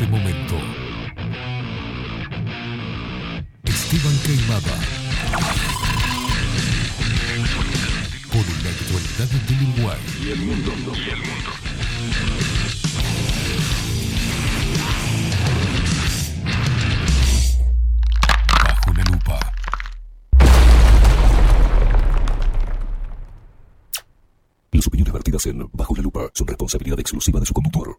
este momento. Esteban Queimada. Con la actualidad del Uruguay. Y el mundo. Y el mundo. Bajo la lupa. Las opiniones vertidas en Bajo la lupa son responsabilidad exclusiva de su conductor.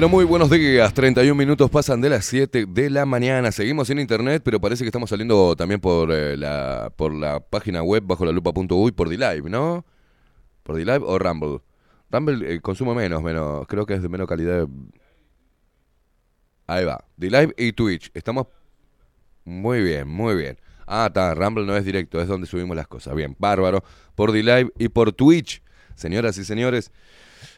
Pero muy buenos días. 31 minutos pasan de las 7 de la mañana. Seguimos en internet, pero parece que estamos saliendo también por, eh, la, por la página web bajo la lupa.uy por D-Live, ¿no? ¿Por D-Live o Rumble? Rumble eh, consumo menos, menos, creo que es de menos calidad. Ahí va. D-Live y Twitch. Estamos muy bien, muy bien. Ah, está, Rumble no es directo, es donde subimos las cosas. Bien, bárbaro. Por D-Live y por Twitch. Señoras y señores,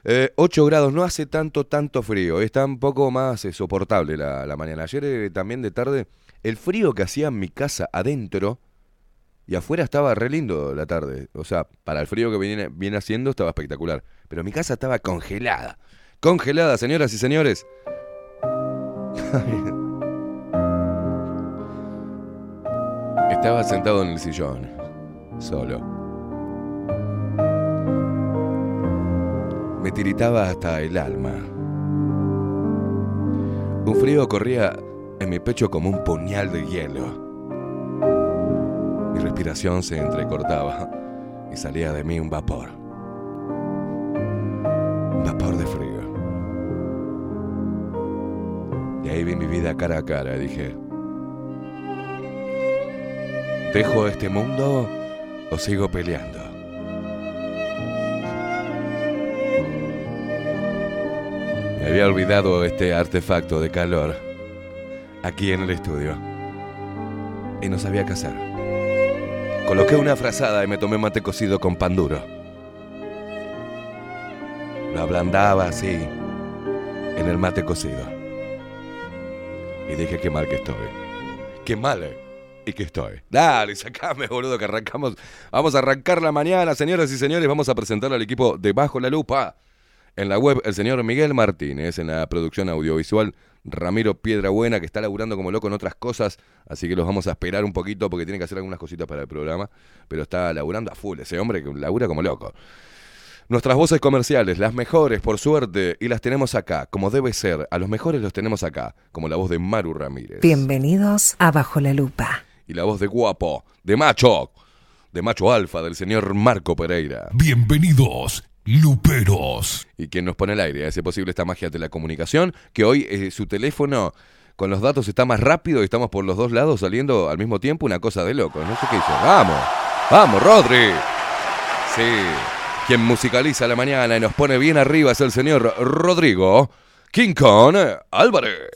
eh, 8 grados, no hace tanto, tanto frío. Está un poco más eh, soportable la, la mañana. Ayer eh, también de tarde, el frío que hacía en mi casa adentro, Y afuera estaba re lindo la tarde. O sea, para el frío que viene, viene haciendo estaba espectacular. Pero mi casa estaba congelada. Congelada, señoras y señores. Estaba sentado en el sillón, solo. Me tiritaba hasta el alma. Un frío corría en mi pecho como un puñal de hielo. Mi respiración se entrecortaba y salía de mí un vapor. Un vapor de frío. Y ahí vi mi vida cara a cara y dije, ¿dejo este mundo o sigo peleando? Me había olvidado este artefacto de calor aquí en el estudio. Y no sabía qué hacer. Coloqué una frazada y me tomé mate cocido con pan duro. Lo ablandaba así en el mate cocido. Y dije, qué mal que estoy. Qué mal eh, y que estoy. Dale, sacame, boludo, que arrancamos. Vamos a arrancar la mañana, señoras y señores. Vamos a presentar al equipo de Bajo la Lupa. En la web, el señor Miguel Martínez. En la producción audiovisual, Ramiro Piedrabuena, que está laburando como loco en otras cosas. Así que los vamos a esperar un poquito porque tiene que hacer algunas cositas para el programa. Pero está laburando a full. Ese hombre que labura como loco. Nuestras voces comerciales, las mejores por suerte, y las tenemos acá, como debe ser. A los mejores los tenemos acá, como la voz de Maru Ramírez. Bienvenidos a Bajo la Lupa. Y la voz de guapo, de macho, de macho alfa, del señor Marco Pereira. Bienvenidos, Luperos. Y quien nos pone al aire, hace posible esta magia de la comunicación, que hoy eh, su teléfono con los datos está más rápido y estamos por los dos lados saliendo al mismo tiempo, una cosa de loco. No sé qué hizo. Vamos, vamos, Rodri. Sí. Quien musicaliza la mañana y nos pone bien arriba es el señor Rodrigo King Kong Álvarez.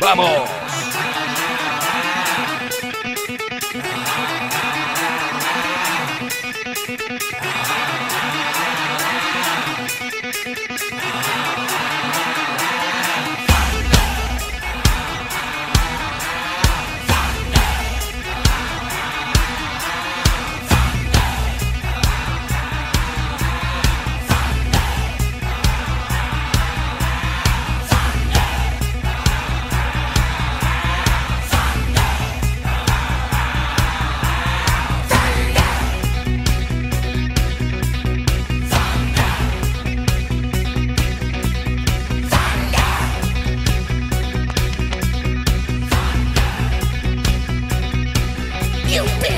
¡Vamos!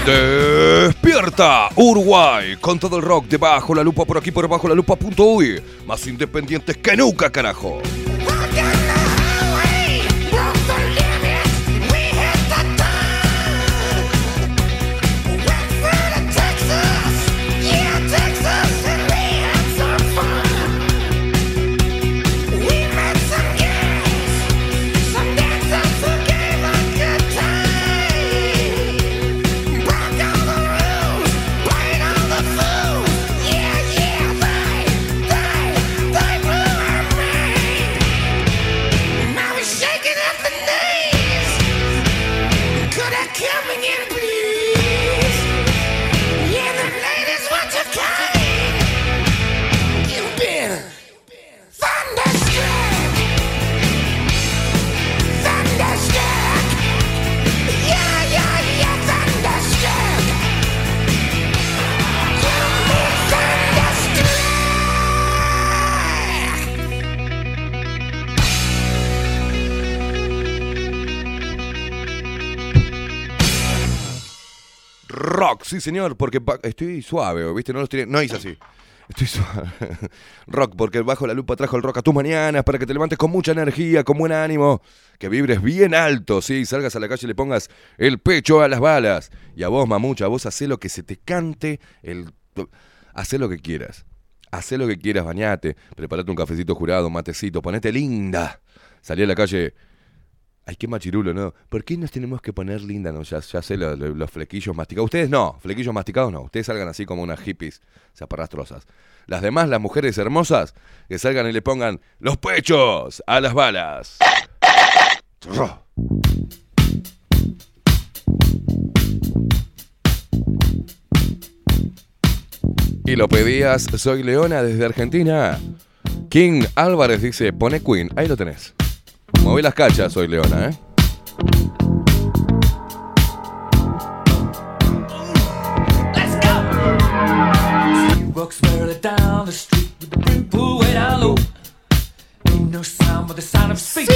Despierta Uruguay con todo el rock debajo la lupa por aquí por bajo la lupa.uy más independientes que nunca carajo. Rock, sí señor, porque estoy suave, ¿viste? No los tiré, no hice así. Estoy suave. rock, porque bajo la lupa trajo el rock a tus mañanas para que te levantes con mucha energía, con buen ánimo, que vibres bien alto, sí, salgas a la calle y le pongas el pecho a las balas. Y a vos, mamucha, a vos hacé lo que se te cante, el... hacé lo que quieras. Hacé lo que quieras, bañate, preparate un cafecito jurado, un matecito, ponete linda. Salí a la calle Ay, qué machirulo, ¿no? ¿Por qué nos tenemos que poner linda? Ya, ya sé lo- lo- los flequillos masticados. Ustedes no, flequillos masticados no. Ustedes salgan así como unas hippies zaparrastrosas. Las demás, las mujeres hermosas, que salgan y le pongan los pechos a las balas. Y lo pedías, soy Leona desde Argentina. King Álvarez dice, pone Queen, ahí lo tenés. Moví las cachas, soy Leona, ¿eh? Let's go. She walks further down the street with the brim pulled way down low. Ain't no sound but the sound of speech.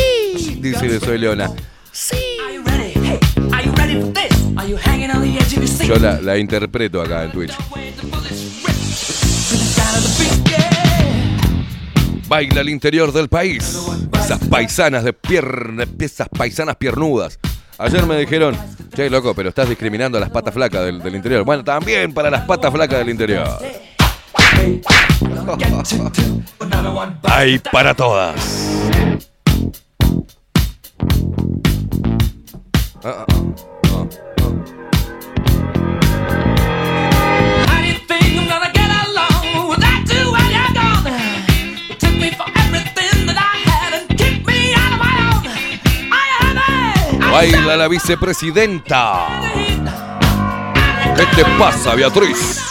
Dice soy Leona. Are you ready? Hey, are you ready for this? Are you hanging on the edge of your seat? Yo la, la interpreto acá en Twitch. Baila al interior del país. Esas paisanas de piernas, esas paisanas piernudas. Ayer me dijeron, che, loco, pero estás discriminando a las patas flacas del, interior. Bueno, también para las patas flacas del interior. Hay para todas. Ah, Baila la vicepresidenta. ¿Qué te pasa, Beatriz?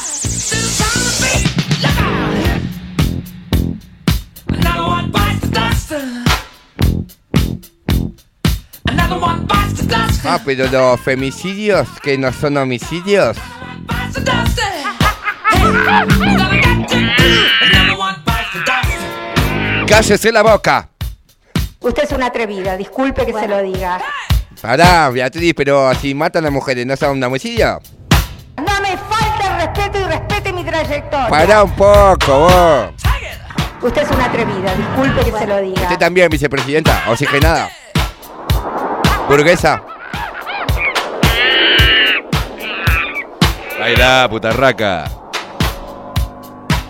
Ah, pero los femicidios que no son homicidios. ¡Cállese la boca! Usted es una atrevida, disculpe que se lo diga. Pará, Beatriz, pero si matan a mujeres, ¿no son un homicidio? No me falte el respeto y respete mi trayectoria. Pará un poco, vos. Usted es una atrevida, disculpe que se lo diga. Usted también, vicepresidenta, oxigenada. Burguesa. Baila, putarraca.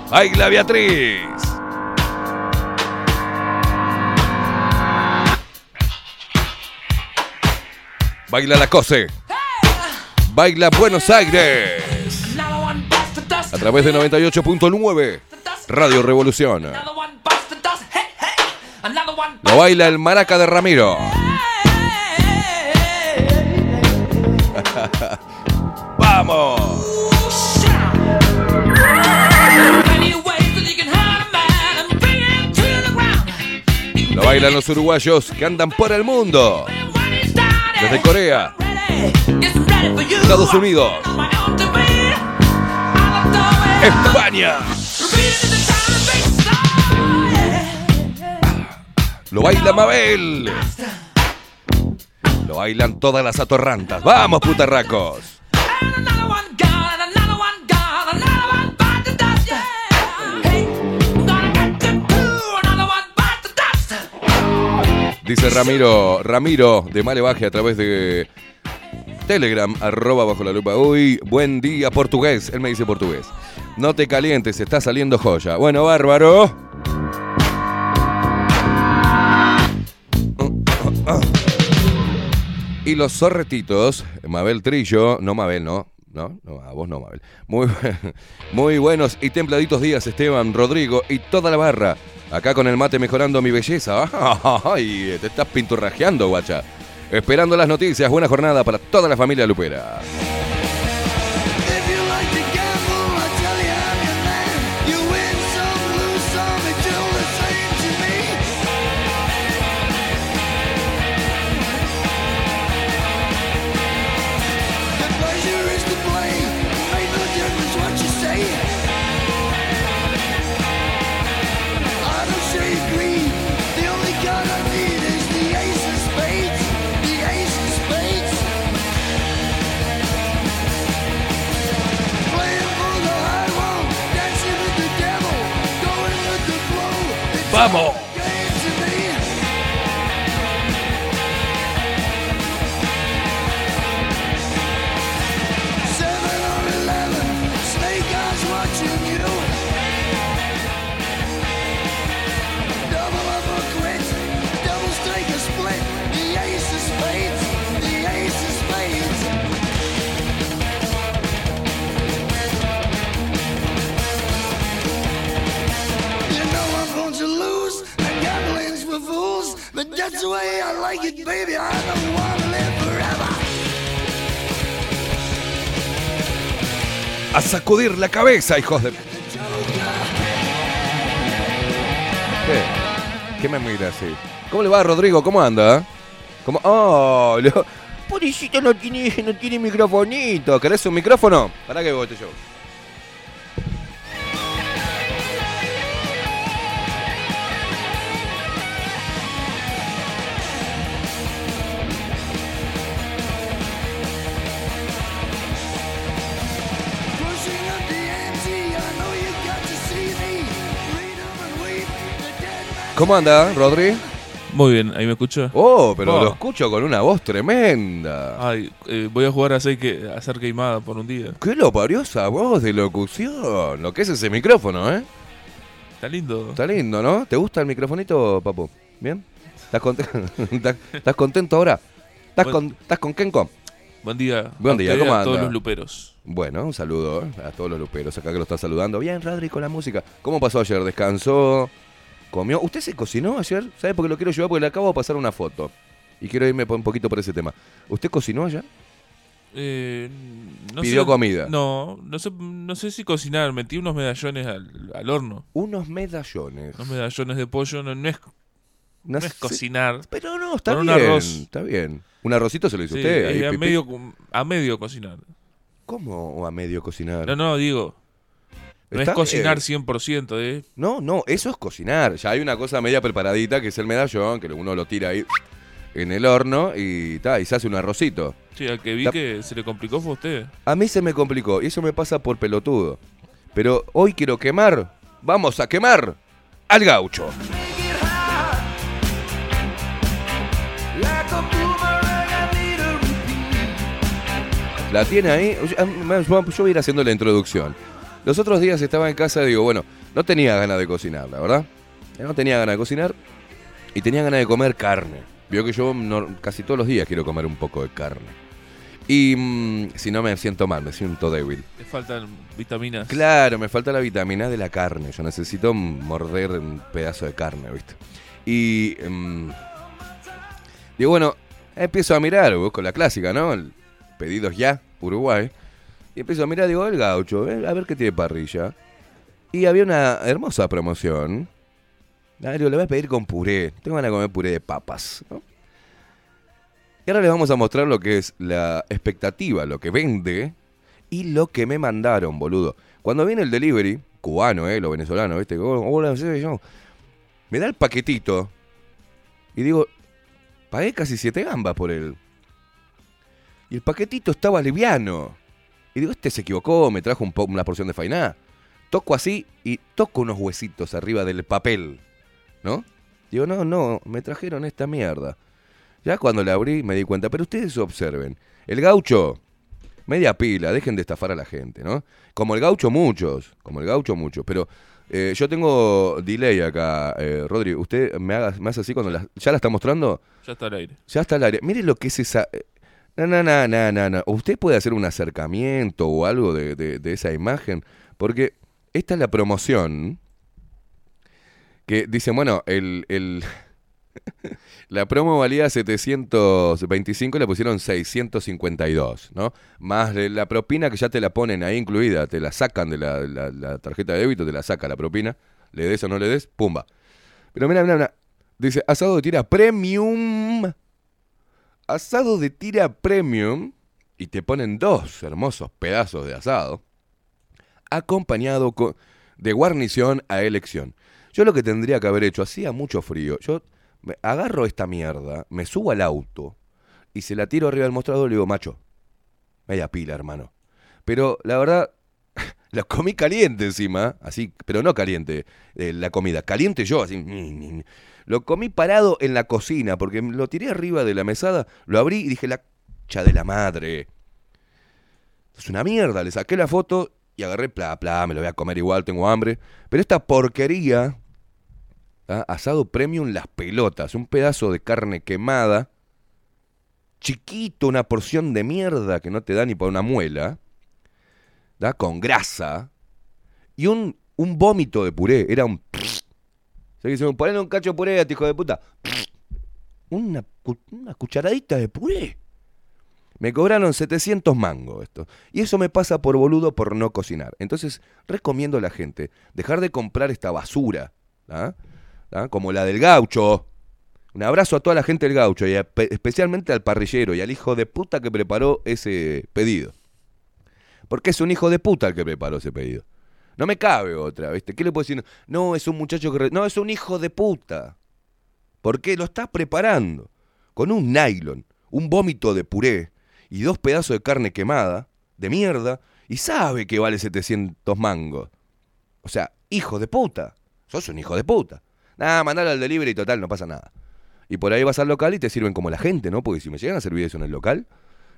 Baila, Beatriz. Baila la Cose. Baila Buenos Aires. A través de 98.9. Radio Revolución. Lo baila el maraca de Ramiro. ¡Vamos! Lo bailan los uruguayos que andan por el mundo. Desde Corea, Estados Unidos, España. Lo baila Mabel. Lo bailan todas las atorrantas. ¡Vamos, putarracos! Dice Ramiro, Ramiro de Malevaje a través de Telegram, arroba bajo la lupa. Uy, buen día portugués. Él me dice portugués. No te calientes, está saliendo joya. Bueno, bárbaro. Y los zorretitos, Mabel Trillo, no Mabel, no. No, no, a vos no, Mabel. Muy, muy buenos y templaditos días, Esteban, Rodrigo y toda la barra. Acá con el mate mejorando mi belleza. Ay, te estás pinturrajeando, guacha. Esperando las noticias, buena jornada para toda la familia Lupera. ¡Vamos! Take it, baby, I don't wanna live forever. A sacudir la cabeza, hijos de... ¿Qué? ¿Qué me mira así? ¿Cómo le va, Rodrigo? ¿Cómo anda? ¿Cómo? ¡Oh! lo- Pobrecito no tiene, no tiene microfonito. ¿Querés un micrófono? ¿Para qué voy yo? ¿Cómo anda, Rodri? Muy bien, ahí me escucho. Oh, pero Oh. lo escucho con una voz tremenda. Ay, eh, voy a jugar a hacer, que, a hacer queimada por un día. ¿Qué lo parió esa voz de locución? Lo que es ese micrófono, ¿eh? Está lindo. Está lindo, ¿no? ¿Te gusta el microfonito, papu? ¿Bien? ¿Estás, conten- ¿Estás- estás contento ahora? ¿Estás, Bueno. con, ¿Estás con Kenko? Buen día. Buen a día, ¿cómo a todos los luperos. Bueno, un saludo ¿eh? a todos los luperos acá que lo están saludando. Bien, Rodri, con la música. ¿Cómo pasó ayer? ¿Descansó? ¿Comió? ¿Usted se cocinó ayer? ¿Sabe por qué lo quiero llevar? Porque le acabo de pasar una foto. Y quiero irme un poquito por ese tema. ¿Usted cocinó ayer? Eh, no Pidió sé- comida. No, no sé, no sé si cocinar. Metí unos medallones al, al horno. Unos medallones. Unos medallones de pollo. No, no es, no No es cocinar. Pero no, está bien. un arroz. Está bien. ¿Un arrocito se lo hizo Sí, usted? ahí, a, medio, a medio cocinar. ¿Cómo a medio cocinar? No, no, digo. No es cocinar bien. 100%, ¿eh? No, no, eso es cocinar. Ya hay una cosa media preparadita que es el medallón, que uno lo tira ahí en el horno y, ta, y se hace un arrocito. Sí, al que vi Ta- que se le complicó fue a usted. A mí se me complicó y eso me pasa por pelotudo. Pero hoy quiero quemar. Vamos a quemar al gaucho. La tiene ahí. Yo voy a ir haciendo la introducción. Los otros días estaba en casa y digo, bueno, no tenía ganas de cocinar, la verdad. No tenía ganas de cocinar y tenía ganas de comer carne. Vio que yo no- casi todos los días quiero comer un poco de carne. Y mm, si no me siento mal, me siento débil. Le faltan vitaminas. Claro, me falta la vitamina de la carne. Yo necesito morder un pedazo de carne, ¿viste? Y. mm, digo, bueno, empiezo a mirar, busco la clásica, ¿no? El pedidos ya, Uruguay. Y empiezo a mirar, digo, el gaucho, eh, a ver qué tiene parrilla. Y había una hermosa promoción. Ah, digo, le voy a pedir con puré. Tengo ganas de comer puré de papas. Y ahora les vamos a mostrar lo que es la expectativa, lo que vende y lo que me mandaron, boludo. Cuando viene el delivery, cubano, eh, lo venezolano, ¿viste? Oh. Me da el paquetito y digo, pagué casi siete gambas por él. Y el paquetito estaba liviano. Y digo, este se equivocó, me trajo un po- una porción de fainá. Toco así y toco unos huesitos arriba del papel, ¿no? Digo, no, no, me trajeron esta mierda. Ya cuando la abrí me di cuenta, pero ustedes observen, el gaucho, media pila, dejen de estafar a la gente, ¿no? Como el gaucho muchos, como el gaucho muchos, pero eh, yo tengo delay acá, eh, Rodri, usted me, haga, me hace así cuando la, ya la está mostrando, Ya está al aire. ya está al aire. Mire lo que es esa... No, no, no, no, no, no. Usted puede hacer un acercamiento o algo de, de- esa imagen, porque esta es la promoción que dice, bueno, el, el- la promo valía 725 y le pusieron 652, ¿no? Más la propina que ya te la ponen ahí incluida, te la sacan de la, la- la tarjeta de débito, te la saca la propina, le des o no le des, pumba. Pero mira, mira, mira, dice asado de tira premium, asado de tira premium, y te ponen dos hermosos pedazos de asado, acompañado con, de guarnición a elección. Yo lo que tendría que haber hecho, hacía mucho frío, yo me agarro esta mierda, me subo al auto y se la tiro arriba del mostrador y le digo, macho, media pila, hermano. Pero la verdad, la comí caliente encima, así, pero no caliente eh, la comida, caliente yo, así. Lo comí parado en la cocina, porque lo tiré arriba de la mesada, lo abrí y dije, la cha de la madre. Es una mierda, le saqué la foto y agarré, pla, pla, me lo voy a comer igual, tengo hambre. Pero esta porquería, ¿ah? asado premium las pelotas, un pedazo de carne quemada, chiquito, una porción de mierda que no te da ni para una muela, ¿da? con grasa, y un, un vómito de puré, era un... Se ponle un cacho de puré a este hijo de puta. Una una cucharadita de puré. Me cobraron 700 mangos esto. Y eso me pasa por boludo por no cocinar. Entonces, recomiendo a la gente dejar de comprar esta basura, ¿ah? ¿Ah? como la del gaucho. Un abrazo a toda la gente del gaucho y especialmente al parrillero y al hijo de puta que preparó ese pedido. Porque es un hijo de puta el que preparó ese pedido. No me cabe otra, ¿viste? ¿Qué le puedo decir? No, es un muchacho que... No, es un hijo de puta. Porque lo está preparando con un nylon, un vómito de puré y dos pedazos de carne quemada, de mierda, y sabe que vale 700 mangos. O sea, hijo de puta. Sos un hijo de puta. Nada, mandalo al delivery y total, no pasa nada. Y por ahí vas al local y te sirven como la gente, ¿no? Porque si me llegan a servir eso en el local,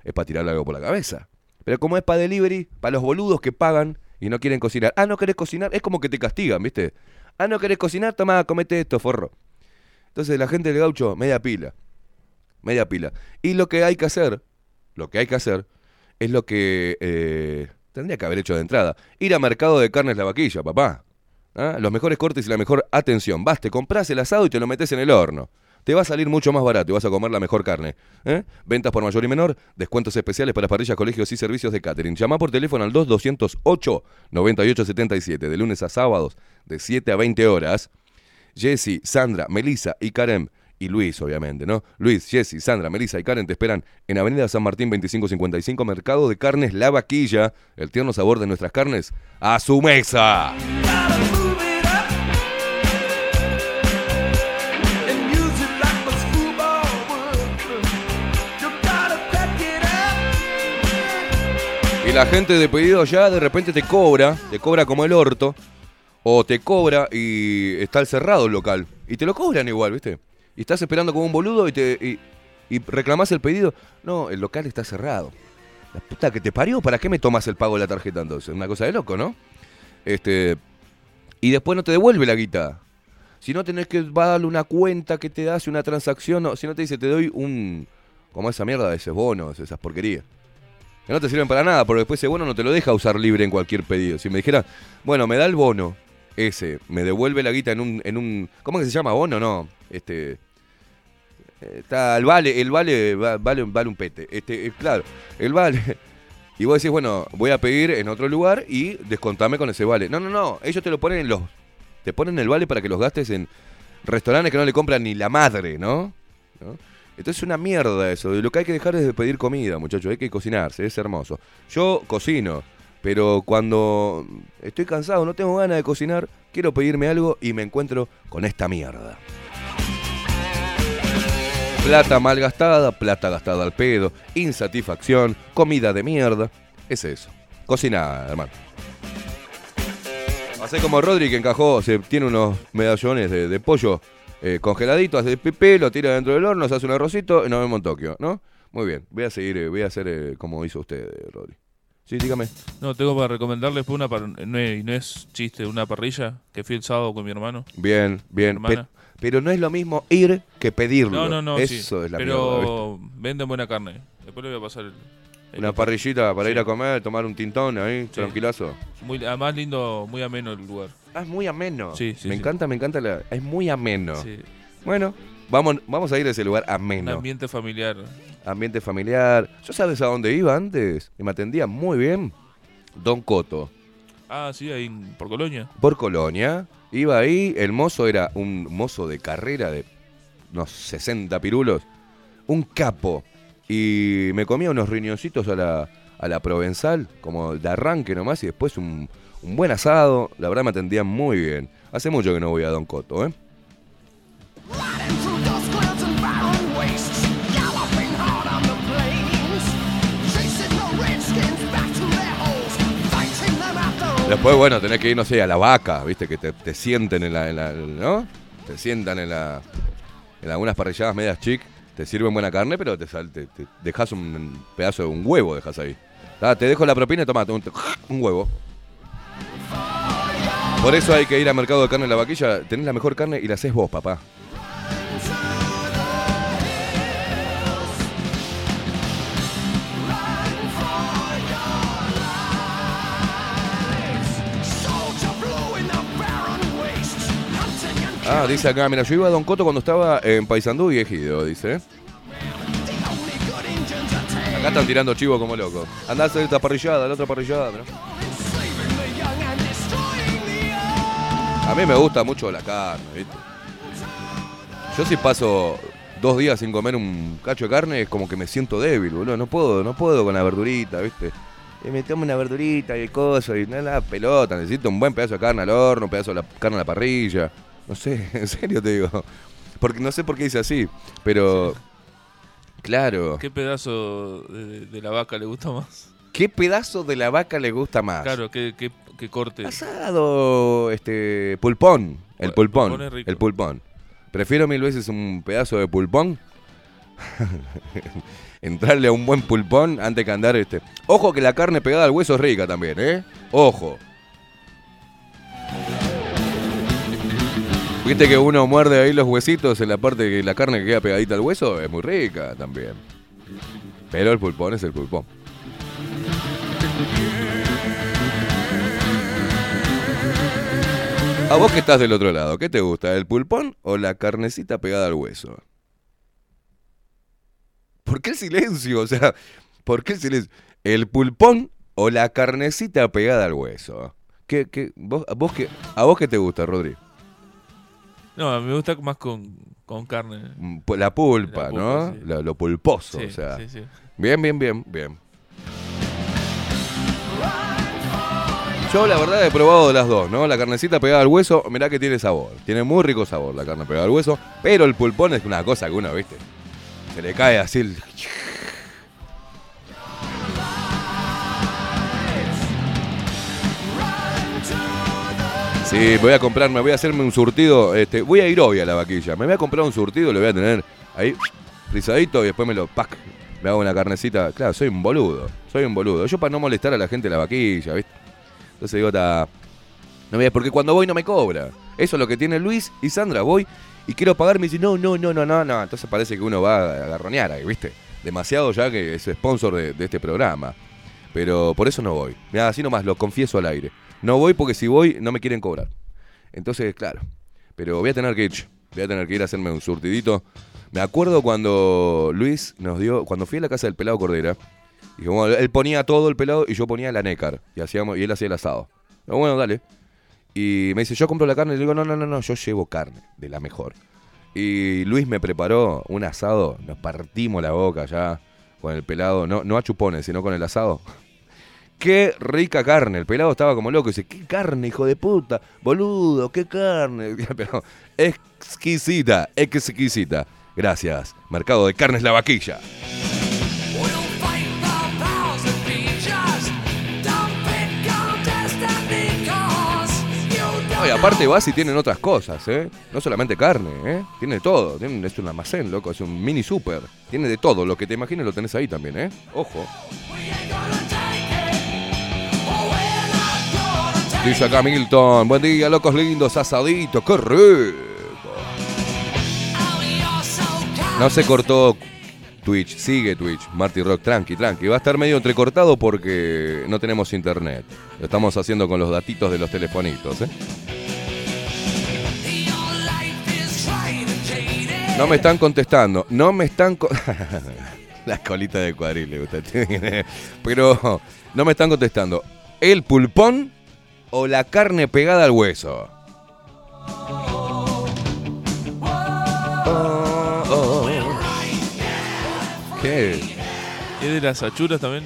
es para tirarle algo por la cabeza. Pero como es para delivery, para los boludos que pagan y no quieren cocinar. Ah, no querés cocinar, es como que te castigan, ¿viste? Ah, no querés cocinar, toma, comete esto, forro. Entonces la gente del gaucho, media pila. Media pila. Y lo que hay que hacer, lo que hay que hacer, es lo que eh, tendría que haber hecho de entrada. Ir a mercado de carnes la vaquilla, papá. ¿Ah? Los mejores cortes y la mejor atención. Vas, te compras el asado y te lo metes en el horno. Te va a salir mucho más barato y vas a comer la mejor carne. ¿eh? Ventas por mayor y menor, descuentos especiales para parrillas, colegios y servicios de catering. Llama por teléfono al 2208-9877, de lunes a sábados, de 7 a 20 horas. Jessy, Sandra, Melissa y Karen. Y Luis, obviamente, ¿no? Luis, Jessy, Sandra, Melissa y Karen te esperan en Avenida San Martín 2555, Mercado de Carnes La Vaquilla. El tierno sabor de nuestras carnes a su mesa. La gente de pedido ya de repente te cobra, te cobra como el orto, o te cobra y está cerrado el local. Y te lo cobran igual, ¿viste? Y estás esperando como un boludo y te y, y reclamás el pedido. No, el local está cerrado. La puta que te parió, ¿para qué me tomas el pago de la tarjeta entonces? Una cosa de loco, ¿no? Este. Y después no te devuelve la guita. Si no tenés que darle una cuenta que te hace una transacción, o si no te dice te doy un. como esa mierda de esos bonos, esas porquerías. No te sirven para nada, porque después ese bono no te lo deja usar libre en cualquier pedido. Si me dijera, bueno, me da el bono, ese, me devuelve la guita en un. En un ¿Cómo que se llama bono? No. Este. eh, Está el vale, el vale va- vale, vale un pete. Este, eh, claro, el vale. Y vos decís, bueno, voy a pedir en otro lugar y descontame con ese vale. No, no, no. Ellos te lo ponen en los. Te ponen el vale para que los gastes en restaurantes que no le compran ni la madre, ¿no? ¿No? Entonces es una mierda eso. Lo que hay que dejar es de pedir comida, muchachos. Hay que cocinarse, es hermoso. Yo cocino, pero cuando estoy cansado, no tengo ganas de cocinar, quiero pedirme algo y me encuentro con esta mierda. Plata mal gastada, plata gastada al pedo, insatisfacción, comida de mierda. Es eso. Cocina, hermano. Hace como Rodri que encajó, se tiene unos medallones de pollo eh, congeladitos, hace pipí, lo tira dentro del horno, se hace un arrocito y nos vemos en Tokio, ¿no? Muy bien, voy a seguir, eh, voy a hacer eh, como hizo usted, eh, Rodri. Sí, dígame. No, tengo para recomendarles una par- no, es, y no es chiste, una parrilla que fui el sábado con mi hermano. Bien, bien. Pe- pero no es lo mismo ir que pedirlo. No, no, no, Eso sí. es la mierda, Pero venden buena carne. Después le voy a pasar el. el- Una parrillita para Sí. ir a comer, tomar un tintón ahí, Sí. tranquilazo. Muy, además lindo, muy ameno el lugar. Ah, es muy ameno. Sí, sí, Me sí. encanta, me encanta. La... Es muy ameno. Sí, Bueno, vamos, vamos a ir a ese lugar un ameno. ambiente familiar. Ambiente familiar. ¿Yo sabes a dónde iba antes? Y me atendía muy bien. Don Coto. Ah, sí, ahí por Colonia. Por Colonia. Iba ahí, el mozo era un mozo de carrera de unos 60 pirulos. Un capo. Y me comía unos riñoncitos a la, a la provenzal, como de arranque nomás, y después un, un buen asado. La verdad me atendían muy bien. Hace mucho que no voy a Don Coto, ¿eh? Después, bueno, tenés que ir, no sé, a la vaca, ¿viste? Que te, te sienten en la, ¿no? Te sientan en la en algunas parrilladas medias chic, te sirven buena carne, pero te, te, te dejas un pedazo de un huevo, dejas ahí. Ah, te dejo la propina y tomate un, un huevo. Por eso hay que ir al mercado de carne en la vaquilla, tenés la mejor carne y la haces vos, papá. Ah, dice acá, mira, yo iba a Don Coto cuando estaba en Paysandú y Ejido, dice. Acá están tirando chivo como loco. Andá a esta parrillada, la otra parrillada. ¿no? A mí me gusta mucho la carne, ¿viste? Yo si paso dos días sin comer un cacho de carne es como que me siento débil, boludo. No puedo, no puedo con la verdurita, ¿viste? Y me tomo una verdurita y cosas y nada, la pelota. Necesito un buen pedazo de carne al horno, un pedazo de la carne a la parrilla. No sé, en serio te digo. Porque no sé por qué dice así, pero... Claro. ¿Qué pedazo de, de la vaca le gusta más? ¿Qué pedazo de la vaca le gusta más? Claro, ¿qué, qué, qué corte? Asado, este, pulpón. El El pulpón. pulpón es rico. El pulpón. Prefiero mil veces un pedazo de pulpón. Entrarle a un buen pulpón antes que andar este. Ojo que la carne pegada al hueso es rica también, ¿eh? Ojo. Viste que uno muerde ahí los huesitos en la parte que la carne que queda pegadita al hueso es muy rica también. Pero el pulpón es el pulpón. A vos que estás del otro lado, ¿qué te gusta? ¿El pulpón o la carnecita pegada al hueso? ¿Por qué el silencio? O sea, ¿por qué el silencio? ¿El pulpón o la carnecita pegada al hueso? ¿Qué, qué, vos, a, vos qué, ¿A vos qué te gusta, Rodri? No, me gusta más con, con carne. Mm, pu- La pulpa, La pulpa, ¿no? sí. Lo, lo pulposo, Sí, o sea. sí. Bien, bien, bien, bien. Yo la verdad he probado las dos, ¿no? La carnecita pegada al hueso, mirá que tiene sabor. Tiene muy rico sabor la carne pegada al hueso, pero el pulpón es una cosa que uno, ¿viste? Se le cae así. Sí, voy a comprar, me voy a hacerme un surtido. Este, voy a ir hoy a la vaquilla. Me voy a comprar un surtido, lo voy a tener ahí frisadito y después me lo pack. Me hago una carnecita. Claro, soy un boludo. Soy un boludo. Yo para no molestar a la gente la vaquilla, ¿viste? Entonces digo, ta, no a- porque cuando voy no me cobra. Eso es lo que tiene Luis y Sandra. Voy y quiero pagar, me dice, no, no, no, no, no, no. Entonces parece que uno va a agarronear ahí, ¿viste? Demasiado ya que es sponsor de, este programa. Pero por eso no voy. Mira, así nomás, lo confieso al aire. No voy porque si voy no me quieren cobrar. Entonces, claro. Pero voy a tener que ir. Voy a tener que ir a hacerme un surtidito. Me acuerdo cuando Luis nos dio, cuando fui a la casa del pelado Cordera, y bueno, él ponía todo el pelado y yo ponía la nécar. Y, hacíamos, y él hacía el asado. Bueno, dale. Y me dice, yo compro la carne. Y le digo, no, no, no, no, yo llevo carne, de la mejor. Y Luis me preparó un asado. Nos partimos la boca ya con el pelado. No, no a chupones, sino con el asado. Qué rica carne. El pelado estaba como loco. Dice, qué carne, hijo de puta. Boludo, qué carne. Pero exquisita, exquisita. Gracias. Mercado de Carnes La Vaquilla. No, y aparte vas y tienen otras cosas, ¿eh? No solamente carne, ¿eh? Tiene todo. Es un almacén, loco. Es un mini super. Tiene de todo. Lo que te imagines lo tenés ahí también, ¿eh? Ojo. Dice acá Milton. Buen día, locos lindos. Asadito. ¡Qué rico! No se cortó Twitch. Sigue Twitch. Marty Rock. Tranqui, tranqui. Va a estar medio entrecortado porque no tenemos internet. Lo estamos haciendo con los datitos de los telefonitos, ¿eh? No me están contestando. No me están... co- Las colitas de cuadril, le gusta. Pero no me están contestando. ¿El pulpón o la carne pegada al hueso? Oh, oh. ¿Qué? ¿Es de las achuras también?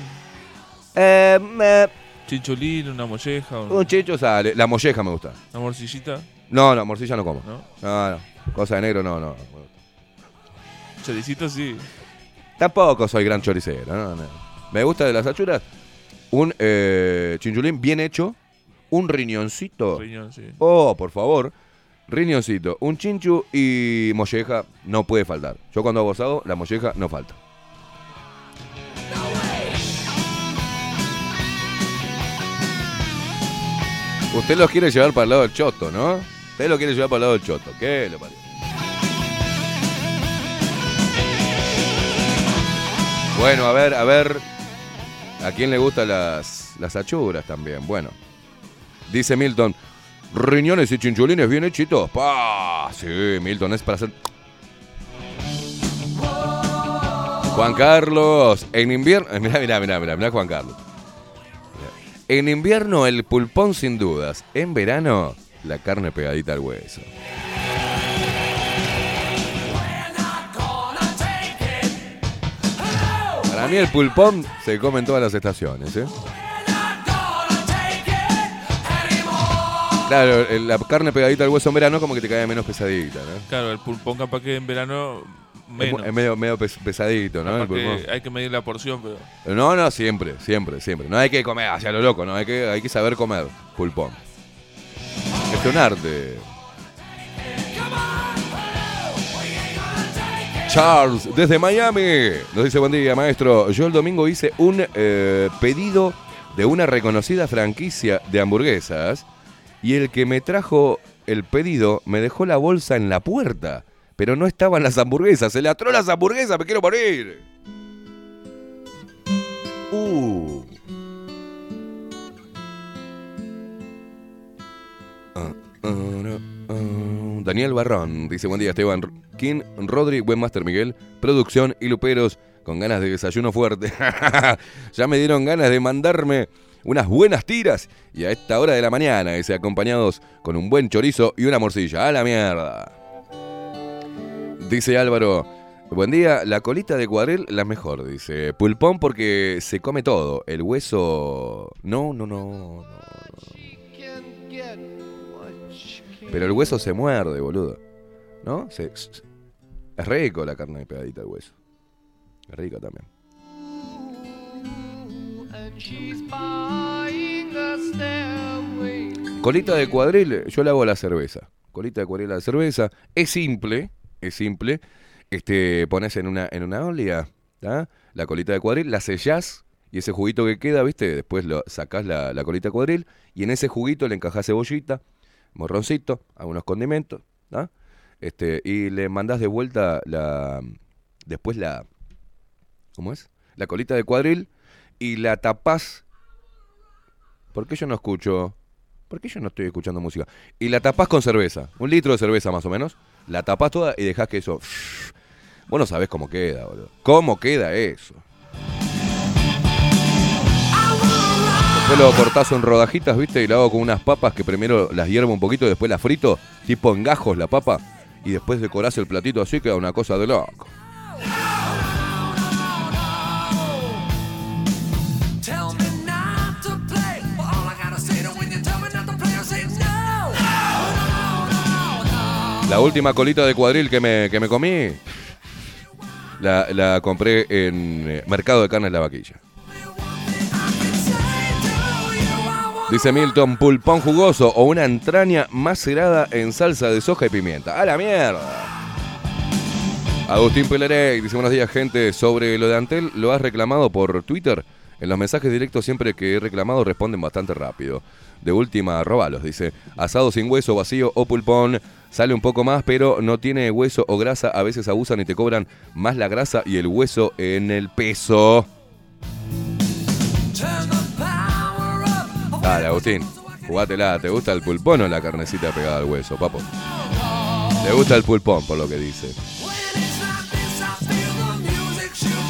Eh, eh, Chincholín, una molleja, un- un chicho sale. La molleja me gusta. una morcillita, No, no, morcilla no como. ¿no? No, no. Cosa de negro, no, no. Choricito sí. Tampoco soy gran choricero. No, no. Me gusta de las achuras un eh, chinchulín bien hecho, un riñoncito. Riñón, sí. Oh, por favor. Riñoncito, un chinchu y molleja no puede faltar. Yo cuando hago asado, la molleja no falta. Usted los quiere llevar para el lado del choto, ¿no? Usted lo quiere llevar para el lado del choto. ¿Qué le parece? Bueno, a ver, a ver. ¿A quién le gustan las, las achuras también? Bueno. Dice Milton, riñones y chinchulines bien hechitos. ¡Pah! Sí, Milton, es para hacer... Juan Carlos, en invierno. Mirá, mirá, mirá, mirá, mirá Juan Carlos. En invierno el pulpón sin dudas. En verano la carne pegadita al hueso. Para mí el pulpón se come en todas las estaciones, ¿eh? Claro, la carne pegadita al hueso en verano como que te cae menos pesadita, ¿no? Claro, el pulpón capaz que en verano menos. es medio, medio pes- pesadito, ¿no? Hay que medir la porción, pero. No, no, siempre, siempre, siempre. No hay que comer hacia lo loco, no, hay que, hay que saber comer pulpón. Es un arte. Charles, desde Miami, nos dice buen día, maestro. Yo el domingo hice un eh, pedido de una reconocida franquicia de hamburguesas y el que me trajo el pedido me dejó la bolsa en la puerta, pero no estaban las hamburguesas. Se le atró las hamburguesas, me quiero morir. Uh. Daniel Barrón dice: Buen día, Esteban. King, Rodri, Webmaster Miguel, producción y luperos con ganas de desayuno fuerte. ya me dieron ganas de mandarme unas buenas tiras y a esta hora de la mañana, dice, acompañados con un buen chorizo y una morcilla. ¡A la mierda! Dice Álvaro. Buen día, la colita de cuadril la mejor, dice. Pulpón porque se come todo. El hueso. No, no, no, no. Pero el hueso se muerde, boludo. ¿No? Se- es rico la carne pegadita al hueso. Es rico también. Colita de cuadril, yo le hago la cerveza. Colita de cuadril a la cerveza. Es simple, es simple. Este, pones en una, en una olla. La colita de cuadril, la sellás y ese juguito que queda, ¿viste? Después lo sacás la, la colita de cuadril y en ese juguito le encajás cebollita, morroncito, algunos condimentos, ¿tá? Este, y le mandás de vuelta la. Después la. ¿Cómo es? La colita de cuadril y la tapás. ¿Por qué yo no escucho? ¿Por qué yo no estoy escuchando música? Y la tapás con cerveza. Un litro de cerveza más o menos. La tapás toda y dejás que eso. Vos no sabés cómo queda, boludo. ¿Cómo queda eso? Después lo cortás en rodajitas, ¿viste? Y lo hago con unas papas que primero las hiervo un poquito y después las frito, tipo en gajos la papa. Y después decorás el platito así, queda una cosa de loco. La última colita de cuadril que me, que me comí, la, la compré en eh, Mercado de Carnes La Vaquilla. Dice Milton, pulpón jugoso o una entraña macerada en salsa de soja y pimienta. ¡A la mierda! Agustín Pelerey dice buenos días gente, sobre lo de Antel, ¿lo has reclamado por Twitter? En los mensajes directos siempre que he reclamado responden bastante rápido. De última, robalos, dice. Asado sin hueso, vacío o pulpón. Sale un poco más, pero no tiene hueso o grasa. A veces abusan y te cobran más la grasa y el hueso en el peso. Dale, Agustín. Jugátela. ¿Te gusta el pulpón o la carnecita pegada al hueso, papo? Le gusta el pulpón, por lo que dice.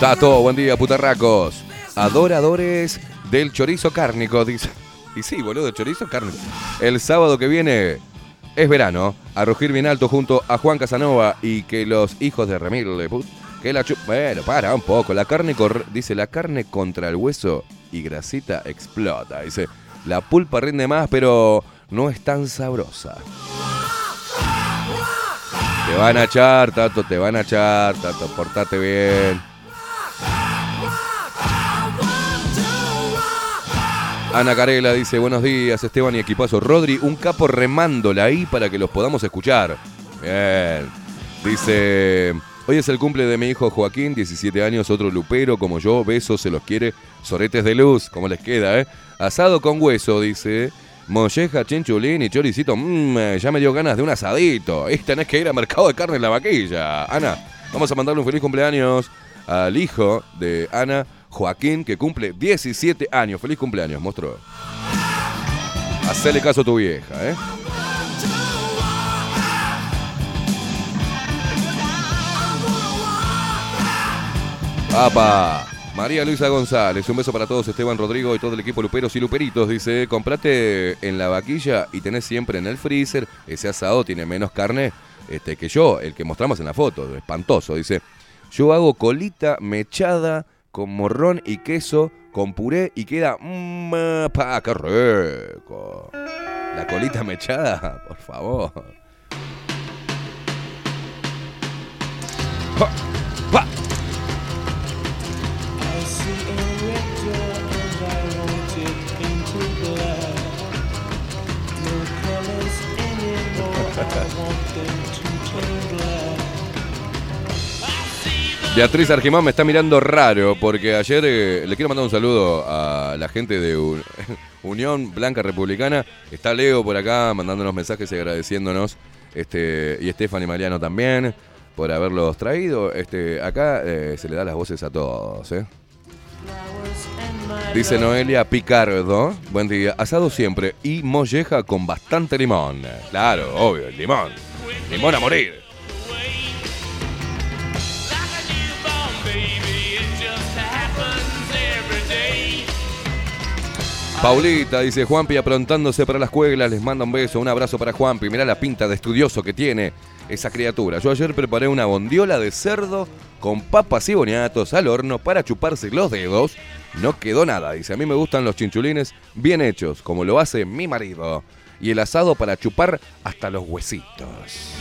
Tato, buen día, putarracos. Adoradores del chorizo cárnico, dice. Y sí, boludo, chorizo cárnico. El sábado que viene es verano. A rugir bien alto junto a Juan Casanova y que los hijos de Remil que la chu- Bueno, para un poco. La carne dice la carne contra el hueso y grasita explota. Dice, la pulpa rinde más, pero no es tan sabrosa. Te van a echar, Tato, te van a echar, Tato, portate bien. Ana Carela dice, buenos días Esteban y equipazo. Rodri, un capo remándola ahí para que los podamos escuchar. Bien. Dice, hoy es el cumple de mi hijo Joaquín, 17 años, otro lupero como yo, besos, se los quiere, soretes de luz, como les queda, ¿eh? Asado con hueso, dice. Molleja, chinchulín y choricito, mmm, ya me dio ganas de un asadito. Y tenés que ir al mercado de carne en la vaquilla. Ana, vamos a mandarle un feliz cumpleaños al hijo de Ana, Joaquín, que cumple 17 años. Feliz cumpleaños, monstruo. Hacele caso a tu vieja, ¿eh? ¡Apa! María Luisa González, un beso para todos, Esteban Rodrigo y todo el equipo Luperos y Luperitos. Dice, comprate en la vaquilla y tenés siempre en el freezer. Ese asado tiene menos carne este, que yo, el que mostramos en la foto. Espantoso. Dice, yo hago colita mechada con morrón y queso, con puré y queda... Mmm, pa, ¡Qué rico! La colita mechada, por favor. Beatriz Argimón me está mirando raro porque ayer eh, le quiero mandar un saludo a la gente de Unión Blanca Republicana. Está Leo por acá mandándonos mensajes y agradeciéndonos. Este, y Estefan y Mariano también por haberlos traído. Este, acá eh, se le da las voces a todos. ¿eh? Dice Noelia Picardo. Buen día. Asado siempre y molleja con bastante limón. Claro, obvio, limón. Limón a morir. Paulita dice Juanpi aprontándose para la escuela, les manda un beso, un abrazo para Juanpi, mirá la pinta de estudioso que tiene esa criatura. Yo ayer preparé una bondiola de cerdo con papas y boniatos al horno para chuparse los dedos. No quedó nada, dice, a mí me gustan los chinchulines bien hechos, como lo hace mi marido. Y el asado para chupar hasta los huesitos.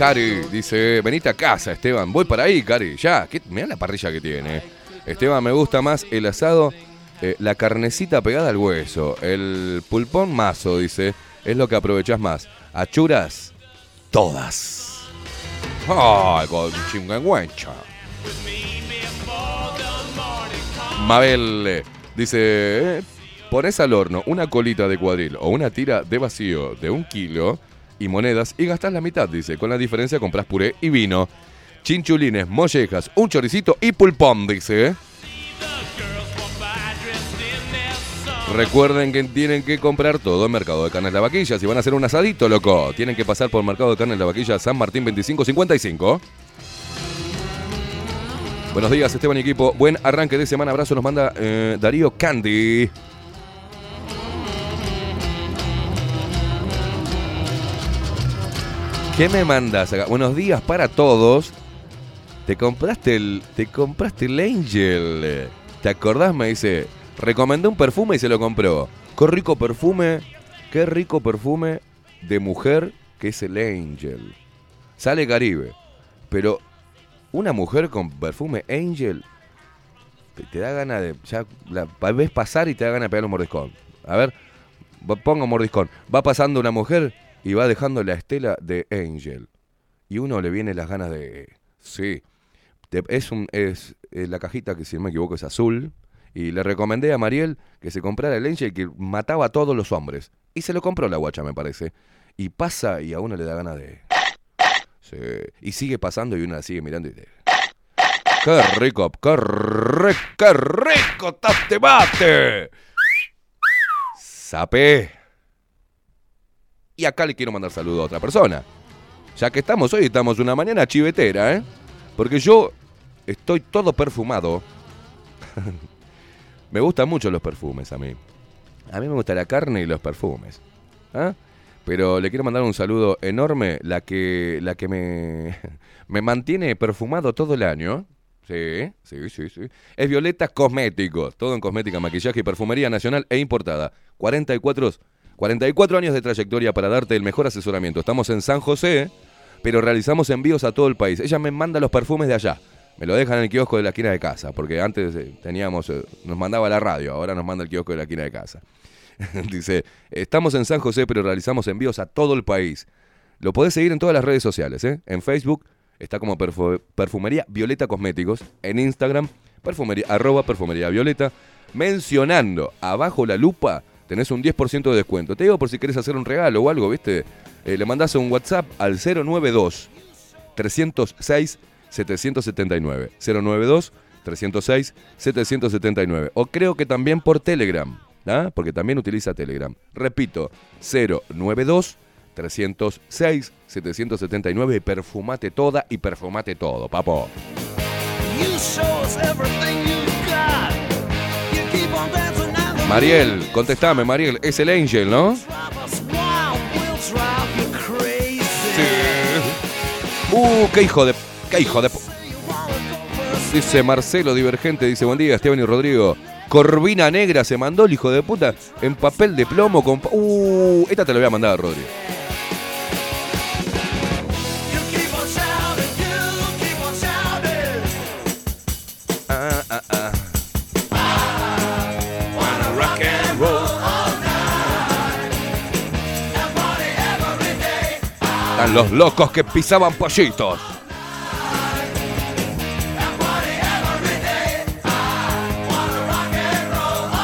Cari dice, venite a casa, Esteban. Voy para ahí, Cari. Ya, ¿qué? la parrilla que tiene. Esteban, me gusta más el asado, eh, la carnecita pegada al hueso. El pulpón mazo, dice, es lo que aprovechás más. Achuras, todas. ¡Ay, con chingüengüencha! Mabel eh, dice, eh, pones al horno una colita de cuadril o una tira de vacío de un kilo y monedas y gastás la mitad, dice. Con la diferencia compras puré y vino. Chinchulines, mollejas, un choricito y pulpón, dice. Recuerden que tienen que comprar todo en Mercado de Carnes La Vaquilla. Si van a hacer un asadito, loco, tienen que pasar por Mercado de Carnes La Vaquilla San Martín 2555. Buenos días, Esteban y equipo. Buen arranque de semana. Abrazo nos manda eh, Darío Candy. ¿Qué me mandas acá? Buenos días para todos. Te compraste el. Te compraste el Angel. ¿Te acordás? Me dice. Recomendé un perfume y se lo compró. Qué rico perfume. Qué rico perfume de mujer que es el Angel. Sale Caribe. Pero una mujer con perfume Angel. Te, da ganas de. Ya la ves pasar y te da ganas de pegar un mordiscón. A ver. Pongo mordiscón. Va pasando una mujer y va dejando la estela de Angel. Y uno le viene las ganas de. Sí. Es un. Es eh, la cajita que si no me equivoco es azul. Y le recomendé a Mariel que se comprara el Angel que mataba a todos los hombres. Y se lo compró la guacha, me parece. Y pasa y a uno le da ganas de. Sí. Y sigue pasando y uno la sigue mirando y dice. ¡Qué rico! ¡Qué rico! ¡Qué rico este mate! ¡Sape! Y acá le quiero mandar saludo a otra persona. Ya que estamos hoy, estamos una mañana chivetera, ¿eh? Porque yo estoy todo perfumado. me gustan mucho los perfumes a mí. A mí me gusta la carne y los perfumes. ¿ah? Pero le quiero mandar un saludo enorme, la que, la que me, me mantiene perfumado todo el año. Sí, sí, sí, sí. Es Violeta Cosméticos, todo en cosmética, maquillaje y perfumería nacional e importada. 44, 44 años de trayectoria para darte el mejor asesoramiento. Estamos en San José, pero realizamos envíos a todo el país. Ella me manda los perfumes de allá. Me lo dejan en el kiosco de la esquina de casa, porque antes eh, teníamos, eh, nos mandaba la radio, ahora nos manda el kiosco de la esquina de casa. Dice, estamos en San José, pero realizamos envíos a todo el país. Lo podés seguir en todas las redes sociales, ¿eh? En Facebook está como perfu- Perfumería Violeta Cosméticos. En Instagram, perfumería, arroba Perfumería Violeta. Mencionando abajo la lupa, tenés un 10% de descuento. Te digo por si querés hacer un regalo o algo, ¿viste? Eh, le mandás un WhatsApp al 092 306 779. 092 306 779. O creo que también por Telegram, ¿ah? porque también utiliza Telegram. Repito, 092 306 779 perfumate toda y perfumate todo, papo. Mariel, contestame, Mariel, es el Angel, ¿no? Uh, qué hijo de. qué hijo de. Dice Marcelo Divergente, dice buen día, Esteban y Rodrigo. Corvina negra se mandó el hijo de puta en papel de plomo con. Uh, esta te la voy a mandar, Rodrigo. Ah, ah, ah. Los locos que pisaban pollitos.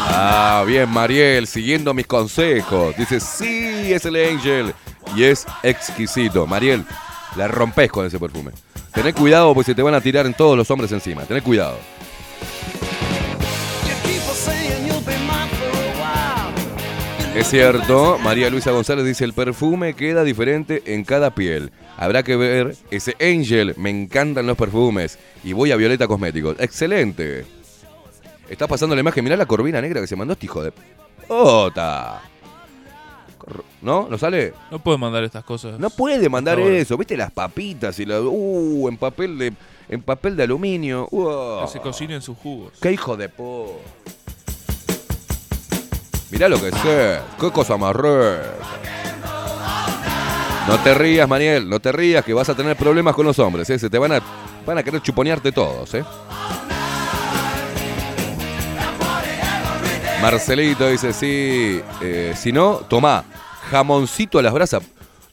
Ah, bien, Mariel, siguiendo mis consejos. Dice, sí, es el Angel. Y es exquisito. Mariel, la rompes con ese perfume. Tené cuidado porque se te van a tirar en todos los hombres encima. Tené cuidado. Es cierto, María Luisa González dice, el perfume queda diferente en cada piel. Habrá que ver ese Angel, me encantan los perfumes. Y voy a Violeta Cosméticos. Excelente. Estás pasando la imagen, mirá la corvina negra que se mandó este hijo de... ¡Ota! ¿No? ¿No sale? No puedes mandar estas cosas. No puede mandar eso. ¿Viste las papitas y la... Uh, en papel de... En papel de aluminio. Uh, Que se cocinen sus jugos. ¡Qué hijo de po! Mirá lo que sé. ¡Qué cosa más rica! No te rías, Maniel. No te rías que vas a tener problemas con los hombres. ¿eh? Se te van a, van a querer chuponearte todos, ¿eh? Marcelito dice, sí. eh, si no, tomá. Jamoncito a las brasas.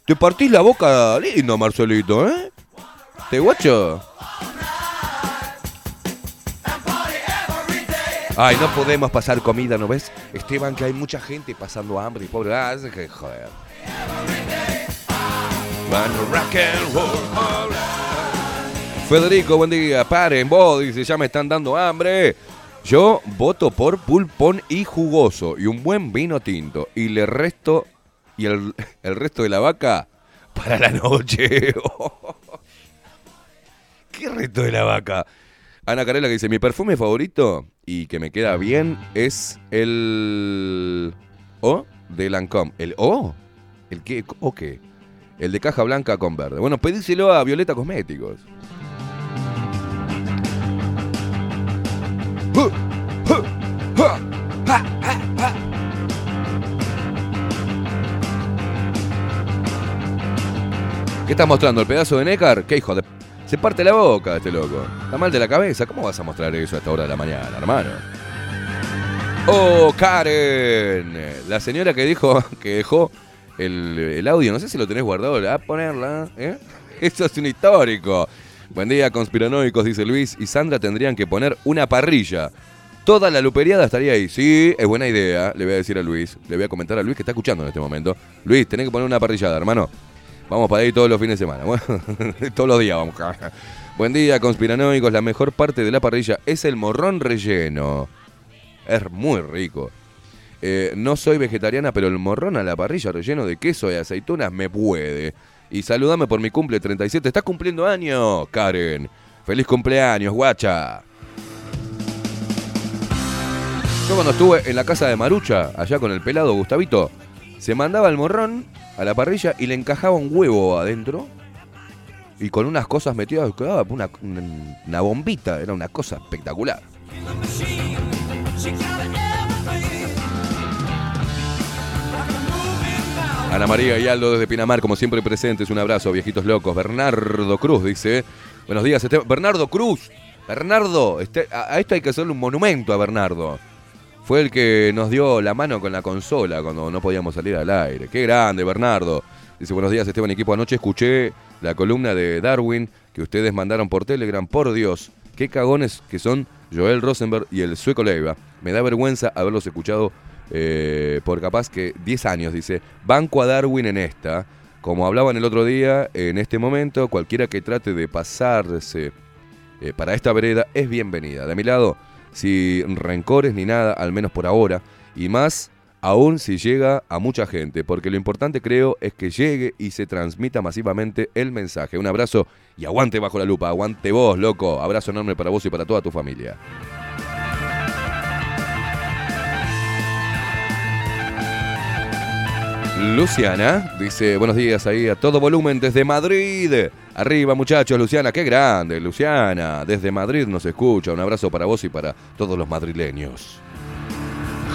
Te partís la boca lindo, Marcelito, ¿eh? ¿Te guacho? Ay, no podemos pasar comida, ¿no ves? Esteban, que hay mucha gente pasando hambre pobre. Ah, es que joder. Federico, buen día. Paren, vos, dice, ya me están dando hambre. Yo voto por pulpón y jugoso y un buen vino tinto. Y le resto, y el, el resto de la vaca para la noche. ¿Qué resto de la vaca? Ana Carela que dice, mi perfume favorito y que me queda bien es el O de Lancôme. ¿El O? ¿El qué? ¿O qué? El de caja blanca con verde. Bueno, pedíselo a Violeta Cosméticos. ¿Qué estás mostrando? ¿El pedazo de Necar? ¿Qué hijo de... Se parte la boca este loco. Está mal de la cabeza. ¿Cómo vas a mostrar eso a esta hora de la mañana, hermano? Oh, Karen. La señora que dijo que dejó el, audio. No sé si lo tenés guardado. A ponerla. ¿eh? Eso es un histórico. Buen día, conspiranoicos, dice Luis. Y Sandra tendrían que poner una parrilla. Toda la luperiada estaría ahí. Sí, es buena idea. Le voy a decir a Luis. Le voy a comentar a Luis que está escuchando en este momento. Luis, tenés que poner una parrillada, hermano. Vamos para ahí todos los fines de semana. Bueno, todos los días vamos. Buen día, conspiranoicos. La mejor parte de la parrilla es el morrón relleno. Es muy rico. Eh, no soy vegetariana, pero el morrón a la parrilla relleno de queso y aceitunas me puede. Y saludame por mi cumple 37. ¿Estás cumpliendo años, Karen? Feliz cumpleaños, guacha. Yo cuando estuve en la casa de Marucha, allá con el pelado Gustavito, se mandaba el morrón a la parrilla y le encajaba un huevo adentro. Y con unas cosas metidas, quedaba una, una, bombita, era una cosa espectacular. Ana María y Aldo desde Pinamar, como siempre presentes, un abrazo, viejitos locos. Bernardo Cruz dice, buenos días, Esteban. Bernardo Cruz, Bernardo, este- a esto hay que hacerle un monumento a Bernardo. Fue el que nos dio la mano con la consola cuando no podíamos salir al aire. Qué grande, Bernardo. Dice, buenos días, Esteban, equipo. Anoche escuché la columna de Darwin que ustedes mandaron por Telegram. Por Dios, qué cagones que son Joel Rosenberg y el sueco Leiva. Me da vergüenza haberlos escuchado eh, por capaz que 10 años, dice. Banco a Darwin en esta. Como hablaban el otro día, en este momento, cualquiera que trate de pasarse eh, para esta vereda es bienvenida. De mi lado, sin rencores ni nada, al menos por ahora, y más aún si llega a mucha gente, porque lo importante creo es que llegue y se transmita masivamente el mensaje. Un abrazo y aguante bajo la lupa, aguante vos, loco. Abrazo enorme para vos y para toda tu familia. Luciana dice, buenos días ahí a todo volumen desde Madrid. Arriba muchachos, Luciana, qué grande, Luciana. Desde Madrid nos escucha. Un abrazo para vos y para todos los madrileños.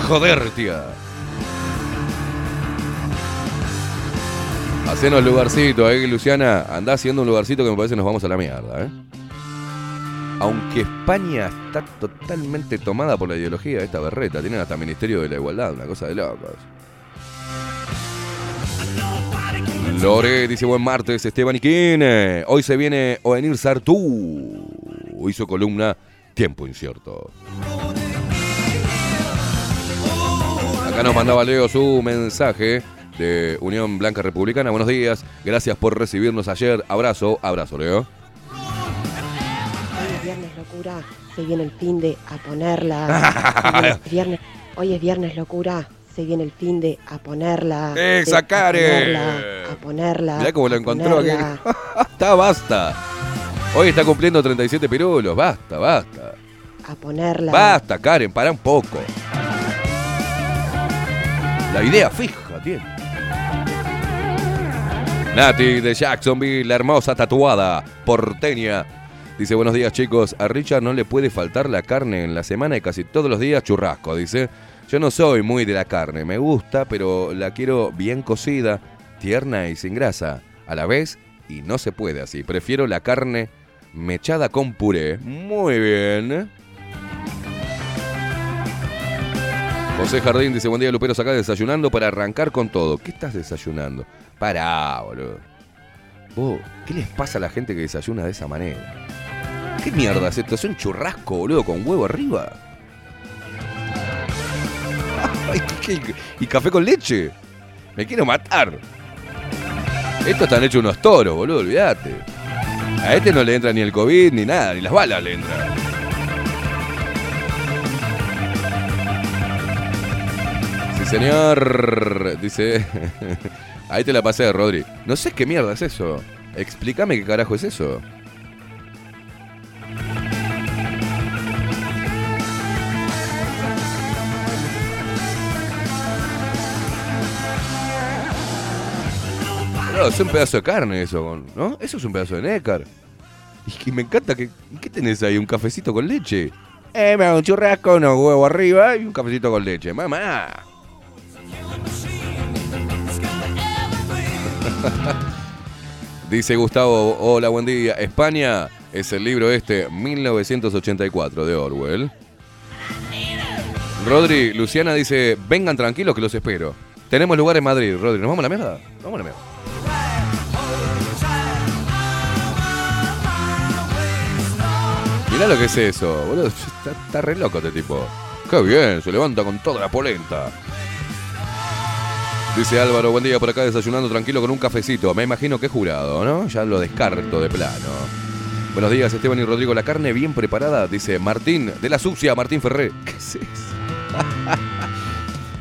Joder, tía. Hacenos lugarcito ahí, Luciana. Andá haciendo un lugarcito que me parece nos vamos a la mierda, ¿eh? Aunque España está totalmente tomada por la ideología de esta berreta, tienen hasta Ministerio de la Igualdad, una cosa de locos. Lore dice buen martes, Esteban Iquín. Hoy se viene Oenir Sartú. Hizo columna Tiempo Incierto. Acá nos mandaba Leo su mensaje de Unión Blanca Republicana. Buenos días, gracias por recibirnos ayer. Abrazo, abrazo, Leo. Hoy es viernes locura, se viene el fin de a ponerla. Viernes, hoy es viernes locura, se viene el fin de a ponerla. ¡Esa Karen! ponerla, A ponerla. Mirá cómo lo encontró aquí. Está, basta. Hoy está cumpliendo 37 pirulos. Basta, basta. A ponerla. Basta, Karen, para un poco. La idea fija tiene. Nati de Jacksonville, la hermosa tatuada, porteña. Dice, buenos días chicos, a Richard no le puede faltar la carne en la semana y casi todos los días churrasco, dice. Yo no soy muy de la carne, me gusta, pero la quiero bien cocida, tierna y sin grasa, a la vez, y no se puede así. Prefiero la carne mechada con puré. Muy bien. José Jardín dice, buen día Luperos acá desayunando para arrancar con todo. ¿Qué estás desayunando? Pará, boludo. Vos, ¿qué les pasa a la gente que desayuna de esa manera? ¿Qué mierda es esto? ¿Es un churrasco, boludo, con huevo arriba? Ay, ¿qué- qué- ¿Y café con leche? Me quiero matar. Estos están hechos unos toros, boludo, olvídate. A este no le entra ni el COVID ni nada, ni las balas le entran. Sí, señor. Dice. Ahí te la pasé, Rodri. No sé qué mierda es eso. Explícame qué carajo es eso. No, es un pedazo de carne eso, ¿no? Eso es un pedazo de nécar. Y me encanta que... ¿Qué tenés ahí? ¿Un cafecito con leche? Eh, me hago un churrasco, unos huevos arriba y un cafecito con leche. ¡Mamá! Dice Gustavo, hola, buen día. España es el libro este, 1984, de Orwell. Rodri, Luciana dice, vengan tranquilos que los espero. Tenemos lugar en Madrid, Rodri. ¿Nos vamos a la mierda? Vamos a la mierda. Mirá lo que es eso, boludo. Está, está re loco este tipo. Qué bien, se levanta con toda la polenta. Dice Álvaro, buen día por acá desayunando tranquilo con un cafecito. Me imagino que es jurado, ¿no? Ya lo descarto de plano. Buenos días, Esteban y Rodrigo. La carne bien preparada, dice Martín, de la sucia, Martín Ferré. ¿Qué es eso?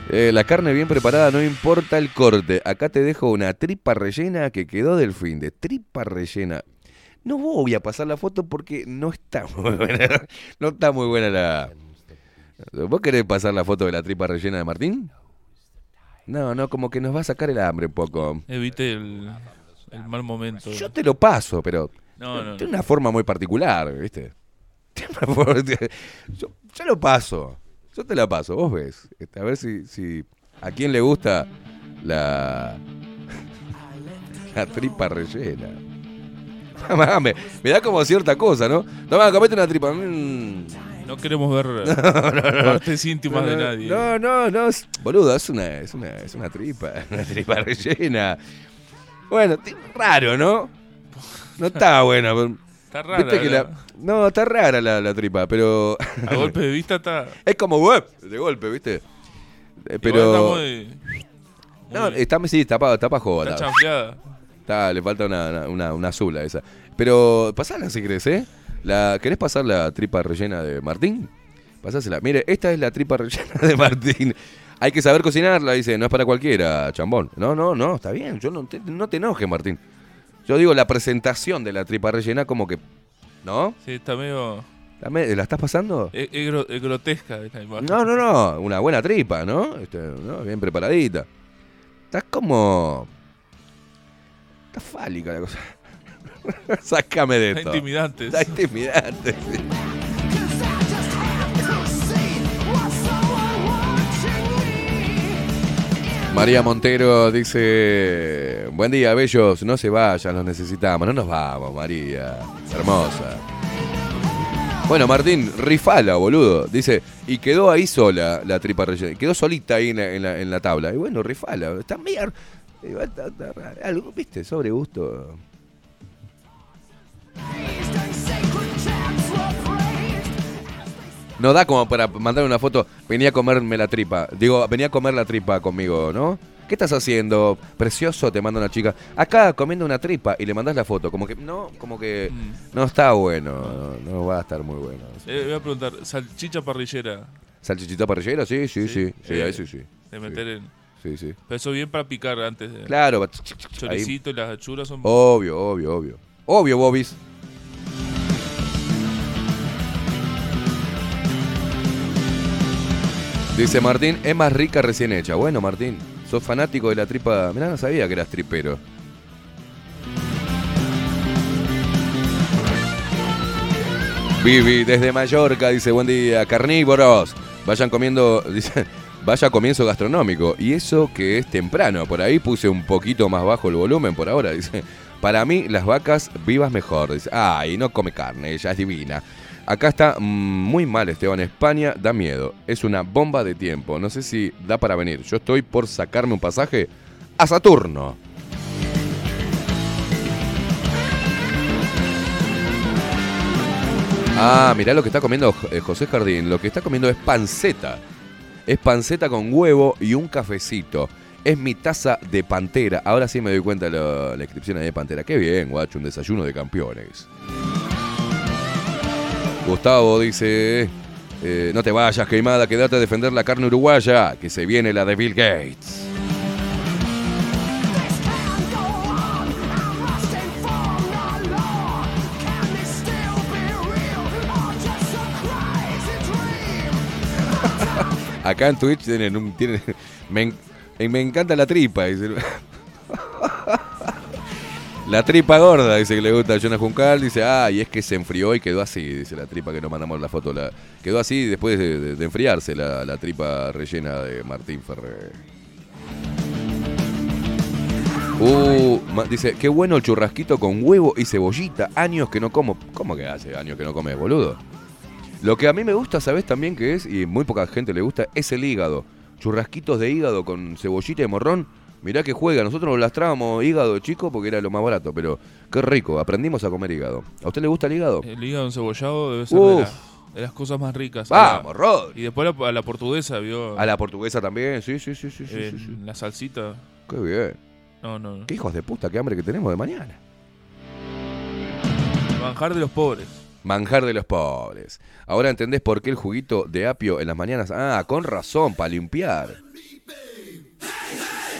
Eh, la carne bien preparada, no importa el corte. Acá te dejo una tripa rellena que quedó del fin de tripa rellena. No voy a pasar la foto porque no está muy buena. No está muy buena la. ¿Vos querés pasar la foto de la tripa rellena de Martín? No, no, como que nos va a sacar el hambre un poco. Evite el, el mal momento. Yo te lo paso, pero No, no, tiene una forma muy particular, ¿viste? Yo, yo lo paso. Yo te la paso, vos ves. Este, A ver si, si a quién le gusta la la tripa rellena. Me, me da como cierta cosa, ¿no? Toma, comete una tripa. Mm. No queremos ver No, no, no. partes íntimas de No, nadie. No, no, no. Boludo, es una, es una, es una tripa. Una tripa rellena. Bueno, raro, ¿no? No está buena. pero- Está rara. Viste que la- ¿no? No, está rara la, la tripa, pero. A golpe de vista está. es como web, de golpe, ¿viste? Eh, igual Pero. Está muy, No, está, sí, está está está chanfleada. Está, le falta una, una, una, azul a esa. Pero pasala si querés, ¿eh? La, ¿Querés pasar la tripa rellena de Martín? Pasásela. Mire, esta es la tripa rellena de Martín. Hay que saber cocinarla, dice, no es para cualquiera, chambón. No, no, no, está bien, yo no te, no te enojes, Martín. Yo digo la presentación de la tripa rellena como que, ¿no? Sí, está medio. ¿La, me- la estás pasando? Es, es gro- es grotesca esta imagen. No, no, no, una buena tripa, ¿no? Este, ¿no? Bien preparadita. Estás como... Está fálica la cosa. Sácame de Está esto. intimidante. Está intimidante. sí. María Montero dice, buen día, bellos, no se vayan, los necesitamos. No nos vamos, María. Hermosa. Bueno, Martín, rifala, boludo. Dice, y quedó ahí sola la tripa rellena. Quedó solita ahí en la, en la- en la tabla. Y bueno, rifala. Está medio... igual está- está- Algo, viste, sobre gusto. No da como para mandar una foto. Venía a comerme la tripa. Digo, venía a comer la tripa conmigo, ¿no? ¿Qué estás haciendo? Precioso, te manda una chica. Acá comiendo una tripa y le mandas la foto. Como que, no, como que no está bueno. No, no va a estar muy bueno. Eh, voy a preguntar, salchicha parrillera. ¿Salchichita parrillera? Sí, sí, sí. Sí, Eh, ahí sí, sí. De meter en. Sí, sí. Pero eso bien para picar antes. De... Claro, Choricito y las achuras son. Obvio, obvio, obvio. Obvio, Bobis. Dice Martín, es más rica recién hecha. Bueno, Martín, sos fanático de la tripa. Mirá, no sabía que eras tripero. Vivi desde Mallorca dice, buen día, carnívoros. Vayan comiendo, dice, vaya comienzo gastronómico. Y eso que es temprano. Por ahí puse un poquito más bajo el volumen por ahora. Dice, para mí las vacas vivas mejor. Dice, ay, no come carne, ella es divina. Acá está mm, muy mal Esteban, España da miedo. Es una bomba de tiempo. No sé si da para venir. Yo estoy por sacarme un pasaje a Saturno. Ah, mirá lo que está comiendo eh, José Jardín. Lo que está comiendo es panceta. Es panceta con huevo y un cafecito. Es mi taza de pantera. Ahora sí me doy cuenta la, la inscripción de pantera. Qué bien, guacho, un desayuno de campeones. Gustavo dice: eh, No te vayas, queimada, quédate a defender la carne uruguaya, que se viene la de Bill Gates. Acá en Twitch tienen un. Me, en- me encanta la tripa. dice. La tripa gorda, dice que le gusta a Jonas Juncal. Dice, ah, y es que se enfrió y quedó así. Dice la tripa que nos mandamos la foto. Quedó así después de, enfriarse la, tripa rellena de Martín Ferrer. Uh, dice, qué bueno el churrasquito con huevo y cebollita. Años que no como. ¿Cómo que hace años que no comes, boludo? Lo que a mí me gusta, ¿sabes también que es? Y muy poca gente le gusta, es el hígado. Churrasquitos de hígado con cebollita y morrón. Mirá que juega. Nosotros nos lastrábamos hígado chico porque era lo más barato, pero qué rico. Aprendimos a comer hígado. ¿A usted le gusta el hígado? El hígado encebollado debe ser de, la- de las cosas más ricas. Vamos, la-. Y después a la, a la portuguesa, ¿vio? A la portuguesa también, sí, sí, sí, sí, sí, En sí, sí. La salsita. Qué bien. No, no, no. Qué hijos de puta, qué hambre que tenemos de mañana. Manjar de los pobres. Manjar de los pobres. Ahora entendés por qué el juguito de apio en las mañanas. Ah, con razón, para limpiar.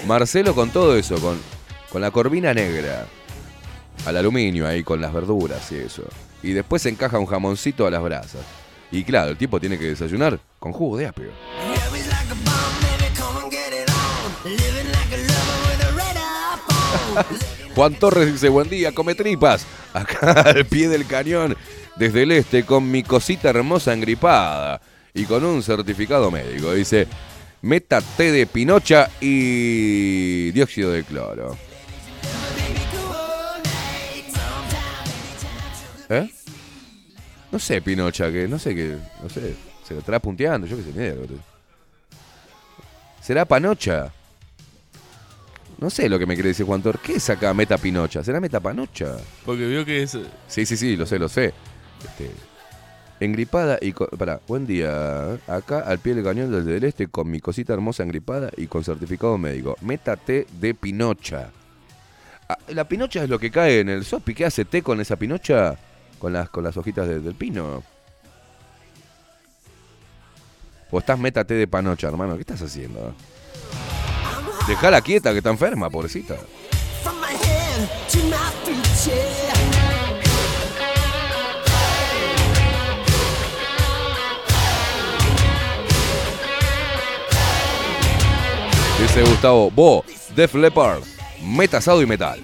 Marcelo con todo eso, con, con la corvina negra. Al aluminio ahí, con las verduras y eso. Y después se encaja un jamoncito a las brasas. Y claro, el tipo tiene que desayunar con jugo de apio. Juan Torres dice, buen día, come tripas. Acá al pie del cañón, desde el este, con mi cosita hermosa engripada. Y con un certificado médico. Dice, meta té de pinocha y dióxido de cloro. ¿Eh? No sé, Pinocha, que no sé qué, no sé, se lo estará punteando, yo qué sé, idea. ¿Será Panocha? No sé lo que me quiere decir Juan Tor. ¿Qué es acá Meta Pinocha? ¿Será Meta Panocha? Porque vio que es. Sí, sí, sí, lo sé, lo sé. Este, engripada y con... Buen día. Acá al pie del cañón desde el este con mi cosita hermosa engripada y con certificado médico. Meta té de Pinocha. Ah, la pinocha es lo que cae en el sopi. ¿Qué hace té con esa pinocha? Con las, con las hojitas de- del pino. O estás métate de panocha, hermano. ¿Qué estás haciendo? Dejala quieta, que está enferma, pobrecita. Dice Gustavo, vos, Def Leppard, meta asado y metal.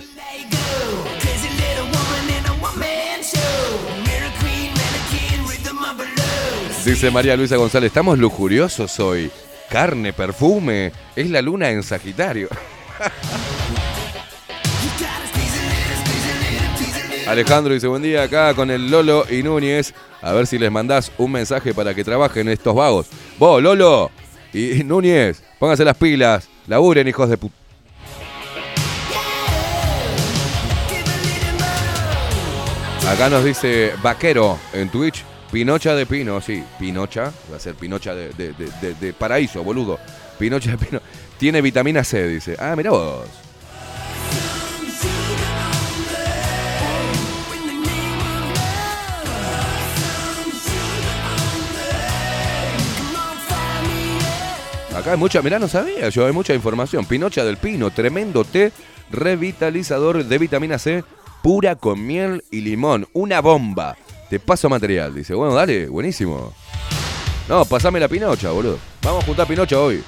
Dice María Luisa González, estamos lujuriosos hoy. Carne, perfume, es la luna en Sagitario. Alejandro dice, buen día acá con el Lolo y Núñez. A ver si les mandás un mensaje para que trabajen estos vagos. Vos, Lolo y Núñez, pónganse las pilas. Laburen, hijos de puta. Acá nos dice Vaquero en Twitch. Pinocha de Pino, sí. Pinocha, va a ser Pinocha de, de- de- de- paraíso, boludo. Pinocha de Pino. Tiene vitamina C, dice. Ah, mira vos. Acá hay mucha, mirá, no sabía yo, hay mucha información. Pinocha del Pino, tremendo té revitalizador de vitamina C, pura con miel y limón. Una bomba. Te paso material. Dice, bueno, dale, buenísimo. No, pasame la Pinocha, boludo. Vamos a juntar Pinocha hoy.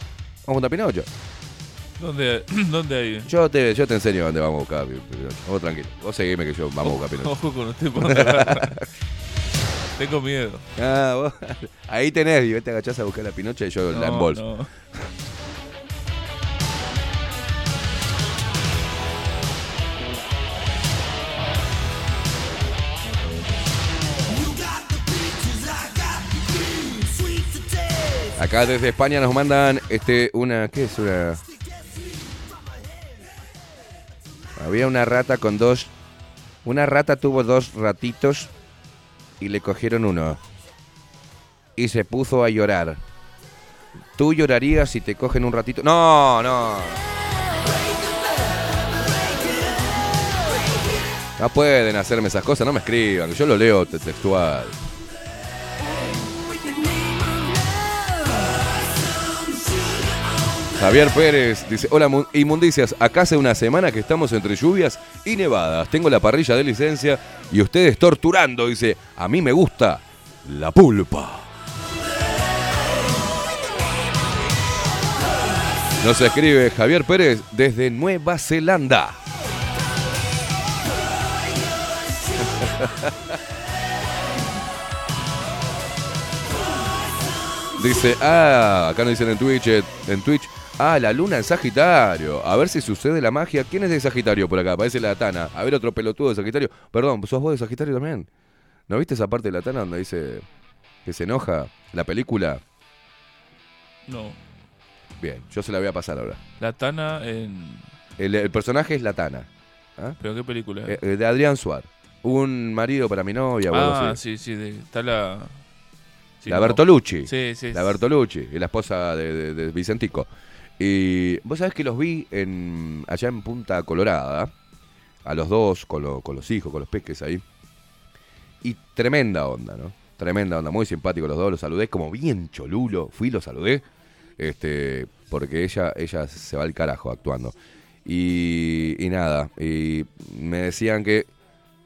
Vamos a juntar Pinocha. ¿Dónde, ¿Dónde hay? Yo te, yo te enseño dónde vamos a buscar Pinocha. Vos tranquilo. Vos seguime que yo vamos a buscar Pinocha. Ojo con usted. Tengo miedo. Ah, vos- ahí tenés, y te agachás a buscar la Pinocha y yo la embolso. no. Acá desde España nos mandan este una ¿qué es una? Había una rata con dos una rata tuvo dos ratitos y le cogieron uno y se puso a llorar. ¿Tú llorarías si te cogen un ratito? No, no. No pueden hacerme esas cosas, no me escriban, yo lo leo te- textual. Javier Pérez dice, hola mu- inmundicias, acá hace una semana que estamos entre lluvias y nevadas. Tengo la parrilla de licencia y ustedes torturando. Dice, a mí me gusta la pulpa. Nos escribe Javier Pérez desde Nueva Zelanda. Dice, ah, acá nos dicen en Twitch, en Twitch, ah, la luna en Sagitario. A ver si sucede la magia. ¿Quién es de Sagitario por acá? Parece la Tana. A ver otro pelotudo de Sagitario. Perdón, ¿sos vos de Sagitario también? ¿No viste esa parte de la Tana donde dice que se enoja la película? No. Bien, yo se la voy a pasar ahora. La Tana en. El, el personaje es la Tana. ¿ah? ¿Pero qué película? Eh, eh, de Adrián Suar. Un marido para mi novia ah, sí, sí, de- está la. sí, la. Bertolucci. Sí, sí. La Bertolucci, es la esposa de, de- de Vicentico. Y vos sabés que los vi en, allá en Punta Colorada, a los dos, con, con los hijos, con los peques ahí. Y tremenda onda, ¿no? Tremenda onda, muy simpático los dos, los saludé como bien cholulo, fui, los saludé, este, porque ella, ella se va al carajo actuando. Y, y nada, y me decían que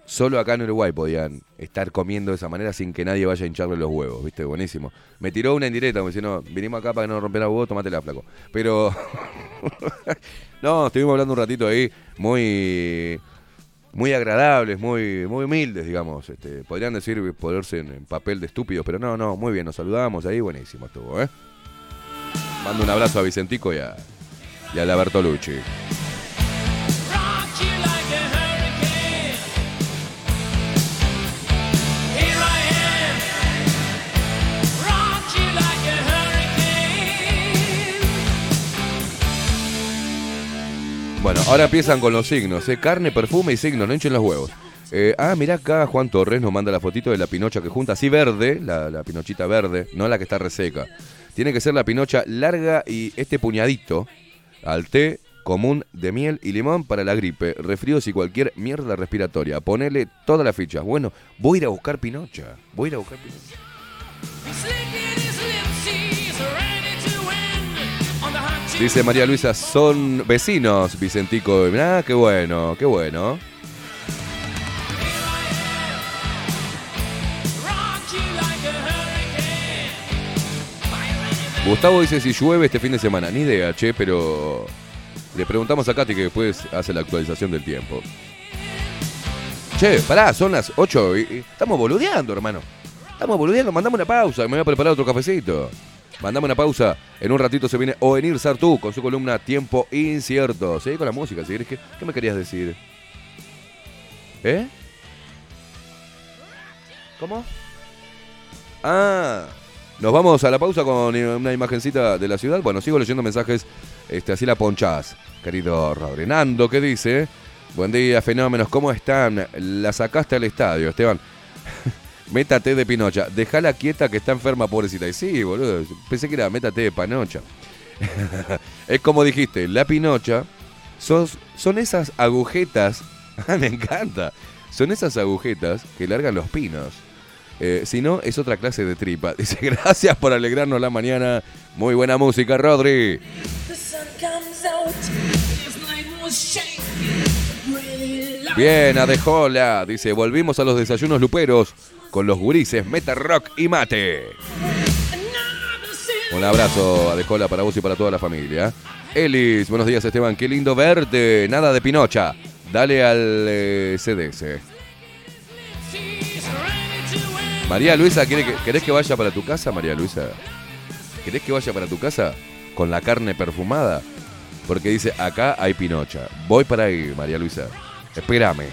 solo acá en Uruguay podían estar comiendo de esa manera sin que nadie vaya a hincharle los huevos, ¿viste? Buenísimo. Me tiró una indirecta, me dice, vinimos acá para que no rompiera huevo, tomátela, flaco. Pero, no, estuvimos hablando un ratito ahí, muy muy agradables, muy muy humildes, digamos. Este, podrían decir ponerse en, en papel de estúpidos, pero no, no, muy bien, nos saludamos ahí, buenísimo estuvo, ¿eh? Mando un abrazo a Vicentico y a, y a la Bertolucci. Bueno, ahora empiezan con los signos, ¿eh? Carne, perfume y signos, no hinchen los huevos. Eh, ah, mirá acá, Juan Torres nos manda la fotito de la pinocha que junta, así verde, la, pinochita verde, no la que está reseca. Tiene que ser la pinocha larga y este puñadito al té común de miel y limón para la gripe, resfríos y cualquier mierda respiratoria. Ponele todas las fichas. Bueno, voy a ir a buscar pinocha. Voy a ir a buscar pinocha. Dice María Luisa, son vecinos, Vicentico. Ah, qué bueno, qué bueno. Gustavo dice si llueve este fin de semana. Ni idea, che, pero le preguntamos a Katy que después hace la actualización del tiempo. Che, pará, son las 8 y, y estamos boludeando, hermano. Estamos boludeando, mandame una pausa, me voy a preparar otro cafecito. Mandame una pausa. En un ratito se viene Ovenir Sartú con su columna Tiempo Incierto. Seguí con la música, si querés. ¿Qué, ¿Qué me querías decir? ¿Eh? ¿Cómo? Ah, nos vamos a la pausa con una imagencita de la ciudad. Bueno, sigo leyendo mensajes, este, así la ponchás, querido Rodri. Nando, ¿qué dice? Buen día, fenómenos, ¿cómo están? La sacaste al estadio, Esteban. Métate de Pinocha. Dejala quieta que está enferma, pobrecita. Y sí, boludo. Pensé que era métate de Panocha. es como dijiste, la Pinocha sos- son esas agujetas. Me encanta. Son esas agujetas que largan los pinos. Eh, si no, es otra clase de tripa. Dice, gracias por alegrarnos la mañana. Muy buena música, Rodri. Bien, Adejola. Dice, volvimos a los desayunos luperos con los gurises, meta rock y mate. Un abrazo, Adejola, para vos y para toda la familia. Elis, buenos días, Esteban. Qué lindo verte. Nada de Pinocha. Dale al eh, CDS. María Luisa, ¿quiere que- ¿querés que vaya para tu casa, María Luisa? ¿Querés que vaya para tu casa con la carne perfumada? Porque dice, acá hay Pinocha. Voy para ahí, María Luisa. Espérame.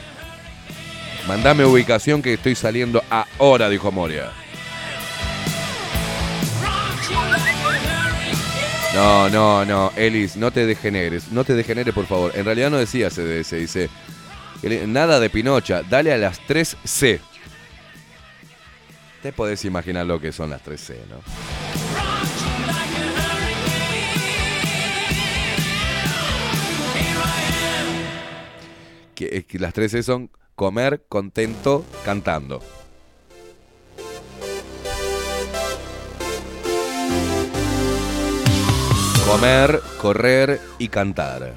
Mandame ubicación que estoy saliendo ahora, dijo Moria. No, no, no, Elis, no te degeneres, no te degeneres, por favor. En realidad no decía CDS, dice, nada de Pinocha, dale a las 3C. Te podés imaginar lo que son las 3C, ¿no? Que las 3C son comer, contento, cantando. Comer, correr y cantar.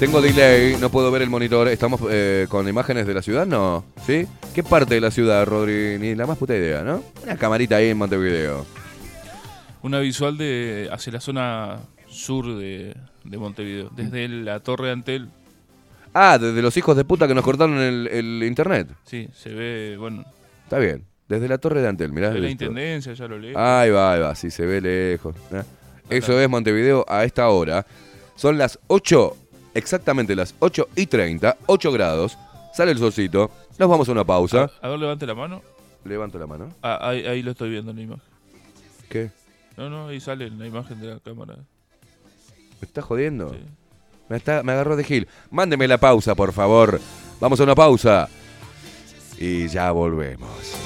Tengo delay, no puedo ver el monitor. ¿Estamos eh, con imágenes de la ciudad? No. ¿Sí? ¿Qué parte de la ciudad, Rodri? Ni la más puta idea, ¿no? Una camarita ahí en Montevideo. Una visual de hacia la zona sur de, de Montevideo. Desde la torre de Antel, Ah, desde los hijos de puta que nos cortaron el, el internet. sí, se ve, bueno, Está bien. Desde la torre de Antel, mirá. ve la intendencia, ya lo leí. Ahí va, ahí va, sí se ve lejos. ¿eh? Eso es Montevideo a esta hora. Son las 8, exactamente las 8 y 30, 8 grados. Sale el solcito. Nos vamos a una pausa. A ver, levante la mano. Levanto la mano. Ah, ahí, ahí lo estoy viendo en la imagen. ¿Qué? No, no, ahí sale la imagen de la cámara. ¿Me está jodiendo? Sí. Me, está, me agarró de Gil. Mándeme la pausa, por favor. Vamos a una pausa. Y ya volvemos.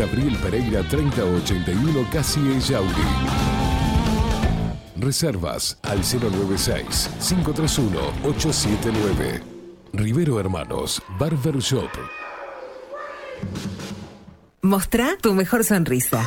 Gabriel Pereira 3081 Casi Yauri. Reservas al 096-531-879. Rivero Hermanos, Barber Shop. Mostrá tu mejor sonrisa.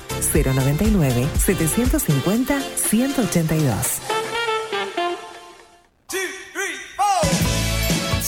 099 750 182.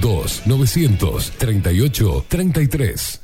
2-938-33.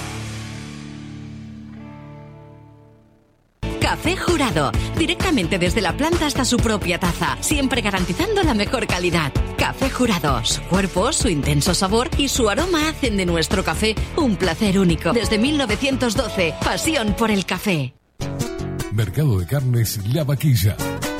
Café Jurado, directamente desde la planta hasta su propia taza, siempre garantizando la mejor calidad. Café Jurado, su cuerpo, su intenso sabor y su aroma hacen de nuestro café un placer único. Desde 1912, pasión por el café. Mercado de Carnes La Vaquilla.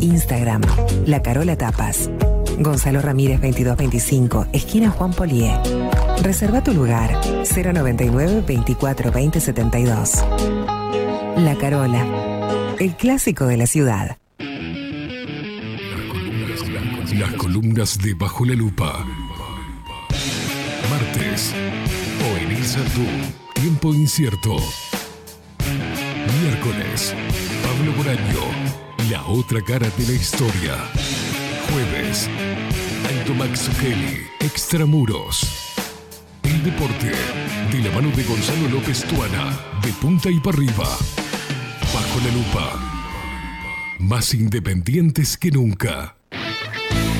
Instagram, La Carola Tapas. Gonzalo Ramírez 2225, esquina Juan Polié. Reserva tu lugar 099 24 20 72. La Carola, el clásico de la ciudad. Las columnas de Bajo la Lupa. Martes. O en Tú. Tiempo incierto. Miércoles. Pablo Boraño. La otra cara de la historia. Jueves. Alto Max. Extramuros. El deporte. De la mano de Gonzalo López Tuana. De punta y para arriba. Bajo la lupa. Más independientes que nunca.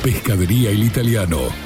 Pescadería El Italiano.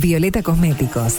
Violeta Cosméticos.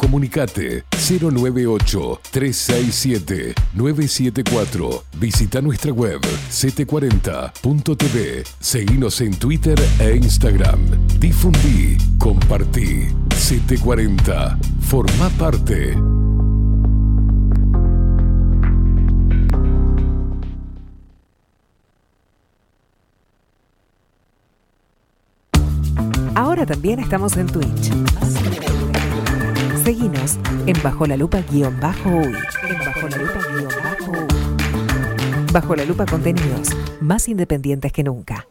Comunicate 098-367-974. Visita nuestra web ct40.tv. Seguinos en Twitter e Instagram. Difundí, compartí. CT40. Forma parte. Ahora también estamos en Twitch. Seguinos en Bajo la Lupa guion bajo uy. En Bajo la Lupa guion bajo uy. Bajo la lupa contenidos, más independientes que nunca.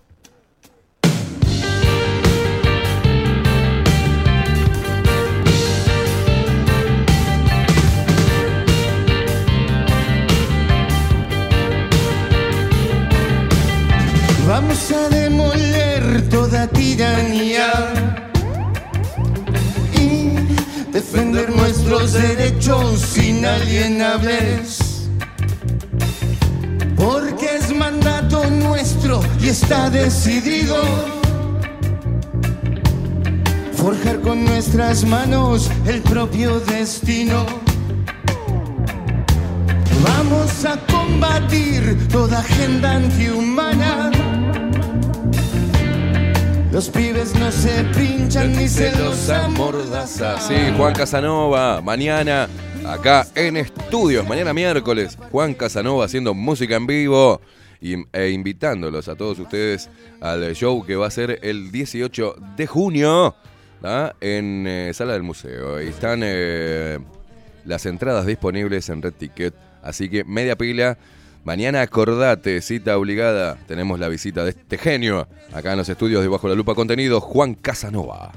Vamos a demoler toda tiranía defender nuestros derechos inalienables. Porque es mandato nuestro y está decidido forjar con nuestras manos el propio destino. Vamos a combatir toda agenda antihumana. Los pibes no se pinchan ni se los amordazan. Sí, Juan Casanova, mañana acá en estudios, mañana miércoles, Juan Casanova haciendo música en vivo e invitándolos a todos ustedes al show que va a ser el 18 de junio ¿ah? en eh, Sala del Museo. Y están eh, las entradas disponibles en Red Ticket, así que media pila. Mañana acordate, cita obligada. Tenemos la visita de este genio acá en los estudios de Bajo la Lupa Contenido, Juan Casanova.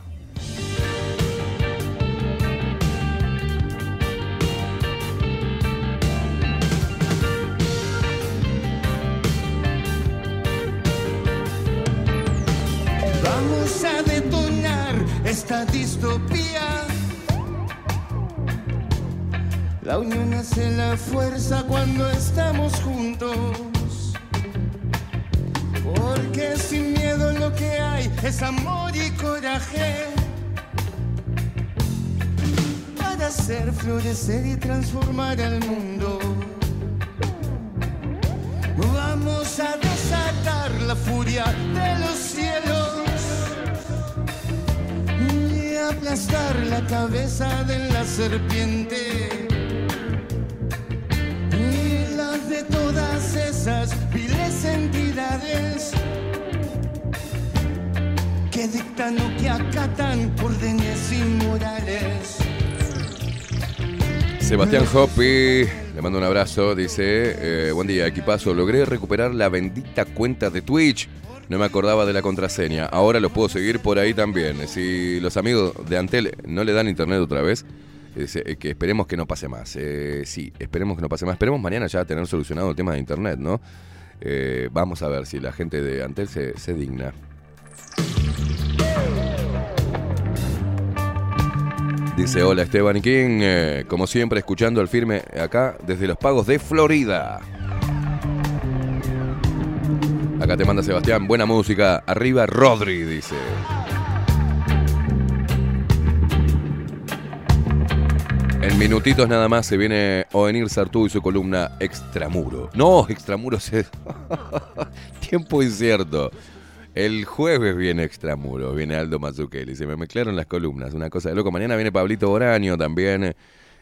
Vamos a detonar esta distopía. La unión hace la fuerza cuando estamos juntos. Porque sin miedo lo que hay es amor y coraje. Para hacer florecer y transformar al mundo. Vamos a desatar la furia de los cielos y aplastar la cabeza de la serpiente de todas esas viles entidades que dictan que acatan inmorales. Sebastián Hopi, le mando un abrazo, dice, eh, buen día, equipazo, logré recuperar la bendita cuenta de Twitch. No me acordaba de la contraseña, ahora lo puedo seguir por ahí también. Si los amigos de Antel no le dan internet otra vez, que esperemos que no pase más. Eh, sí, esperemos que no pase más. Esperemos mañana ya tener solucionado el tema de internet, ¿no? Eh, vamos a ver si la gente de Antel se, se digna. Dice, hola Esteban King, eh, como siempre escuchando al firme acá desde los pagos de Florida. Acá te manda Sebastián, buena música, arriba Rodri, dice. En minutitos nada más se viene Ovenir Sartú y su columna Extramuro. No, Extramuros es tiempo incierto. El jueves viene Extramuro, viene Aldo Mazzucchelli. Se me mezclaron las columnas, una cosa de loco. Mañana viene Pablito Boraño también,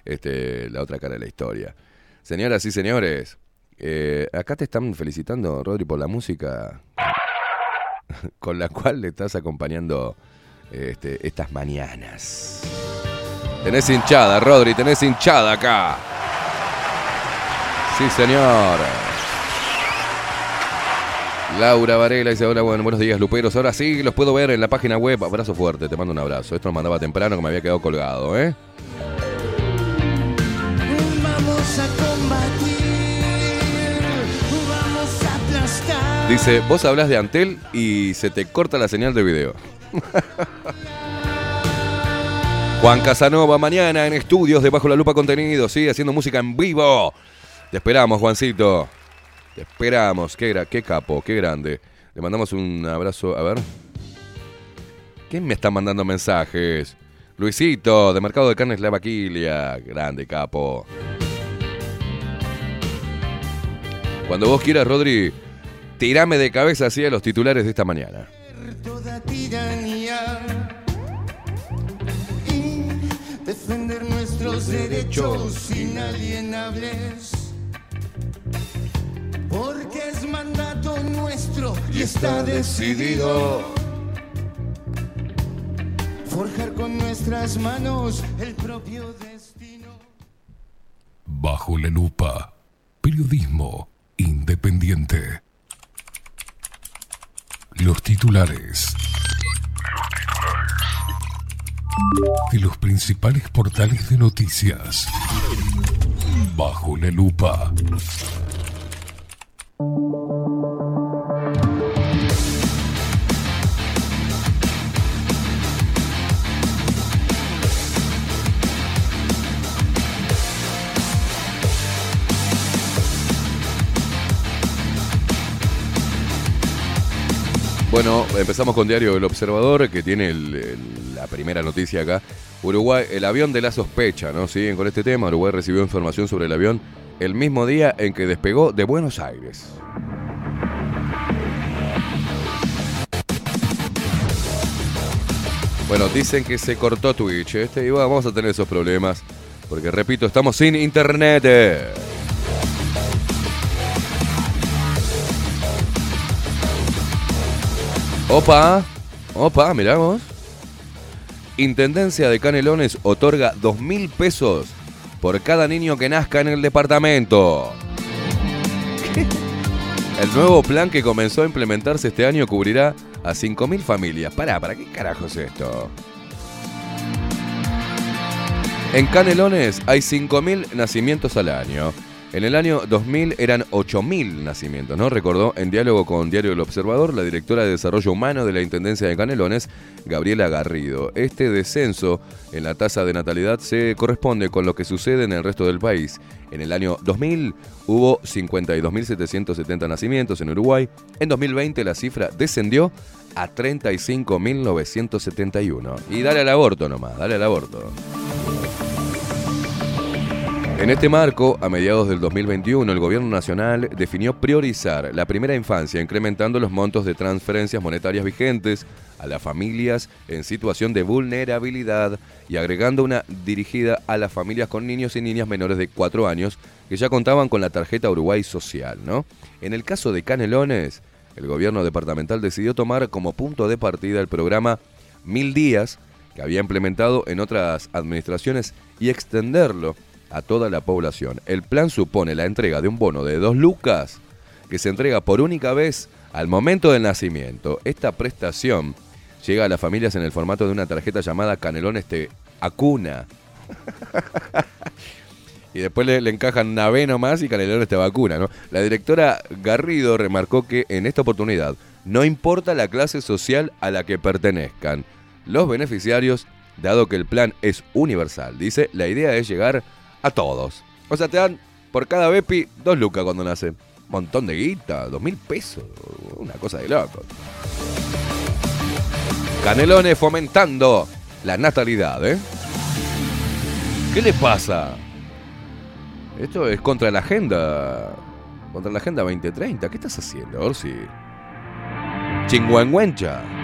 este, la otra cara de la historia. Señoras y señores, eh, acá te están felicitando, Rodri, por la música con la cual le estás acompañando este, estas mañanas. Tenés hinchada, Rodri, tenés hinchada acá. Sí, señor. Laura Varela dice, hola, bueno, buenos días, Luperos. Ahora sí, los puedo ver en la página web. Abrazo fuerte, te mando un abrazo. Esto lo mandaba temprano que me había quedado colgado, ¿eh? Vamos a combatir, vamos a aplastar. Dice, vos hablas de Antel y se te corta la señal de video. Juan Casanova mañana en estudios de Bajo la Lupa Contenido, sí, haciendo música en vivo. Te esperamos, Juancito. Te esperamos. Qué, gra- qué capo, qué grande. Le mandamos un abrazo. A ver. ¿Quién me está mandando mensajes? Luisito, de Mercado de Carnes La Vaquilia. Grande, capo. Cuando vos quieras, Rodri, tirame de cabeza así a los titulares de esta mañana. toda tiranía nuestros derechos inalienables. Porque es mandato nuestro y está decidido forjar con nuestras manos el propio destino. Bajo la lupa. Periodismo Independiente. Los titulares. De los principales portales de noticias. Bajo la lupa. Bueno, empezamos con Diario El Observador, que tiene el- el- la primera noticia acá. Uruguay, el avión de la sospecha, ¿no? Siguen con este tema. Uruguay recibió información sobre el avión el mismo día en que despegó de Buenos Aires. Bueno, dicen que se cortó Twitch, este, y vamos a tener esos problemas. Porque repito, estamos sin internet. eh. Opa, opa, miramos. Intendencia de Canelones otorga dos mil pesos por cada niño que nazca en el departamento. El nuevo plan que comenzó a implementarse este año cubrirá a 5.000 familias. Pará, ¿para qué carajo es esto? En Canelones hay 5.000 nacimientos al año. En el año 2000 eran 8.000 nacimientos, ¿no? Recordó en diálogo con Diario El Observador la directora de Desarrollo Humano de la Intendencia de Canelones, Gabriela Garrido. Este descenso en la tasa de natalidad se corresponde con lo que sucede en el resto del país. En el año 2000 hubo 52.770 nacimientos en Uruguay. En 2020 la cifra descendió a 35.971. Y dale al aborto nomás, dale al aborto. En este marco, a mediados del 2021, el Gobierno Nacional definió priorizar la primera infancia, incrementando los montos de transferencias monetarias vigentes a las familias en situación de vulnerabilidad y agregando una dirigida a las familias con niños y niñas menores de 4 años que ya contaban con la tarjeta Uruguay Social, ¿no? En el caso de Canelones, el gobierno departamental decidió tomar como punto de partida el programa Mil Días, que había implementado en otras administraciones, y extenderlo a toda la población. El plan supone la entrega de un bono de dos lucas que se entrega por única vez al momento del nacimiento. Esta prestación llega a las familias en el formato de una tarjeta llamada Canelones Te Acuna. y después le, encajan una B nomás y Canelones Te Vacuna. La directora Garrido remarcó que en esta oportunidad no importa la clase social a la que pertenezcan los beneficiarios, dado que el plan es universal. Dice, la idea es llegar todos. O sea, te dan por cada Bepi dos lucas cuando nace. Montón de guita, dos mil pesos. Una cosa de loco. Canelones fomentando la natalidad, ¿eh? ¿Qué le pasa? Esto es contra la agenda. Contra la agenda 2030. ¿Qué estás haciendo, Orsi? Chingüengüencha.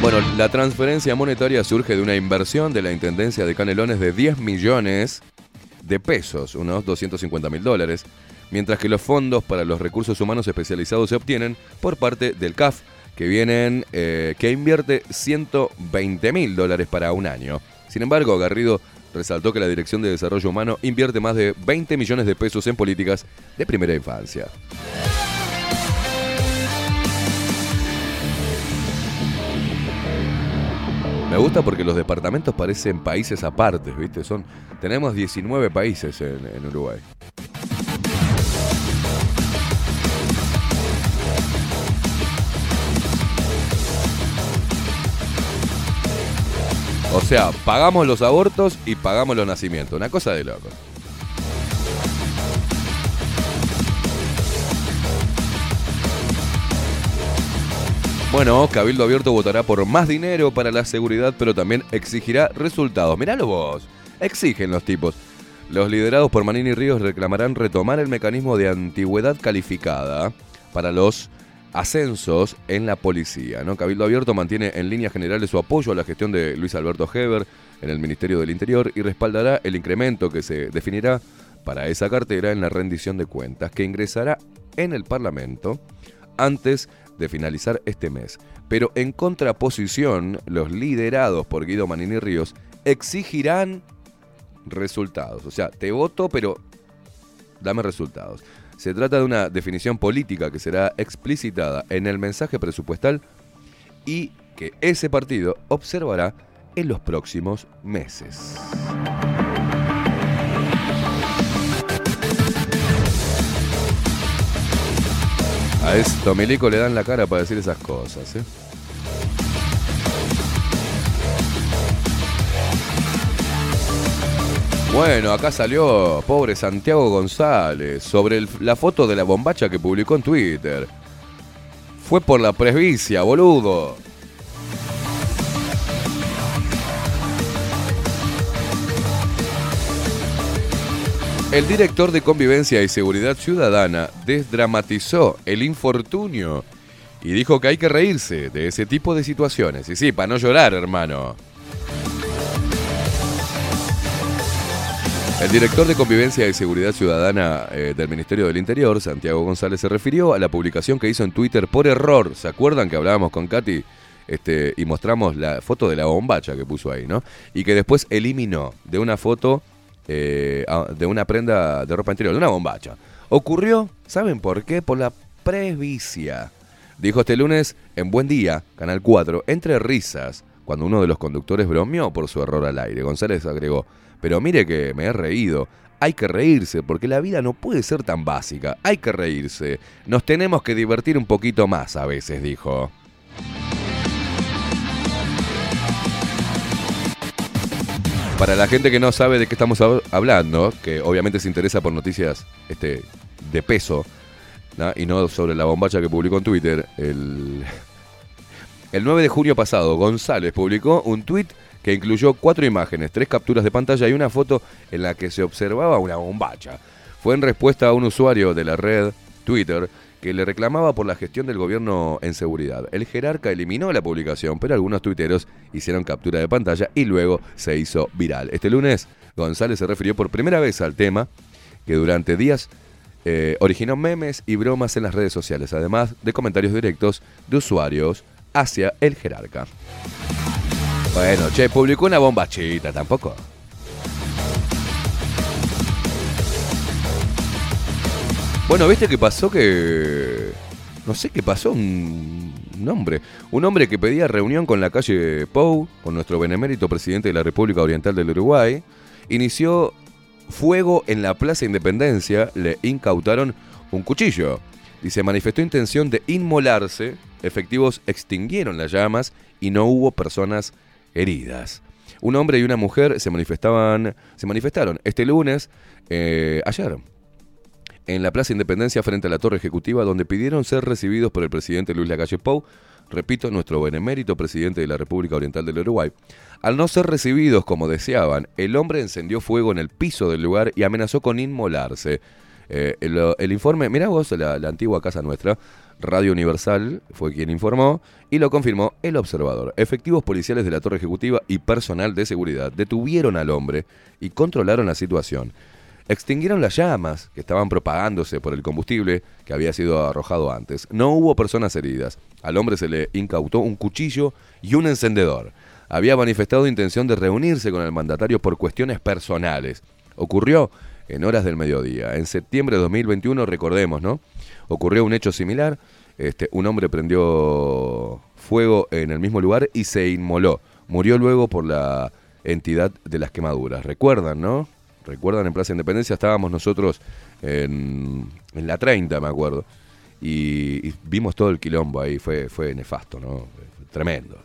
Bueno, la transferencia monetaria surge de una inversión de la Intendencia de Canelones de 10 millones de pesos, unos 250 mil dólares, mientras que los fondos para los recursos humanos especializados se obtienen por parte del CAF, que, vienen, eh, que invierte 120 mil dólares para un año. Sin embargo, Garrido resaltó que la Dirección de Desarrollo Humano invierte más de 20 millones de pesos en políticas de primera infancia. Me gusta porque los departamentos parecen países aparte, ¿viste? Son, tenemos 19 países en, en Uruguay. O sea, pagamos los abortos y pagamos los nacimientos. Una cosa de loco. Bueno, Cabildo Abierto votará por más dinero para la seguridad, pero también exigirá resultados. Miralo vos. Exigen los tipos. Los liderados por Manini Ríos reclamarán retomar el mecanismo de antigüedad calificada para los ascensos en la policía. ¿no? Cabildo Abierto mantiene en líneas generales su apoyo a la gestión de Luis Alberto Heber en el Ministerio del Interior y respaldará el incremento que se definirá para esa cartera en la rendición de cuentas que ingresará en el Parlamento antes de finalizar este mes. Pero en contraposición, los liderados por Guido Manini Ríos exigirán resultados. O sea, te voto, pero dame resultados. Se trata de una definición política que será explicitada en el mensaje presupuestal y que ese partido observará en los próximos meses. A esto Milico le dan la cara para decir esas cosas. ¿eh? Bueno, acá salió pobre Santiago González sobre la foto de la bombacha que publicó en Twitter. Fue por la presbicia, boludo. El director de Convivencia y Seguridad Ciudadana desdramatizó el infortunio y dijo que hay que reírse de ese tipo de situaciones. Y sí, para no llorar, hermano. El director de Convivencia y Seguridad Ciudadana eh, del Ministerio del Interior, Santiago González, se refirió a la publicación que hizo en Twitter por error. ¿Se acuerdan que hablábamos con Katy este, y mostramos la foto de la bombacha que puso ahí, ¿no? Y que después eliminó de una foto eh, de una prenda de ropa interior, de una bombacha. Ocurrió, ¿saben por qué? Por la presbicia. Dijo este lunes en Buen Día, Canal 4, entre risas, cuando uno de los conductores bromeó por su error al aire. González agregó, pero mire que me he reído. Hay que reírse, porque la vida no puede ser tan básica. Hay que reírse. Nos tenemos que divertir un poquito más a veces, dijo. Para la gente que no sabe de qué estamos hab- hablando, que obviamente se interesa por noticias este, de peso, y no sobre la bombacha que publicó en Twitter, el, el 9 de junio pasado, González publicó un tuit que incluyó cuatro imágenes, tres capturas de pantalla y una foto en la que se observaba una bombacha. Fue en respuesta a un usuario de la red Twitter que le reclamaba por la gestión del gobierno en seguridad. El jerarca eliminó la publicación, pero algunos tuiteros hicieron captura de pantalla y luego se hizo viral. Este lunes, González se refirió por primera vez al tema que durante días eh, originó memes y bromas en las redes sociales, además de comentarios directos de usuarios hacia el jerarca. Bueno, che, publicó una bombachita, tampoco. Bueno, ¿viste qué pasó? Que. No sé qué pasó. Un, hombre. Un hombre que pedía reunión con la calle Pou, con nuestro benemérito presidente de la República Oriental del Uruguay, inició fuego en la Plaza Independencia. Le incautaron un cuchillo. Se manifestó intención de inmolarse. Efectivos extinguieron las llamas y no hubo personas heridas. Un hombre y una mujer se manifestaban, se manifestaron este lunes, eh, ayer, en la Plaza Independencia frente a la Torre Ejecutiva, donde pidieron ser recibidos por el presidente Luis Lacalle Pou, repito, nuestro benemérito presidente de la República Oriental del Uruguay. Al no ser recibidos como deseaban, el hombre encendió fuego en el piso del lugar y amenazó con inmolarse. Eh, el, informe, mirá vos, la antigua casa nuestra, Radio Universal fue quien informó y lo confirmó el observador. Efectivos policiales de la Torre Ejecutiva y personal de seguridad detuvieron al hombre y controlaron la situación. Extinguieron las llamas que estaban propagándose por el combustible que había sido arrojado antes. No hubo personas heridas. Al hombre se le incautó un cuchillo y un encendedor. Había manifestado intención de reunirse con el mandatario por cuestiones personales. Ocurrió en horas del mediodía. En septiembre de 2021, recordemos, ¿no? Ocurrió un hecho similar. Este, un hombre prendió fuego en el mismo lugar y se inmoló. Murió luego por la entidad de las quemaduras. ¿Recuerdan, no? ¿Recuerdan en Plaza Independencia? Estábamos nosotros en, la 30, me acuerdo. Y, vimos todo el quilombo ahí. Fue, fue nefasto, ¿no? Tremendo.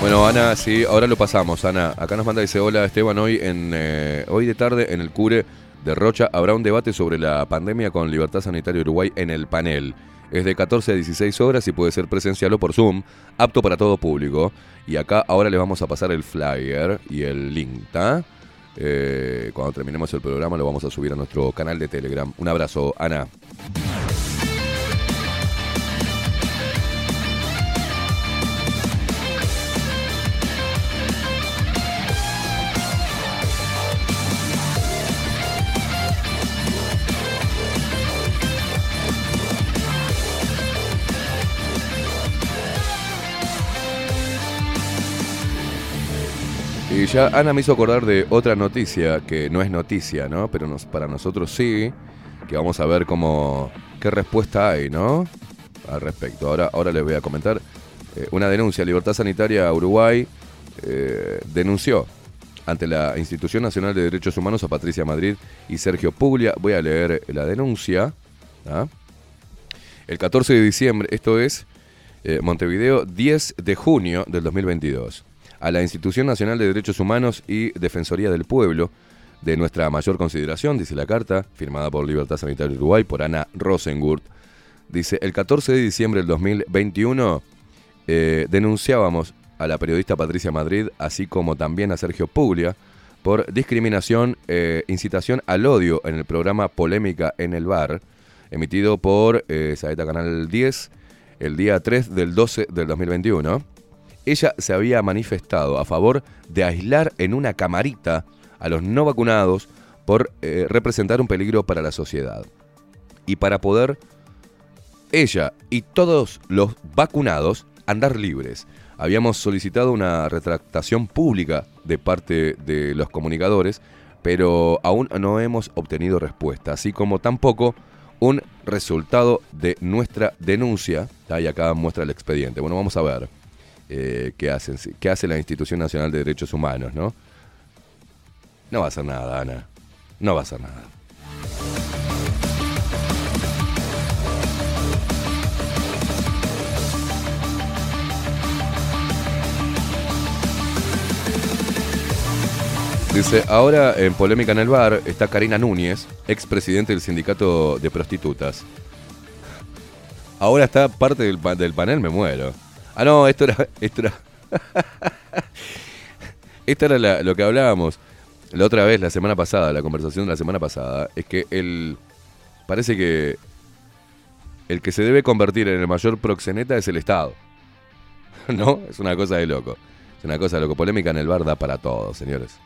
Bueno, Ana, sí, ahora lo pasamos, Ana. Acá nos manda, dice, hola Esteban, hoy, en, eh, hoy de tarde en el CURE de Rocha habrá un debate sobre la pandemia con Libertad Sanitaria Uruguay en el panel. Es de 14 a 16 horas y puede ser presencial o por Zoom, apto para todo público. Y acá ahora les vamos a pasar el flyer y el link. Eh, cuando terminemos el programa lo vamos a subir a nuestro canal de Telegram. Un abrazo, Ana. Ya Ana me hizo acordar de otra noticia que no es noticia, ¿no? Pero nos- para nosotros sí, que vamos a ver cómo, qué respuesta hay, ¿no? Al respecto. Ahora, ahora les voy a comentar. Eh, una denuncia, Libertad Sanitaria Uruguay eh, denunció ante la Institución Nacional de Derechos Humanos a Patricia Madrid y Sergio Puglia. Voy a leer la denuncia. ¿ah? El 14 de diciembre, esto es eh, Montevideo, 10 de junio del 2022. A la Institución Nacional de Derechos Humanos y Defensoría del Pueblo, de nuestra mayor consideración, dice la carta, firmada por Libertad Sanitaria Uruguay, por Ana Rosengurt. Dice, el 14 de diciembre del 2021 eh, denunciábamos a la periodista Patricia Madrid, así como también a Sergio Puglia, por discriminación, eh, incitación al odio en el programa Polémica en el Bar, emitido por eh, Saeta Canal 10 el día 3 del 12 del 2021. Ella se había manifestado a favor de aislar en una camarita a los no vacunados por eh, representar un peligro para la sociedad. Y para poder ella y todos los vacunados andar libres. Habíamos solicitado una retractación pública de parte de los comunicadores, pero aún no hemos obtenido respuesta, así como tampoco un resultado de nuestra denuncia. Ah, Y acá muestra el expediente. Bueno, vamos a ver eh, qué, hacen, qué hace la Institución Nacional de Derechos Humanos, ¿no? No va a hacer nada, Ana. No va a hacer nada. Dice, ahora en polémica en el bar está Karina Núñez, expresidente del sindicato de prostitutas. Ahora está parte del, pa- del panel, me muero. Ah, no, esto era... Esto era, era lo que hablábamos la otra vez, la semana pasada, la conversación de la semana pasada, es que el... Parece que el que se debe convertir en el mayor proxeneta es el Estado. ¿No? Es una cosa de loco. Es una cosa de loco. Polémica en el bar da para todo, señores.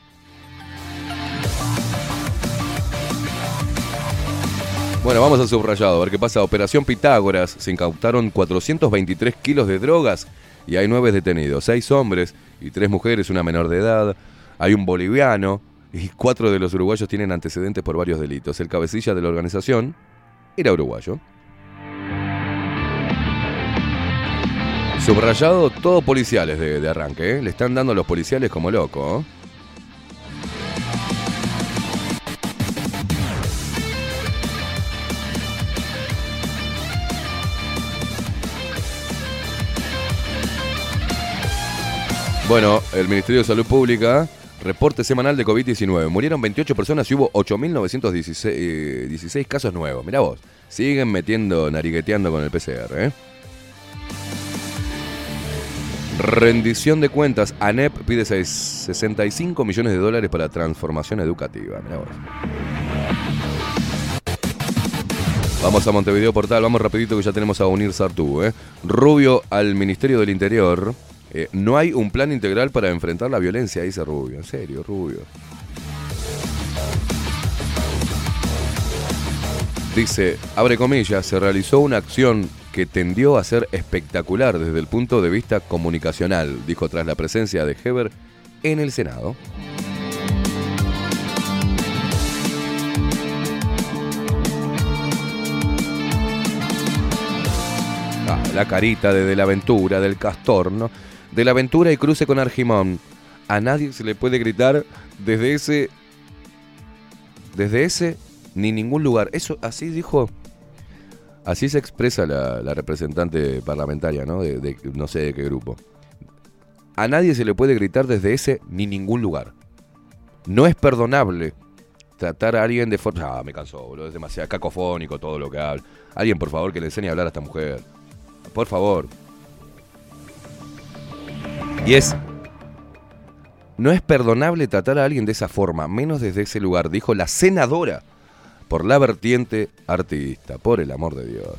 Bueno, vamos al subrayado, a ver qué pasa. Operación Pitágoras. Se incautaron 423 kilos de drogas y hay nueve detenidos. Seis hombres y tres mujeres, una menor de edad. Hay un boliviano y cuatro de los uruguayos tienen antecedentes por varios delitos. El cabecilla de la organización era uruguayo. Subrayado, todo policiales de, arranque. ¿eh? Le están dando a los policiales como loco. ¿eh? Bueno, el Ministerio de Salud Pública, reporte semanal de COVID-19. Murieron 28 personas y hubo 8.916 eh, 16 casos nuevos. Mirá vos, siguen metiendo, narigueteando con el PCR, ¿eh? Rendición de cuentas. ANEP pide seis- 65 millones de dólares para transformación educativa. Mirá vos. Vamos a Montevideo Portal, vamos rapidito que ya tenemos a Unir Sartú. ¿eh? Rubio al Ministerio del Interior. Eh, no hay un plan integral para enfrentar la violencia, dice Rubio. En serio, Rubio. Dice, abre comillas, se realizó una acción que tendió a ser espectacular desde el punto de vista comunicacional, dijo tras la presencia de Heber en el Senado. Ah, la carita de De la Aventura, del Castor, ¿no? De la Aventura y cruce con Argimón. A nadie se le puede gritar desde ese. Desde ese ni ningún lugar. Eso así dijo. Así se expresa la, representante parlamentaria, ¿no? De, de no sé de qué grupo. A nadie se le puede gritar desde ese ni ningún lugar. No es perdonable tratar a alguien de forma. Ah, me cansó, boludo. Es demasiado cacofónico todo lo que habla. Alguien, por favor, que le enseñe a hablar a esta mujer. Por favor. Y es. No es perdonable tratar a alguien de esa forma, menos desde ese lugar, dijo la senadora, por la vertiente artista, por el amor de Dios.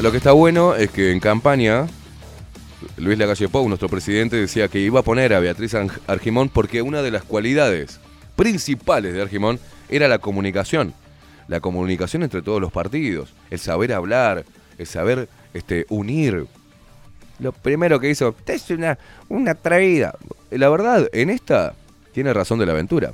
Lo, que está bueno es que en campaña, Luis Lagalle Pou, nuestro presidente, decía que iba a poner a Beatriz Argimón porque una de las cualidades principales de Argimón era la comunicación. La comunicación entre todos los partidos, el saber hablar, el saber este, unir. Lo primero que hizo, "Usted es una, una. Y La verdad, en esta tiene razón de la aventura.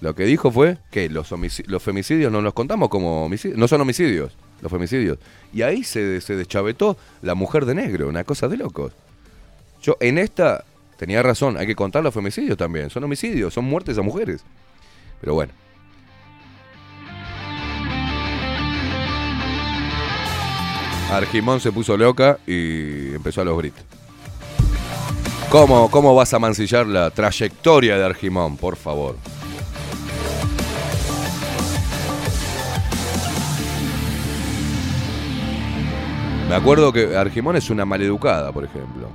Lo que dijo fue que los, los femicidios no los contamos como homicidios, no son homicidios, los femicidios. Y ahí se, se deschavetó la mujer de negro, una cosa de locos. Yo en esta tenía razón, hay que contar los femicidios también, son homicidios, son muertes a mujeres. Pero bueno. Argimón se puso loca y empezó a los gritos. ¿Cómo, ¿Cómo vas a mancillar la trayectoria de Argimón, por favor? Me acuerdo que Argimón es una maleducada, por ejemplo.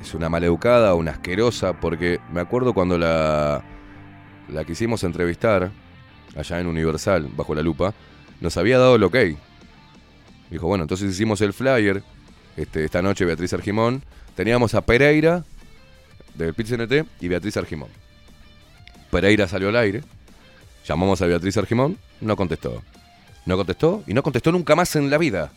Es una maleducada, una asquerosa, porque me acuerdo cuando la, la quisimos entrevistar, allá en Universal, bajo la lupa, nos había dado el ok. Dijo, bueno, entonces hicimos el flyer, este, esta noche Beatriz Argimón, teníamos a Pereira, del PIT-CNT, y Beatriz Argimón. Pereira salió al aire, llamamos a Beatriz Argimón, no contestó. No contestó y no contestó nunca más en la vida.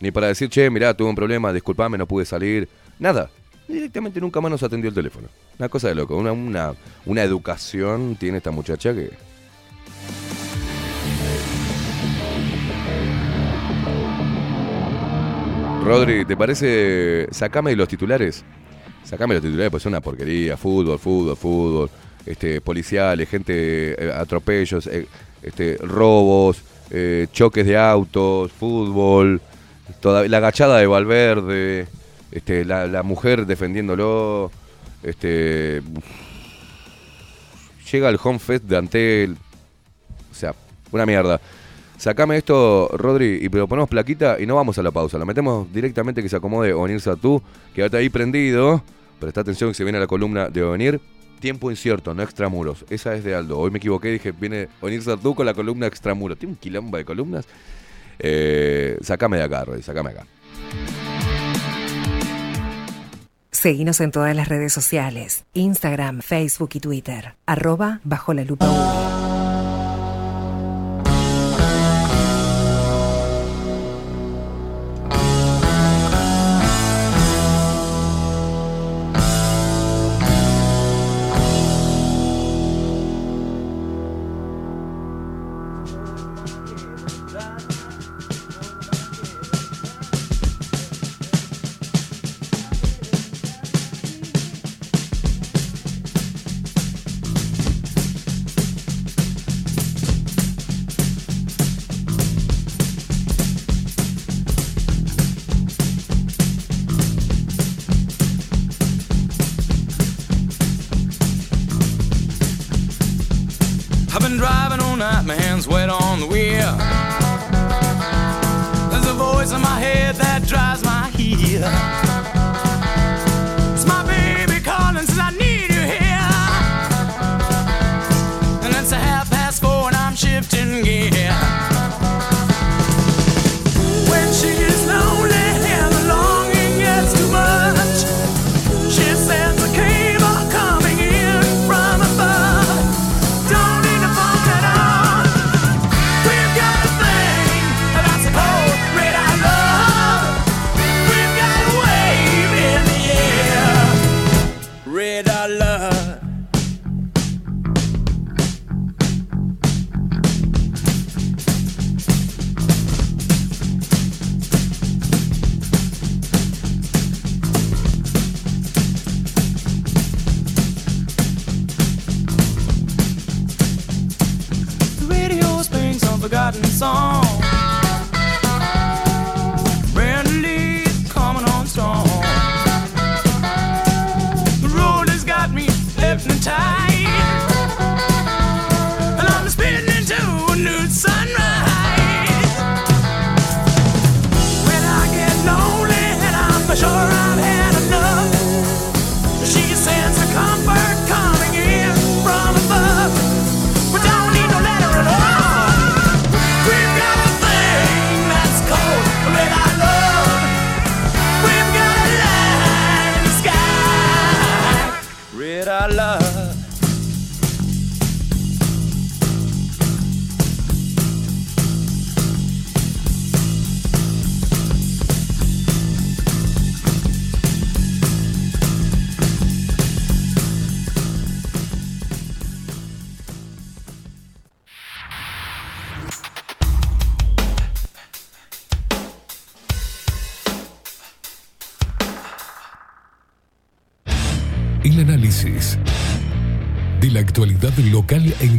Ni para decir, che, mirá, tuve un problema, disculpame, no pude salir. Nada. Directamente nunca más nos atendió el teléfono. Una cosa de loco. Una, una, una educación tiene esta muchacha que. Rodri, ¿te parece? Sacame los titulares. Sacame los titulares, pues es una porquería. Fútbol, fútbol, fútbol. Este, policiales, gente, eh, atropellos, eh, este, robos, eh, choques de autos, fútbol, toda, la agachada de Valverde, este, la, la mujer defendiéndolo. Este, llega el home fest de Antel. O sea, una mierda. Sacame esto, Rodri, y pero ponemos plaquita y no vamos a la pausa. La metemos directamente que se acomode Onir Satú. Quédate ahí prendido. Presta atención que se viene la columna de Onir. Tiempo incierto, no extramuros. Esa es de Aldo. Hoy me equivoqué, dije, viene Onir Satú con la columna extramuros. Tiene un quilombo de columnas. Eh, sacame de acá, Rodri, sacame acá. Seguinos en todas las redes sociales, Instagram, Facebook y Twitter, arroba bajo la lupa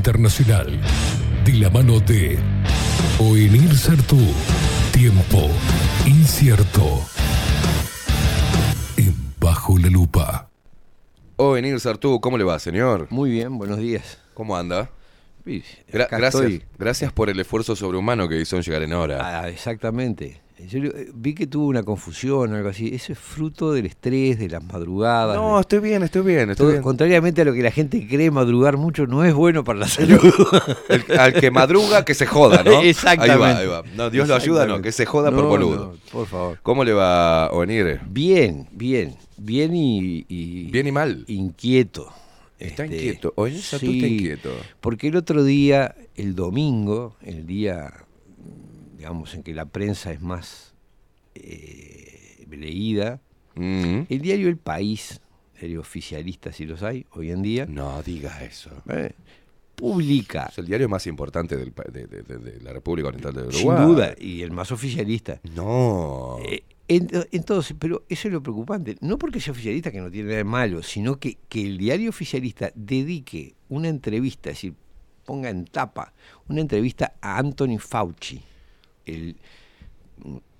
internacional. De la mano de Oenir Sartú. Tiempo incierto. En Bajo la Lupa. Oh, Enir Sartú, ¿cómo le va, señor? Muy bien, buenos días. ¿Cómo anda? Gra- gracias, estoy. gracias por el esfuerzo sobrehumano que hizo en llegar en hora. Ah, exactamente. Yo eh, vi que tuvo una confusión o algo así. Eso es fruto del estrés, de las madrugadas. No, de- estoy bien, estoy bien, estoy todo- bien. Contrariamente a lo que la gente cree, madrugar mucho no es bueno para la salud. El- al que madruga, que se joda, ¿no? Exactamente. Ahí va, ahí va. No, Dios lo ayuda, no, que se joda por boludo. no, por favor. ¿Cómo le va, Oenir? Bien, bien. Bien y, y- Bien y mal. inquieto. Está Este, inquieto. Sartú sí, está inquieto. Porque el otro día, el domingo, el día, digamos, en que la prensa es más eh, leída, Mm. el diario El País, diario oficialista si los hay hoy en día, No diga eso. eh, publica, Es el diario más importante del de, de- de- de la República Oriental de Uruguay. sin duda, y el más oficialista. No. Eh, en- entonces, pero eso es lo preocupante, no porque sea oficialista que no tiene nada de malo, sino que, que el diario oficialista dedique una entrevista, es decir, ponga en tapa una entrevista a Anthony Fauci, el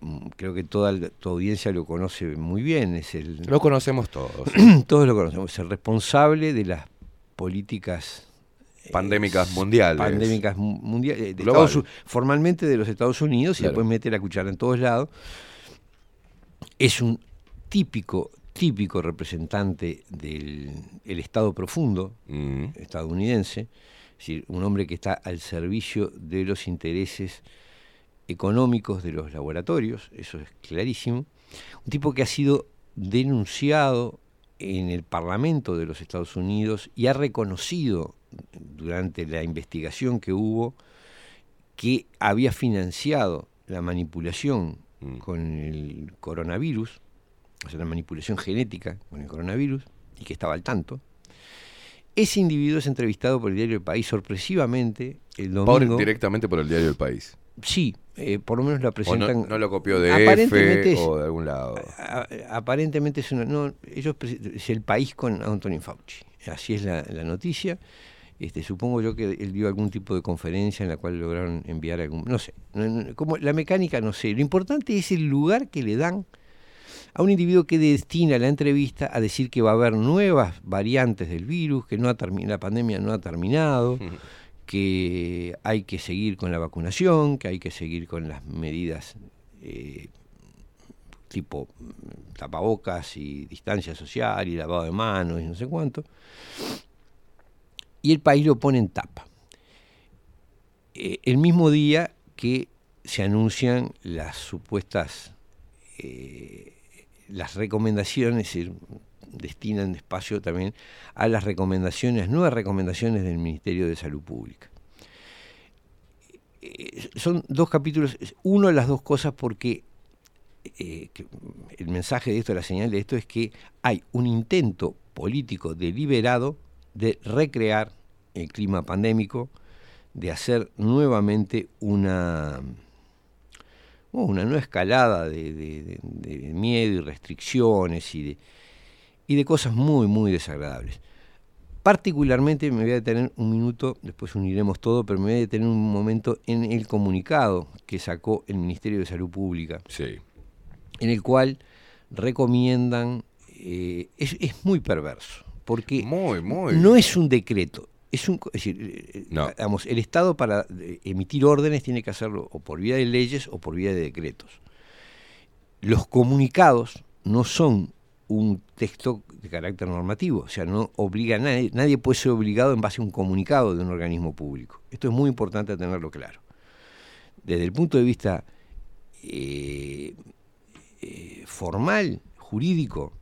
mm, creo que toda la- tu audiencia lo conoce muy bien, es el Lo conocemos todos. todos lo conocemos, es el responsable de las políticas Pandémicas mundiales. pandémicas mu- mundiales, de. Estados formalmente de los Estados Unidos y después mete la cuchara en todos lados. Es un típico, típico representante del el Estado profundo Mm. estadounidense, es decir, un hombre que está al servicio de los intereses económicos de los laboratorios, eso es clarísimo. Un tipo que ha sido denunciado en el Parlamento de los Estados Unidos y ha reconocido durante la investigación que hubo que había financiado la manipulación Mm. con el coronavirus, o sea, la manipulación genética con el coronavirus, y que estaba al tanto. Ese individuo es entrevistado por el diario El País sorpresivamente el Por- domingo. directamente por el diario El País. Sí, eh, por lo menos la presentan. no, no lo copió de Aparentemente F es- o de algún lado. a- aparentemente es una. No, ellos es el país con Anthony Fauci. Así es la, la noticia. Este, supongo yo que él dio algún tipo de conferencia en la cual lograron enviar algún. No sé. como la mecánica no sé. Lo importante es el lugar que le dan a un individuo que destina la entrevista a decir que va a haber nuevas variantes del virus, que no ha la pandemia no ha terminado, que hay que seguir con la vacunación, que hay que seguir con las medidas eh, tipo mm, tapabocas y distancia social y lavado de manos y no sé cuánto. Y el país lo pone en tapa. Eh, el mismo día que se anuncian las supuestas eh, las recomendaciones, destinan espacio también a las recomendaciones, nuevas recomendaciones del Ministerio de Salud Pública. Eh, son dos capítulos, uno de las dos cosas porque eh, el mensaje de esto, la señal de esto es que hay un intento político deliberado de recrear el clima pandémico, de hacer nuevamente una, una nueva escalada de- de miedo y restricciones y de, y de cosas muy, muy desagradables. Particularmente me voy a detener un minuto, después uniremos todo, pero me voy a detener un momento en el comunicado que sacó el Ministerio de Salud Pública, Sí. en el cual recomiendan, eh, es, es muy perverso, porque Muy, muy. no es un decreto, es un, es decir, eh, eh, No. digamos, el Estado para eh, emitir órdenes tiene que hacerlo o por vía de leyes o por vía de decretos. Los comunicados no son un texto de carácter normativo, o sea, no obliga a nadie, nadie puede ser obligado en base a un comunicado de un organismo público. Esto es muy importante tenerlo claro. Desde el punto de vista eh, eh, formal, jurídico,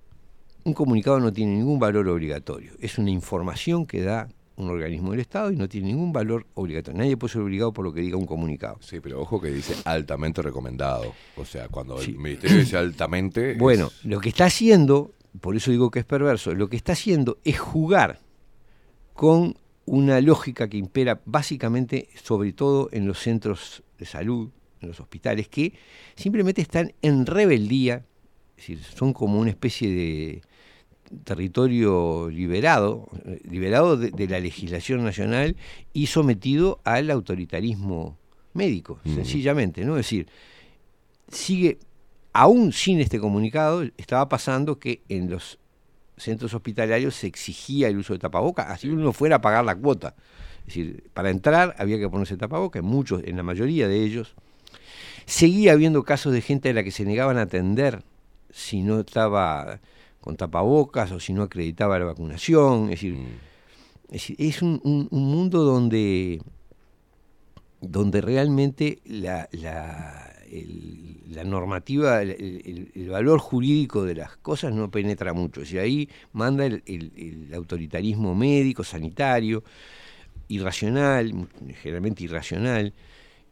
un comunicado no tiene ningún valor obligatorio. Es una información que da un organismo del Estado y no tiene ningún valor obligatorio. Nadie puede ser obligado por lo que diga un comunicado. Sí, pero ojo que dice altamente recomendado. O sea, cuando el ministerio dice altamente. es- Bueno, lo que está haciendo, por eso digo que es perverso, lo que está haciendo es jugar con una lógica que impera básicamente, sobre todo en los centros de salud, en los hospitales, que simplemente están en rebeldía, es decir, son como una especie de, territorio liberado, eh, liberado de, de la legislación nacional y sometido al autoritarismo médico, Mm. sencillamente, ¿no? Es decir, sigue, aún sin este comunicado, estaba pasando que en los centros hospitalarios se exigía el uso de tapaboca, así uno fuera a pagar la cuota. Es decir, para entrar había que ponerse tapaboca, en muchos, en la mayoría de ellos. Seguía habiendo casos de gente a la que se negaban a atender si no estaba con tapabocas o si no acreditaba la vacunación. Es decir, es, decir, es un, un- un mundo donde, donde realmente la, la- el- la normativa, el, el- el valor jurídico de las cosas no penetra mucho. Es decir, ahí manda el autoritarismo médico, sanitario, irracional, generalmente irracional,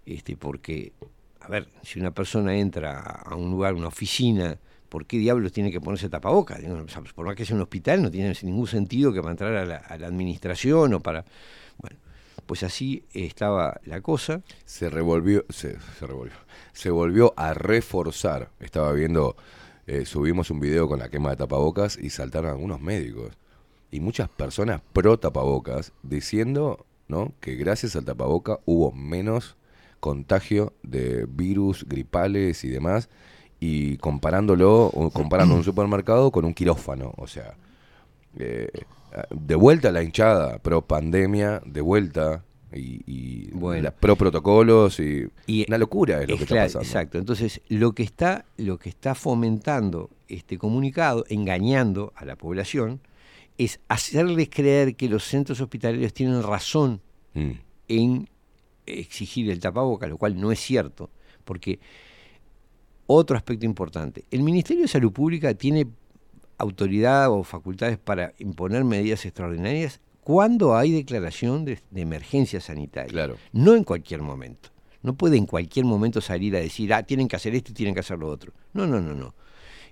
este, porque, a ver, si una persona entra a un lugar, una oficina, ¿por qué diablos tiene que ponerse tapabocas? Sea, Por más que sea un hospital, no tiene ningún sentido que para entrar a la, a la administración o para... Bueno, pues así estaba la cosa. Se revolvió, se, se revolvió, se volvió a reforzar. Estaba viendo, eh, subimos un video con la quema de tapabocas y saltaron algunos médicos y muchas personas pro tapabocas diciendo, ¿no? Que gracias al tapaboca hubo menos contagio de virus, gripales y demás y comparándolo, o comparando un supermercado con un quirófano, o sea, eh, de vuelta la hinchada pro pandemia, de vuelta y, y la pro protocolos y, una locura es lo Es que está pasando. Exacto. Entonces, lo que está, lo que está fomentando este comunicado, engañando a la población, es hacerles creer que los centros hospitalarios tienen razón Mm. en exigir el tapaboca, lo cual no es cierto, porque otro aspecto importante, el Ministerio de Salud Pública tiene autoridad o facultades para imponer medidas extraordinarias cuando hay declaración de, de emergencia sanitaria. Claro. No en cualquier momento. No puede en cualquier momento salir a decir, ah, tienen que hacer esto y tienen que hacer lo otro. No, no, no, no.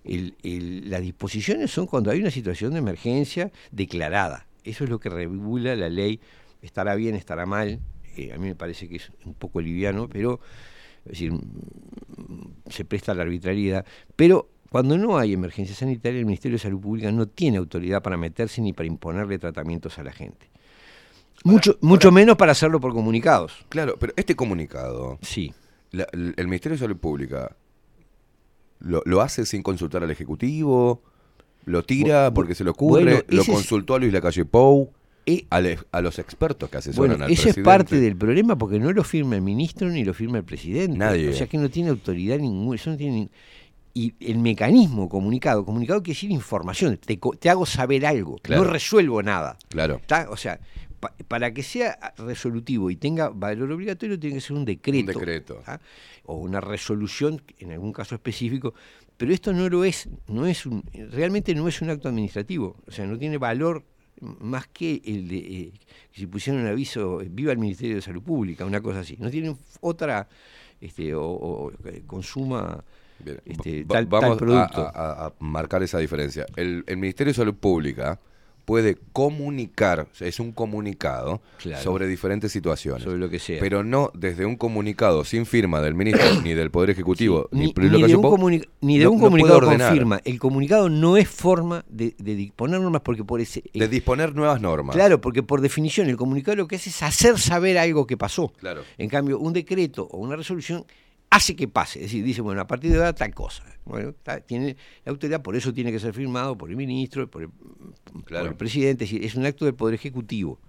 El- el- las disposiciones son cuando hay una situación de emergencia declarada. Eso es lo que regula la ley. Estará bien, estará mal. Eh, a mí me parece que es un poco liviano, pero es decir, se presta a la arbitrariedad. Pero cuando no hay emergencia sanitaria, el Ministerio de Salud Pública no tiene autoridad para meterse ni para imponerle tratamientos a la gente. Mucho, mucho menos para hacerlo por comunicados. Claro, pero este comunicado, sí. la- el Ministerio de Salud Pública lo, lo hace sin consultar al Ejecutivo, lo tira porque se le ocurre, bueno, lo consultó a Luis Lacalle Pou, a, le- a los expertos que asesoran Bueno, al ese es presidente. parte del problema porque no lo firma el ministro ni lo firma el presidente. Nadie. O sea que no tiene autoridad ninguna. Eso no tiene Y el mecanismo comunicado, comunicado quiere decir información, te, te hago saber algo, Claro. no resuelvo nada. Claro. ¿Está? O sea, pa- para que sea resolutivo y tenga valor obligatorio, tiene que ser un decreto. Un decreto. ¿tá? O una resolución, en algún caso específico. Pero esto no lo es, no es un, realmente no es un acto administrativo. O sea, no tiene valor más que el de eh, que si pusieran un aviso, eh, viva el Ministerio de Salud Pública, una cosa así. No tiene otra, este, o, o, consuma este, tal, vamos tal producto. A, a- a marcar esa diferencia. El, el Ministerio de Salud Pública puede comunicar, es un comunicado Claro. sobre diferentes situaciones. Sobre lo que sea. Pero no desde un comunicado sin firma del ministro ni del Poder Ejecutivo, ni, de un, comuni- ni de no- un no comunicado con ordenar, firma. El comunicado no es forma de, de disponer normas porque por ese... De disponer nuevas normas. Claro, porque por definición el comunicado lo que hace es hacer saber algo que pasó. Claro. En cambio, un decreto o una resolución hace que pase. Es decir, dice, bueno, a partir de ahora tal cosa. Bueno, tiene la autoridad, por eso tiene que ser firmado por el ministro, por el, por el presidente. Es decir, es un acto del Poder Ejecutivo.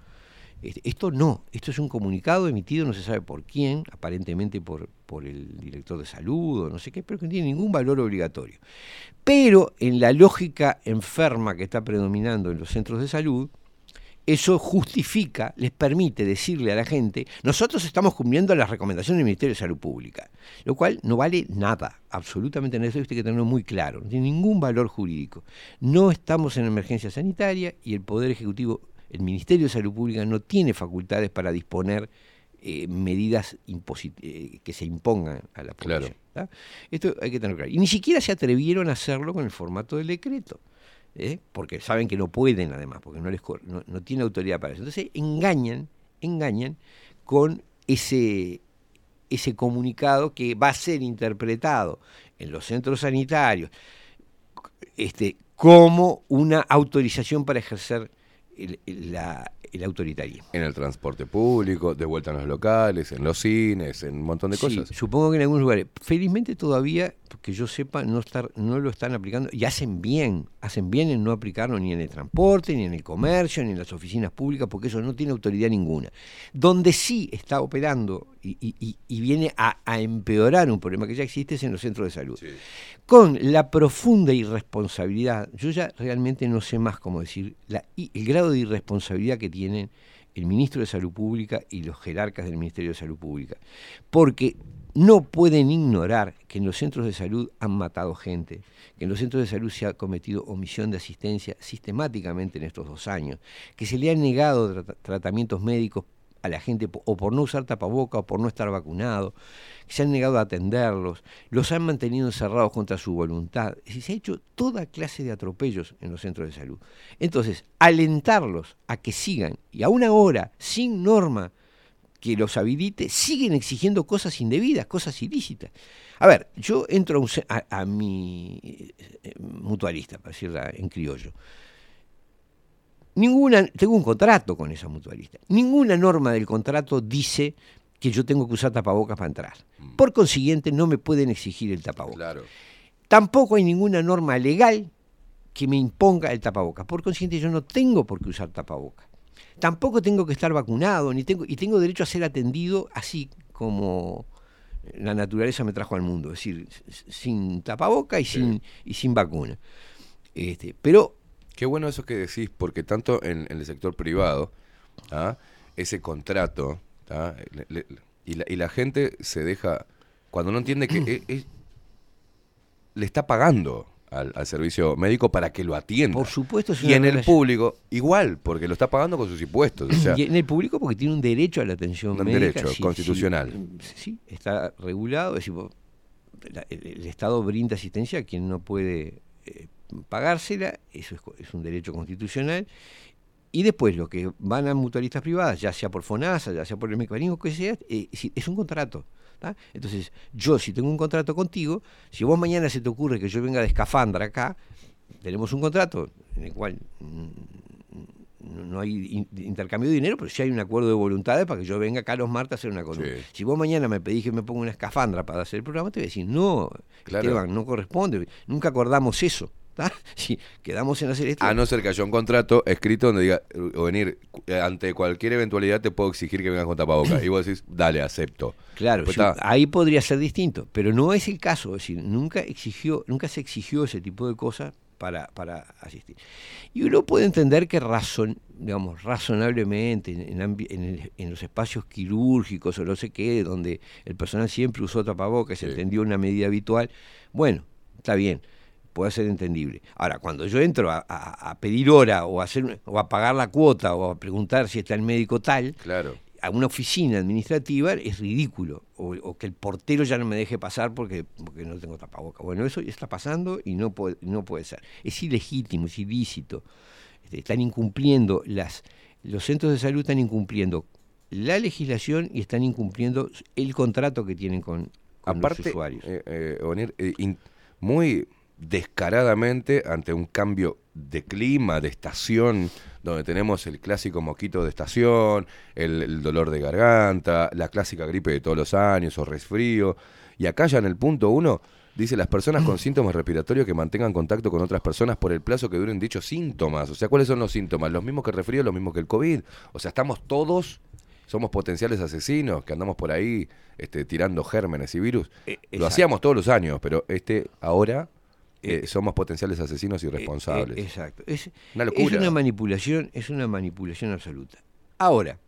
Este, Esto no, esto es un comunicado emitido, no se sabe por quién, aparentemente por, por el director de salud o no sé qué, pero que no tiene ningún valor obligatorio. Pero en la lógica enferma que está predominando en los centros de salud, eso justifica, les permite decirle a la gente, nosotros estamos cumpliendo las recomendaciones del Ministerio de Salud Pública, lo cual no vale nada, absolutamente nada, eso hay que tenerlo muy claro, no tiene ningún valor jurídico. No estamos en emergencia sanitaria y el Poder Ejecutivo, el Ministerio de Salud Pública no tiene facultades para disponer eh, medidas eh, que se impongan a la población. Esto hay que tenerlo claro. Y ni siquiera se atrevieron a hacerlo con el formato del decreto. ¿Eh? porque saben que no pueden además, porque no les no, no tiene autoridad para eso. Entonces engañan, engañan con ese, ese comunicado que va a ser interpretado en los centros sanitarios, este, como una autorización para ejercer el, el- la- el autoritarismo. En el transporte público, de vuelta en los locales, en los cines, en un montón de Sí, cosas. supongo que en algunos lugares. Felizmente todavía, que yo sepa, no, estar, no lo están aplicando y hacen bien, hacen bien en no aplicarlo ni en el transporte, ni en el comercio, ni en las oficinas públicas, porque eso no tiene autoridad ninguna. Donde sí está operando y, y- y- y viene a, a empeorar un problema que ya existe es en los centros de salud. Con la profunda irresponsabilidad, yo ya realmente no sé más cómo decir, la, el grado de irresponsabilidad que tienen el ministro de Salud Pública y los jerarcas del Ministerio de Salud Pública. Porque no pueden ignorar que en los centros de salud han matado gente, que en los centros de salud se ha cometido omisión de asistencia sistemáticamente en estos dos años, que se le han negado trata- tratamientos médicos a la gente o por no usar tapaboca o por no estar vacunado, que se han negado a atenderlos, los han mantenido encerrados contra su voluntad. Es se ha hecho toda clase de atropellos en los centros de salud. Entonces, alentarlos a que sigan y a una hora, sin norma que los habilite, siguen exigiendo cosas indebidas, cosas ilícitas. A ver, yo entro a, mi eh, mutualista, para decirla en criollo. Ninguna, tengo un contrato con esa mutualista. Ninguna norma del contrato dice que yo tengo que usar tapabocas para entrar. Por consiguiente, no me pueden exigir el tapabocas. Tampoco hay ninguna norma legal que me imponga el tapabocas. Por consiguiente, yo no tengo por qué usar tapabocas. Tampoco tengo que estar vacunado, ni tengo, y tengo derecho a ser atendido así como la naturaleza me trajo al mundo, es decir, sin tapaboca y, sin, y sin vacuna. Este, pero Qué bueno eso que decís, porque tanto en, en el sector privado, ¿ah? ese contrato, ¿ah? Le- le- y, la, y la gente se deja, cuando no entiende que e- e- le está pagando al, al servicio médico para que lo atienda. Por supuesto, es Y una en el público, igual, porque lo está pagando con sus impuestos. O sea, y en el público porque tiene un derecho a la atención Un médica. derecho constitucional. Sí, sí, está regulado. Es decir, la- el, el Estado brinda asistencia a quien no puede eh, pagársela, eso es, es un derecho constitucional. Y después los que van a mutualistas privadas, ya sea por FONASA, ya sea por el mecanismo que sea, eh, es, es un contrato. ¿Tá? Entonces, yo si tengo un contrato contigo, si vos mañana se te ocurre que yo venga de escafandra acá, tenemos un contrato en el cual mm, no, no hay in- intercambio de dinero, pero sí hay un acuerdo de voluntades para que yo venga acá los martes a hacer una columna. Si vos mañana me pedís que me ponga una escafandra para hacer el programa, te voy a decir, no, Claro. Esteban, no corresponde, nunca acordamos eso. ¿Tá? Si quedamos en hacer esto. a no ser que haya un contrato escrito donde diga, o venir, eh, ante cualquier eventualidad te puedo exigir que vengas con tapabocas. y vos decís, dale, acepto. Claro, Pues ahí podría ser distinto, pero no es el caso, es decir, nunca exigió, nunca se exigió ese tipo de cosas para, para asistir. Y uno puede entender que razon, digamos, razonablemente en, en el- en los espacios quirúrgicos o no sé qué, donde el personal siempre usó tapabocas, se entendió una medida habitual, bueno, está bien, puede ser entendible. Ahora, cuando yo entro a, a- a pedir hora o a, hacer, o a pagar la cuota o a preguntar si está el médico tal, Claro. a una oficina administrativa es ridículo. O, o que el portero ya no me deje pasar porque, porque no tengo tapaboca. Bueno, eso está pasando y no puede, no puede ser. Es ilegítimo, es ilícito. Este, están incumpliendo las. Los centros de salud están incumpliendo la legislación y están incumpliendo el contrato que tienen con, con Aparte, los usuarios. eh, eh, Onir, eh, muy descaradamente ante un cambio de clima, de estación, donde tenemos el clásico moquito de estación, el, el dolor de garganta, la clásica gripe de todos los años o resfrío. Y acá ya en el punto uno dice las personas con síntomas respiratorios que mantengan contacto con otras personas por el plazo que duren dichos síntomas. O sea, ¿cuáles son los síntomas? Los mismos que el resfrío, los mismos que el COVID. O sea, estamos todos, somos potenciales asesinos que andamos por ahí este, tirando gérmenes y virus. Lo exacto. hacíamos todos los años, pero este ahora eh, somos potenciales asesinos irresponsables. Eh, exacto. Es, Una es locura. una manipulación, es una manipulación absoluta. Ahora,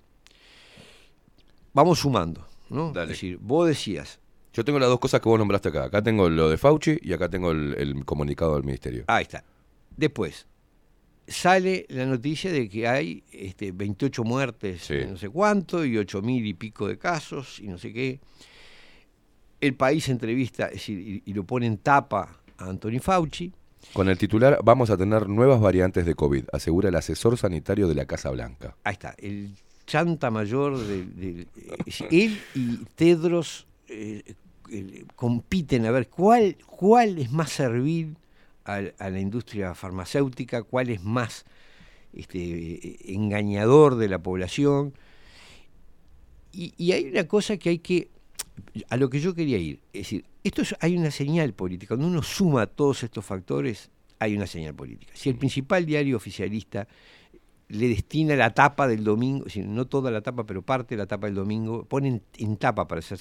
vamos sumando, ¿no? Dale. Es decir, vos decías, Yo tengo las dos cosas que vos nombraste acá. Acá tengo lo de Fauci y acá tengo el, el comunicado del ministerio. ahí está. Después, sale la noticia de que hay este, 28 muertes, Sí. no sé cuánto, y 8 mil y pico de casos, y no sé qué. El país entrevista, es decir, y, y lo pone en tapa Anthony Fauci. Con el titular, vamos a tener nuevas variantes de COVID, asegura el asesor sanitario de la Casa Blanca. Ahí está, el chanta mayor de, de- es- él y Tedros eh, eh, compiten a ver cuál, cuál es más servil a, a la industria farmacéutica, cuál es más este, engañador de la población. Y, y hay una cosa que hay que, a lo que yo quería ir, es decir, esto es- hay una señal política, cuando uno suma todos estos factores, hay una señal política. Si el principal diario oficialista le destina la tapa del domingo, no toda la tapa, pero parte de la tapa del domingo, pone en, en tapa, para ser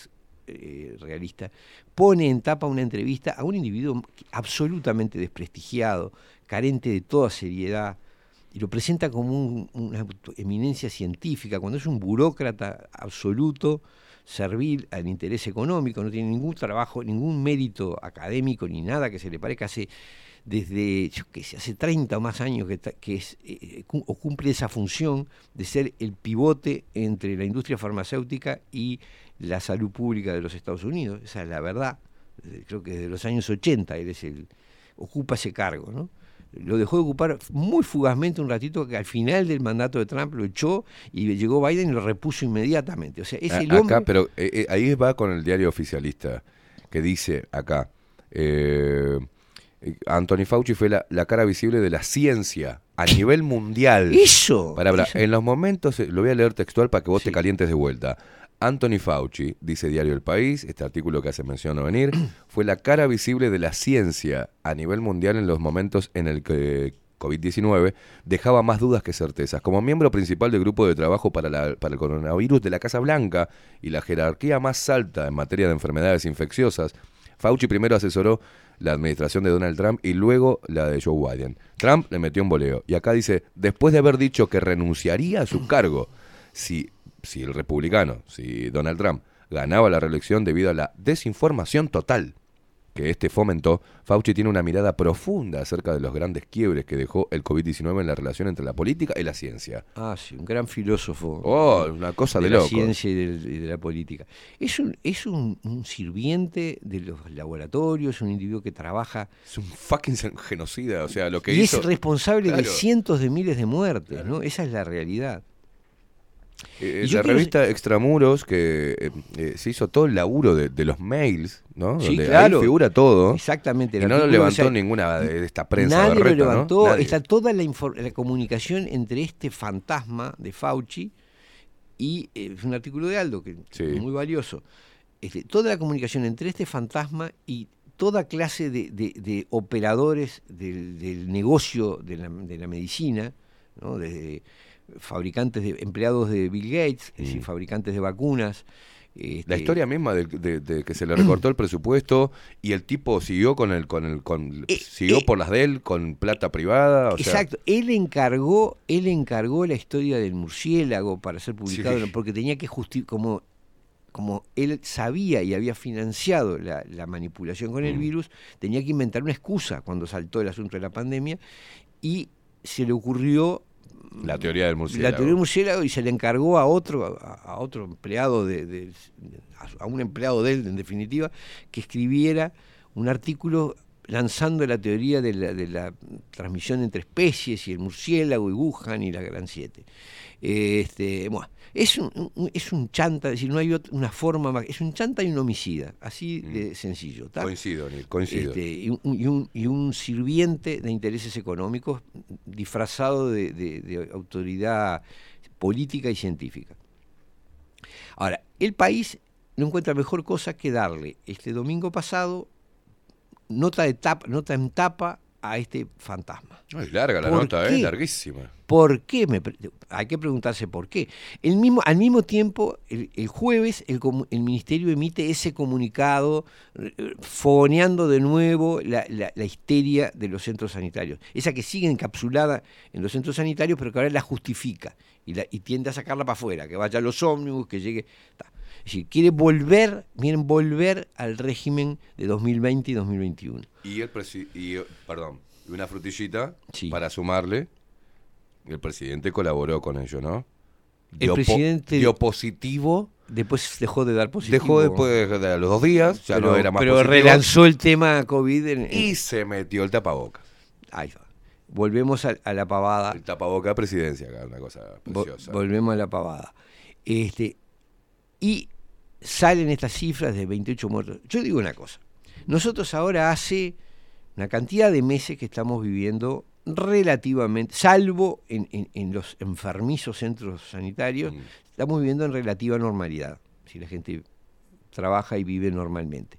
eh, realista, pone en tapa una entrevista a un individuo absolutamente desprestigiado, carente de toda seriedad, y lo presenta como un- una eminencia científica, cuando es un burócrata absoluto, servil al interés económico, no tiene ningún trabajo, ningún mérito académico ni nada que se le parezca, hace desde, yo hace 30 o más años que, eh, cumple esa función de ser el pivote entre la industria farmacéutica y la salud pública de los Estados Unidos. Esa es la verdad. Creo que desde los años 80 él es el, ocupa ese cargo, ¿no? Lo dejó de ocupar muy fugazmente un ratito que al final del mandato de Trump lo echó y llegó Biden y lo repuso inmediatamente. O sea, es el acá, hombre... pero eh, eh, ahí va con el diario oficialista, que dice acá, eh, eh, Anthony Fauci fue la, la cara visible de la ciencia a nivel mundial. Eso. En los momentos, eh, lo voy a leer textual para que vos te calientes de vuelta. Anthony Fauci, dice Diario El País, este artículo que hace mención a venir, fue la cara visible de la ciencia a nivel mundial en los momentos en el que COVID-19 dejaba más dudas que certezas. Como miembro principal del grupo de trabajo para, para el coronavirus de la Casa Blanca y la jerarquía más alta en materia de enfermedades infecciosas, Fauci primero asesoró la administración de Donald Trump y luego la de Joe Biden. Trump le metió un boleo. Y acá dice, después de haber dicho que renunciaría a su cargo si, si el republicano, si Donald Trump ganaba la reelección debido a la desinformación total que este fomentó, Fauci tiene una mirada profunda acerca de los grandes quiebres que dejó el COVID-19 en la relación entre la política y la ciencia. Ah, sí, un gran filósofo. Oh, una cosa de la loco. ciencia y, y de la política. Es un, es un, un sirviente de los laboratorios, un individuo que trabaja. Es un fucking genocida, o sea, lo que y hizo... es responsable de cientos de miles de muertes, ¿no? Esa es la realidad. Eh, la revista Extramuros, que eh, eh, se hizo todo el laburo de, de los mails, ¿no? Sí, Donde claro. ahí figura todo. Exactamente. Y no lo levantó o sea, ninguna de esta prensa Nadie lo levantó. Está toda la, la comunicación entre este fantasma de Fauci y eh, es un artículo de Aldo que Sí. es muy valioso. Este, toda la comunicación entre este fantasma y toda clase de, de- de operadores del, del negocio de la, de la medicina, ¿no? desde fabricantes de empleados de Bill Gates, es decir, fabricantes de vacunas. Mm. La este, historia misma de, de- de que se le recortó el presupuesto y el tipo siguió con el con el con siguió por las de él con plata privada, o sea, Exacto, él encargó, él encargó la historia del murciélago para ser publicado, Sí. porque tenía que justificar, como, como él sabía y había financiado la, la manipulación con Mm. el virus, tenía que inventar una excusa cuando saltó el asunto de la pandemia y se le ocurrió la teoría del murciélago. la teoría del murciélago y se le encargó a otro, a, otro empleado de, a un empleado de él, en definitiva, que escribiera un artículo lanzando la teoría de la, de la transmisión entre especies y el murciélago y Wuhan y la Gran Siete. Este, bueno, es un, un- es un chanta, es decir, no hay ot- una forma más, es un chanta y un homicida, así de sencillo. ¿tá? Mm. Coincido, Nil, coincido. Este, y, un, y un- y un sirviente de intereses económicos disfrazado de, de- de autoridad política y científica. Ahora, el país no encuentra mejor cosa que darle este domingo pasado nota, de tapa, nota en tapa a este fantasma. Ay, larga la ¿Por nota, eh, larguísima. ¿Por qué? Me hay que preguntarse por qué. El mismo, al mismo tiempo, el, el jueves el, el Ministerio emite ese comunicado eh, fogoneando de nuevo la, la- la histeria de los centros sanitarios. Esa que sigue encapsulada en los centros sanitarios, pero que ahora la justifica y, la- y tiende a sacarla para afuera, que vaya a los ómnibus, que llegue... ta. Es decir, quiere volver, quieren volver al régimen de 2020 y 2021. Y el presi- y, perdón, y una frutillita para sumarle. El presidente colaboró con ello, ¿no? El Dio po- presidente- dio positivo. Después dejó de dar positivo. Dejó después de a los dos días, ya pero, no era más pero positivo. relanzó el tema COVID en- en- Y se metió el tapaboca. Ahí va. Volvemos a, a la pavada. El tapaboca de presidencia, acá, una cosa preciosa. volvemos a la pavada. Este, y salen estas cifras de 28 muertos. Yo digo una cosa. Nosotros ahora hace una cantidad de meses que estamos viviendo relativamente, salvo en, en- en los enfermizos centros sanitarios, estamos viviendo en relativa normalidad, si la gente trabaja y vive normalmente.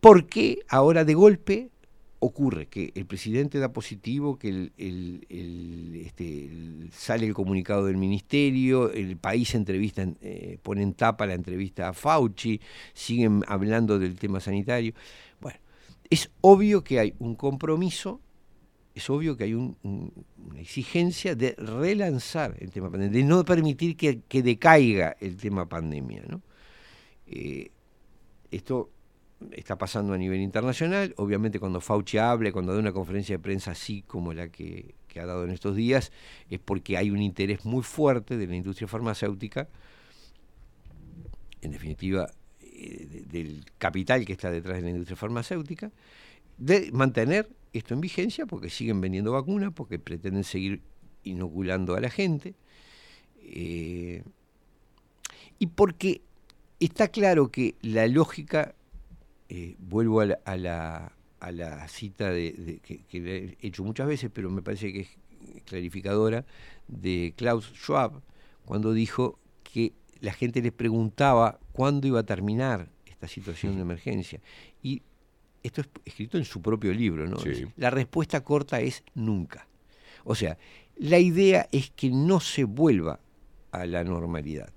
¿Por qué ahora de golpe ocurre que el presidente da positivo, que el- el- el, este, sale el comunicado del ministerio, el país entrevista, en- eh, pone en tapa la entrevista a Fauci, siguen hablando del tema sanitario? Bueno, es obvio que hay un compromiso, es obvio que hay un- un- una exigencia de relanzar el tema pandemia, de no permitir que, que decaiga el tema pandemia. ¿no? Eh, esto está pasando a nivel internacional. Obviamente cuando Fauci habla, cuando da una conferencia de prensa así como la que, que ha dado en estos días, es porque hay un interés muy fuerte de la industria farmacéutica, en definitiva eh, de- del capital que está detrás de la industria farmacéutica, de mantener esto en vigencia porque siguen vendiendo vacunas, porque pretenden seguir inoculando a la gente. eh, y porque está claro que la lógica, eh, vuelvo a la, a la, cita de, que, que he hecho muchas veces, pero me parece que es clarificadora, de Klaus Schwab, cuando dijo que la gente le preguntaba cuándo iba a terminar esta situación de emergencia. Y esto es escrito en su propio libro, ¿no? Sí. La respuesta corta es nunca. O sea, la idea es que no se vuelva a la normalidad.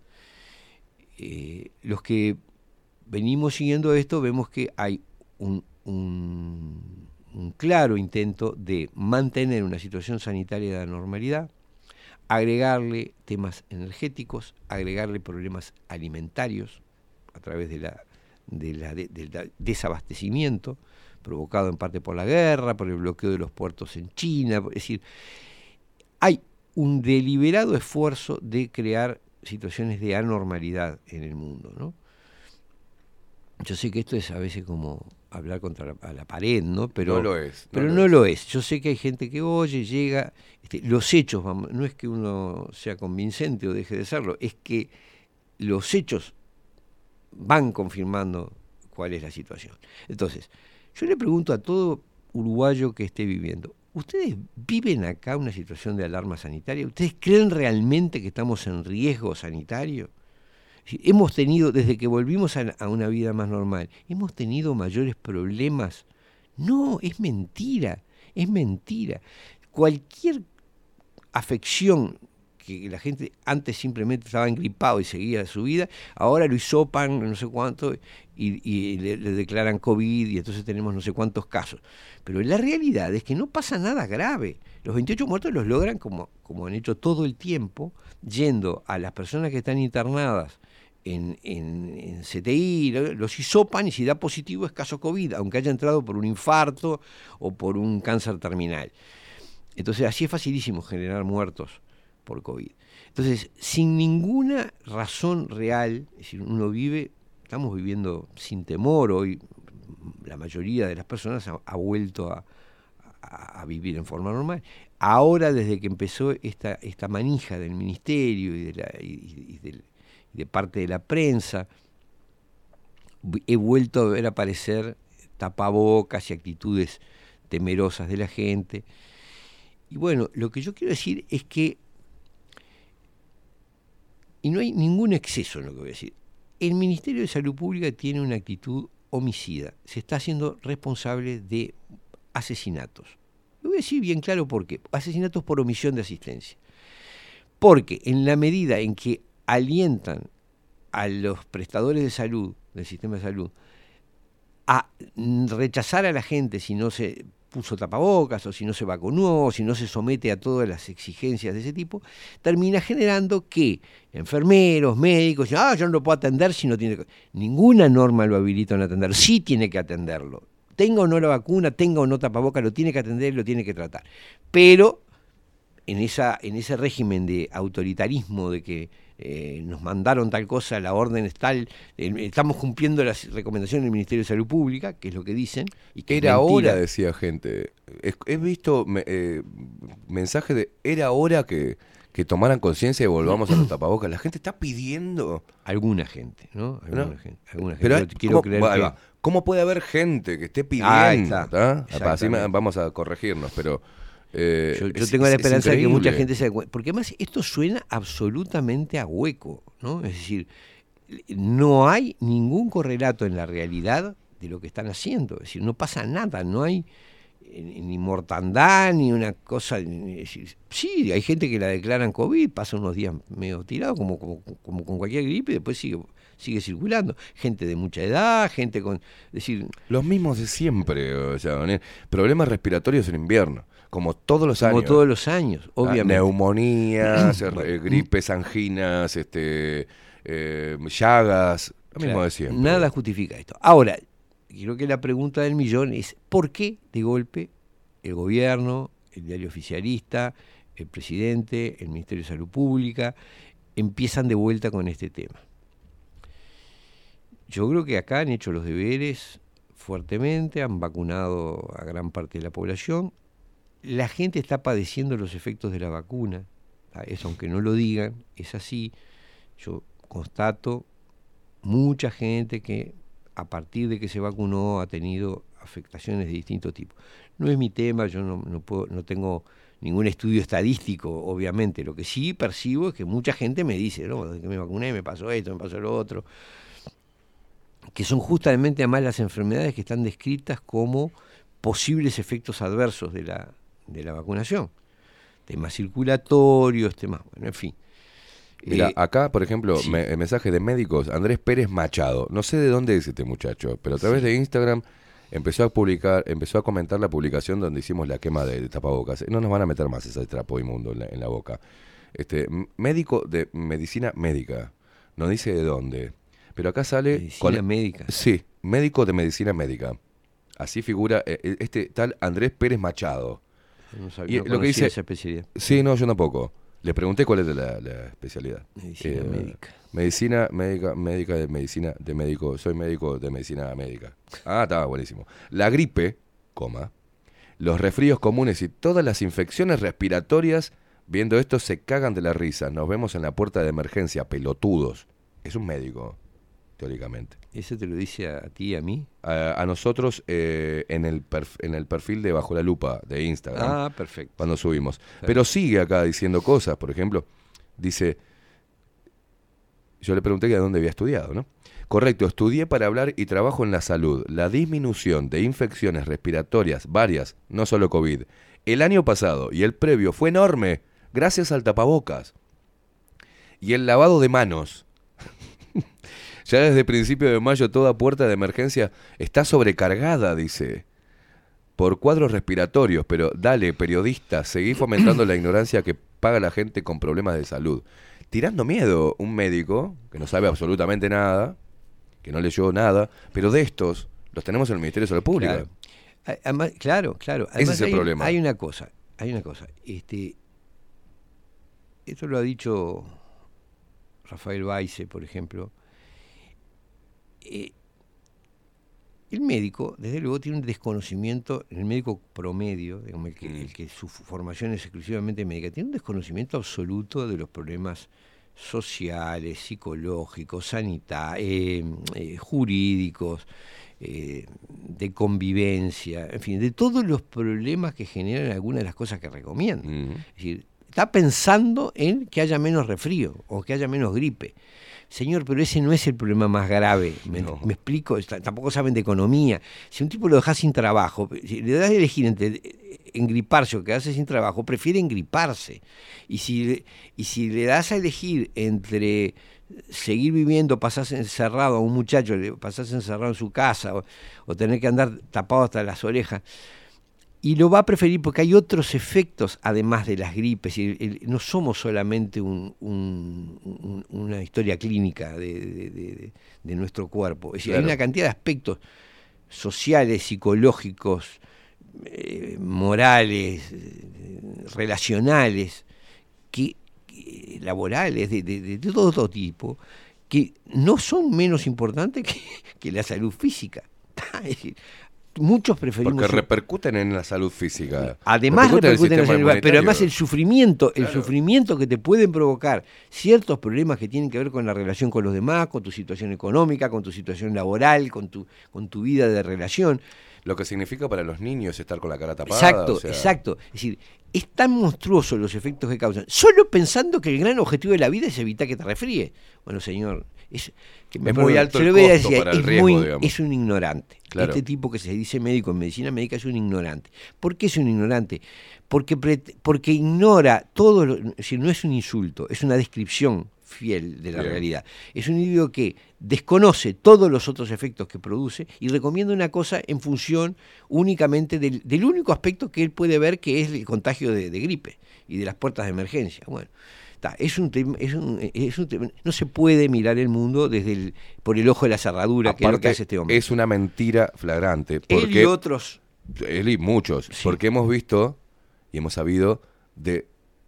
Eh, los que venimos siguiendo esto vemos que hay un, un- un claro intento de mantener una situación sanitaria de la normalidad, agregarle temas energéticos, agregarle problemas alimentarios a través de la, de la de- del desabastecimiento provocado en parte por la guerra, por el bloqueo de los puertos en China, es decir, hay un deliberado esfuerzo de crear situaciones de anormalidad en el mundo, ¿no? Yo sé que esto es a veces como hablar contra la, a la pared, ¿no? Pero No lo es, no pero lo no es. lo es. Yo sé que hay gente que oye, llega, este, los hechos, vamos, no es que uno sea convincente o deje de serlo, es que los hechos van confirmando cuál es la situación. Entonces, yo le pregunto a todo uruguayo que esté viviendo, ¿ustedes viven acá una situación de alarma sanitaria? ¿Ustedes creen realmente que estamos en riesgo sanitario? Hemos tenido, desde que volvimos a, una vida más normal, ¿hemos tenido mayores problemas? No, es mentira, es mentira. Cualquier afección que la gente antes simplemente estaba engripado y seguía su vida, ahora lo hisopan no sé cuánto y, le declaran COVID y entonces tenemos no sé cuántos casos. Pero la realidad es que no pasa nada grave. Los 28 muertos los logran como, como han hecho todo el tiempo, yendo a las personas que están internadas en, en, en CTI, lo- los hisopan y si da positivo es caso COVID, aunque haya entrado por un infarto o por un cáncer terminal. Entonces así es facilísimo generar muertos por COVID. Entonces, sin ninguna razón real, es decir, uno vive, estamos viviendo sin temor hoy, la mayoría de las personas ha, vuelto a, a- vivir en forma normal. Ahora, desde que empezó esta, esta manija del ministerio y de, la, y- del- de parte de la prensa, he vuelto a ver aparecer tapabocas y actitudes temerosas de la gente. Y bueno, lo que yo quiero decir es que, y no hay ningún exceso en lo que voy a decir, el Ministerio de Salud Pública tiene una actitud homicida, se está haciendo responsable de asesinatos. Lo voy a decir bien claro por qué. Asesinatos por omisión de asistencia. Porque en la medida en que alientan a los prestadores de salud, del sistema de salud, a rechazar a la gente si no se puso tapabocas o si no se vacunó o si no se somete a todas las exigencias de ese tipo, termina generando que enfermeros, médicos, ah, yo no lo puedo atender si no tiene... que-". Ninguna norma lo habilita a atender, sí tiene que atenderlo. Tenga o no la vacuna, tenga o no tapabocas, lo tiene que atender lo tiene que tratar. Pero en, esa, en ese régimen de autoritarismo de que eh, nos mandaron tal cosa, la orden es tal, eh, estamos cumpliendo las recomendaciones del Ministerio de Salud Pública, que es lo que dicen. Y que Era hora, decía gente. Es- He visto me- eh, mensajes de era hora que, que tomaran conciencia y volvamos a los tapabocas. La gente está pidiendo. Alguna gente, ¿no? Alguna ¿no? gente. Alguna gente. Pero Yo hay- quiero ¿cómo, creer que-. ¿Cómo puede haber gente que esté pidiendo? Está, ¿tá? Así vamos a corregirnos, pero. Eh, Yo, yo es- tengo la es- es esperanza de que mucha gente se. Porque además esto suena absolutamente a hueco, ¿no? Es decir, no hay ningún correlato en la realidad de lo que están haciendo. Es decir, no pasa nada, no hay eh, ni mortandad, ni una cosa. sí, hay gente que la declaran COVID, pasa unos días medio tirado, como, como, como con cualquier gripe, y después sigue, sigue circulando. Gente de mucha edad, gente con. Es decir, Los mismos de siempre, o sea, problemas respiratorios en invierno, como todos los como años. todos los años, Ah, obviamente. Neumonías, eh, gripes, anginas, este, eh, llagas, lo mismo de siempre. Nada justifica esto. Ahora, creo que la pregunta del millón es, ¿por qué de golpe el gobierno, el diario oficialista, el presidente, el Ministerio de Salud Pública, empiezan de vuelta con este tema? Yo creo que acá han hecho los deberes fuertemente, han vacunado a gran parte de la población. La gente está padeciendo los efectos de la vacuna. ¿tá? Eso, aunque no lo digan, es así. Yo constato mucha gente que a partir de que se vacunó ha tenido afectaciones de distinto tipo. No es mi tema, yo no, no, puedo, no tengo ningún estudio estadístico, obviamente. Lo que sí percibo es que mucha gente me dice, no, desde que me vacuné me pasó esto, me pasó lo otro. Que son justamente además las enfermedades que están descritas como posibles efectos adversos de la, de la vacunación. Temas circulatorios, temas, bueno, en fin. Mira, Eh, acá, por ejemplo, sí. me- mensaje de médicos, Andrés Pérez Machado. No sé de dónde es este muchacho, pero a través de Instagram empezó a publicar, empezó a comentar la publicación donde hicimos la quema de, de tapabocas. No nos van a meter más ese trapo inmundo en la, en la boca. Este, médico de medicina médica. No dice de dónde. Pero acá sale. Medicina médica. Sí, médico de medicina médica. Así figura eh, eh, este tal Andrés Pérez Machado. No sabía- Y no lo que dice. esa especialidad. Sí, no, yo tampoco. Le pregunté cuál era la, la especialidad. Medicina médica. Medicina médica, médica de medicina de médico. Soy médico de medicina médica. Ah, estaba buenísimo. La gripe, coma, los resfríos comunes y todas las infecciones respiratorias, viendo esto se cagan de la risa. Nos vemos en la puerta de emergencia, pelotudos. Es un médico, teóricamente. ¿Eso te lo dice a ti y a mí? A, a nosotros eh, en, el en el perfil de Bajo la Lupa de Instagram. Ah, perfecto. Cuando subimos. Pero sigue acá diciendo cosas, por ejemplo, dice, yo le pregunté que de dónde había estudiado, ¿no? Correcto, estudié para hablar y trabajo en la salud. La disminución de infecciones respiratorias, varias, no solo COVID, el año pasado y el previo fue enorme, gracias al tapabocas. Y el lavado de manos. Ya desde principio de mayo toda puerta de emergencia está sobrecargada, dice por cuadros respiratorios, pero dale, periodista, seguí fomentando la ignorancia que paga la gente con problemas de salud. Tirando miedo, un médico que no sabe absolutamente nada, que no leyó nada, pero de estos los tenemos en el Ministerio de Salud Pública. Claro. Además- claro, claro. Ese es el hay, problema. Hay una cosa, hay una cosa. Este, esto lo ha dicho Rafael Baise, por ejemplo. Eh, el médico, desde luego, tiene un desconocimiento, el médico promedio, digamos, el, que, Mm. el que su formación es exclusivamente médica, tiene un desconocimiento absoluto de los problemas sociales, psicológicos, sanitarios, jurídicos, eh, de convivencia, en fin, de todos los problemas que generan algunas de las cosas que recomiendan. Es decir, está pensando en que haya menos refrío o que haya menos gripe. Señor, pero ese no es el problema más grave. ¿Me, me explico? Tampoco saben de economía. Si un tipo lo deja sin trabajo, si le das a elegir entre eh, engriparse o quedarse sin trabajo, prefiere engriparse. Y si, le- y si le das a elegir entre seguir viviendo, pasarse encerrado a un muchacho, pasarse encerrado en su casa o, o tener que andar tapado hasta las orejas, y lo va a preferir porque hay otros efectos además de las gripes. no somos solamente un- un- un- una historia clínica de, de- de- de nuestro cuerpo. Es decir, hay una cantidad de aspectos sociales, psicológicos, eh, morales, eh, relacionales, que, que- laborales, de, todo tipo, que no son menos importantes que, que la salud física. Es decir, muchos preferimos... Porque repercuten en la salud física. Además Repercuten en el en la sistema salud, pero además el sufrimiento, el sufrimiento que te pueden provocar ciertos problemas que tienen que ver con la relación con los demás, con tu situación económica, con tu situación laboral, con tu, con tu vida de relación. Lo que significa para los niños estar con la cara tapada. Exacto, o sea, exacto. Es decir, es tan monstruoso los efectos que causan, solo pensando que el gran objetivo de la vida es evitar que te resfríe. Bueno, señor, es, que me Es muy alto el costo para el es riesgo, muy- digamos. es un ignorante. Claro. Este tipo que se dice médico en medicina médica es un ignorante. ¿Por qué es un ignorante? Porque, porque ignora todo, lo, es decir, no es un insulto, es una descripción fiel de la Bien. realidad. Es un individuo que desconoce todos los otros efectos que produce y recomienda una cosa en función únicamente del, del único aspecto que él puede ver, que es el contagio de, de gripe y de las puertas de emergencia. Bueno, es un es es no se puede mirar el mundo desde el, por el ojo de la cerradura, que es lo que Aparte, hace este hombre. es una mentira flagrante. Él Porque y otros. Él y muchos. Porque hemos visto y hemos sabido de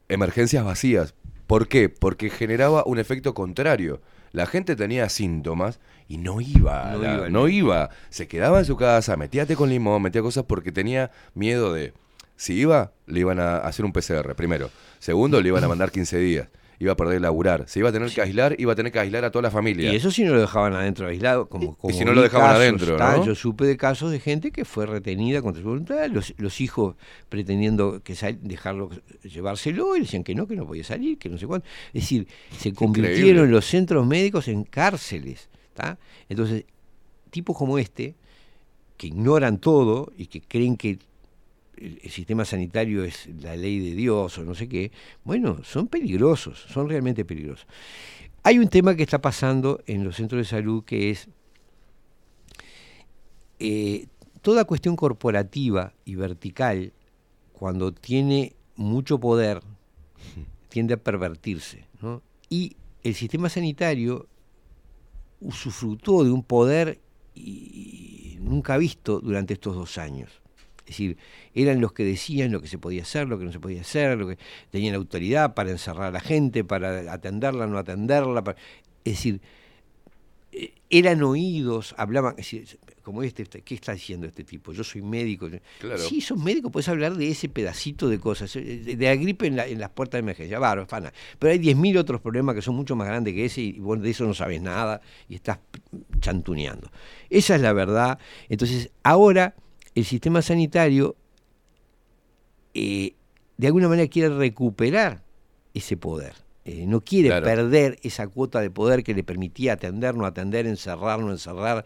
emergencias vacías. ¿Por qué? Porque generaba un efecto contrario. La gente tenía síntomas y no iba, No la- iba, no iba. Se quedaba en su casa, metía té con limón, metía cosas porque tenía miedo de. Si iba, le iban a hacer un PCR, primero. Segundo, le iban a mandar 15 días. Iba a perder el laburar. Se iba a tener que aislar, iba a tener que aislar a toda la familia. Y eso si no lo dejaban adentro aislado, como, como si no lo dejaban casos, adentro, ¿no? Yo supe de casos de gente que fue retenida contra su voluntad, los, los hijos pretendiendo que sal- dejarlo llevárselo, y decían que no, que no podía salir, que no sé cuánto. Es decir, se convirtieron Increíble. los centros médicos en cárceles. ¿tá? Entonces, tipos como este, que ignoran todo y que creen que el, sistema sanitario es la ley de Dios o no sé qué, bueno, son peligrosos, son realmente peligrosos. Hay un tema que está pasando en los centros de salud que es eh, toda cuestión corporativa y vertical, cuando tiene mucho poder, tiende a pervertirse. Y el sistema sanitario usufructuó de un poder nunca visto durante estos dos años. Es decir, eran los que decían lo que se podía hacer, lo que no se podía hacer, lo que tenían autoridad para encerrar a la gente, para atenderla, no atenderla. para- Es decir, eh, eran oídos, hablaban, es decir, como este, este, ¿qué está diciendo este tipo? Yo soy médico. Claro. Sí, sos médico, puedes hablar de ese pedacito de cosas, eh, de, la gripe en, la- en las puertas de emergencia, bárbaro, fana. Pero hay 10.000 otros problemas que son mucho más grandes que ese y vos de eso no sabes nada y estás chantuneando. Esa es la verdad. Entonces, ahora el sistema sanitario eh, de alguna manera quiere recuperar ese poder. Eh, no quiere Claro. perder esa cuota de poder que le permitía atender, no atender, encerrar, no encerrar.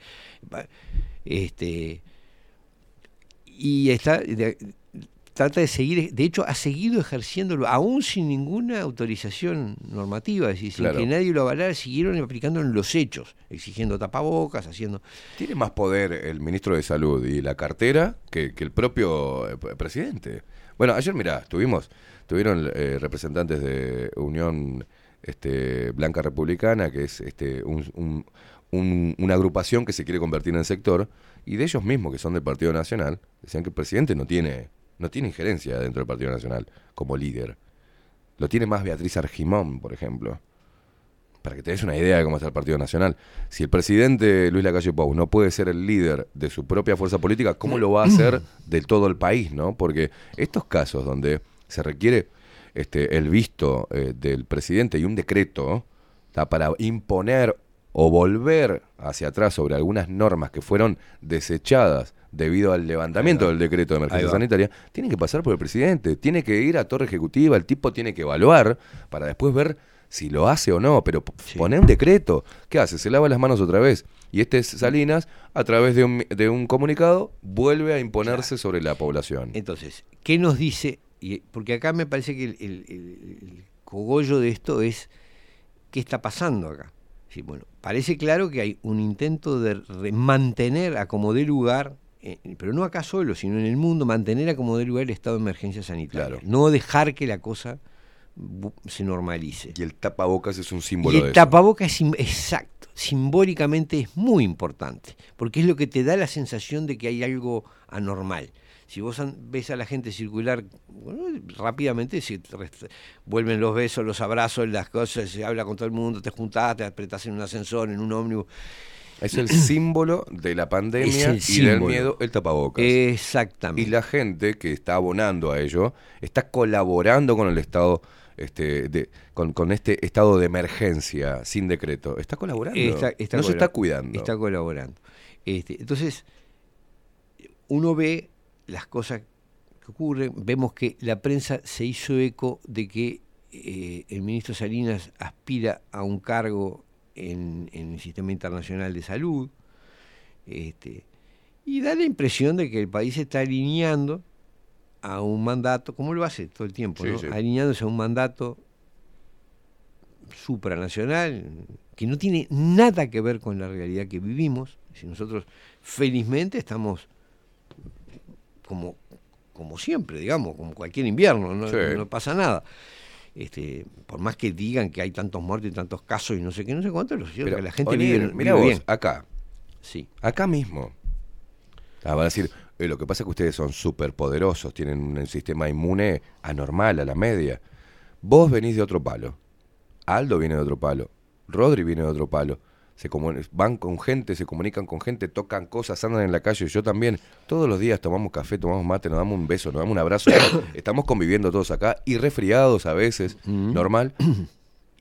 Este, y está de- trata de seguir, de hecho ha seguido ejerciéndolo, aún sin ninguna autorización normativa, es decir, sin que nadie lo avalara, siguieron aplicándolo en los hechos, exigiendo tapabocas, haciendo... Tiene más poder el ministro de Salud y la cartera que, que el propio eh, presidente. Bueno, ayer, mirá, tuvimos, tuvieron eh, representantes de Unión este, Blanca Republicana, que es este, un- un- un- una agrupación que se quiere convertir en sector, y de ellos mismos, que son del Partido Nacional, decían que el presidente no tiene, no tiene injerencia dentro del Partido Nacional como líder. Lo tiene más Beatriz Argimón, por ejemplo. Para que te des una idea de cómo está el Partido Nacional. Si el presidente Luis Lacalle Pou no puede ser el líder de su propia fuerza política, ¿cómo lo va a hacer de todo el país? no Porque estos casos donde se requiere este, el visto eh, del presidente y un decreto ¿tá? para imponer o volver hacia atrás sobre algunas normas que fueron desechadas debido al levantamiento del decreto de emergencia sanitaria, tienen que pasar por el presidente, tiene que ir a torre ejecutiva, el tipo tiene que evaluar para después ver si lo hace o no, pero p- poner un decreto, ¿qué hace? Se lava las manos otra vez. Y este Salinas, a través de un, de un comunicado, vuelve a imponerse sobre la población. Entonces, ¿qué nos dice? Y, porque acá me parece que el- el cogollo de esto es qué está pasando acá. Sí, bueno, parece claro que hay un intento de mantener a como dé lugar, eh, pero no acá solo, sino en el mundo, mantener a como dé lugar el estado de emergencia sanitaria. No dejar que la cosa se normalice. Y el tapabocas es un Y símbolo el de eso. tapabocas es exacto, simbólicamente es muy importante, porque es lo que te da la sensación de que hay algo anormal. Si vos ves a la gente circular, bueno, rápidamente se vuelven los besos, los abrazos, las cosas, se habla con todo el mundo, te juntás, te apretás en un ascensor, en un ómnibus. Es el símbolo de la pandemia y del miedo el tapabocas. Exactamente. Y la gente que está abonando a ello está colaborando con el Estado, este, de, con, con este estado de emergencia sin decreto. Está colaborando. Está- está no se está cuidando. Está colaborando. Este, entonces, uno ve las cosas que ocurren, vemos que la prensa se hizo eco de que eh, el ministro Salinas aspira a un cargo en, en el sistema internacional de salud, este, y da la impresión de que el país se está alineando a un mandato, como lo hace todo el tiempo, Sí, ¿no? sí. alineándose a un mandato supranacional que no tiene nada que ver con la realidad que vivimos. Si nosotros felizmente estamos como, como siempre, digamos, como cualquier invierno, no, Sí. no pasa nada. Este, por más que digan que hay tantos muertos y tantos casos y no sé qué, no sé cuánto, lo cierto que la gente vive, mirá vive vos, bien. acá. Sí. Acá mismo. Ah, van a decir, "Eh, lo que pasa es que ustedes son súper poderosos, tienen un sistema inmune anormal a la media. Vos venís de otro palo. Aldo viene de otro palo. Rodri viene de otro palo. Se van con gente, se comunican con gente, tocan cosas, andan en la calle. Yo también. Todos los días tomamos café, tomamos mate, nos damos un beso, nos damos un abrazo. estamos conviviendo todos acá y resfriados a veces, normal.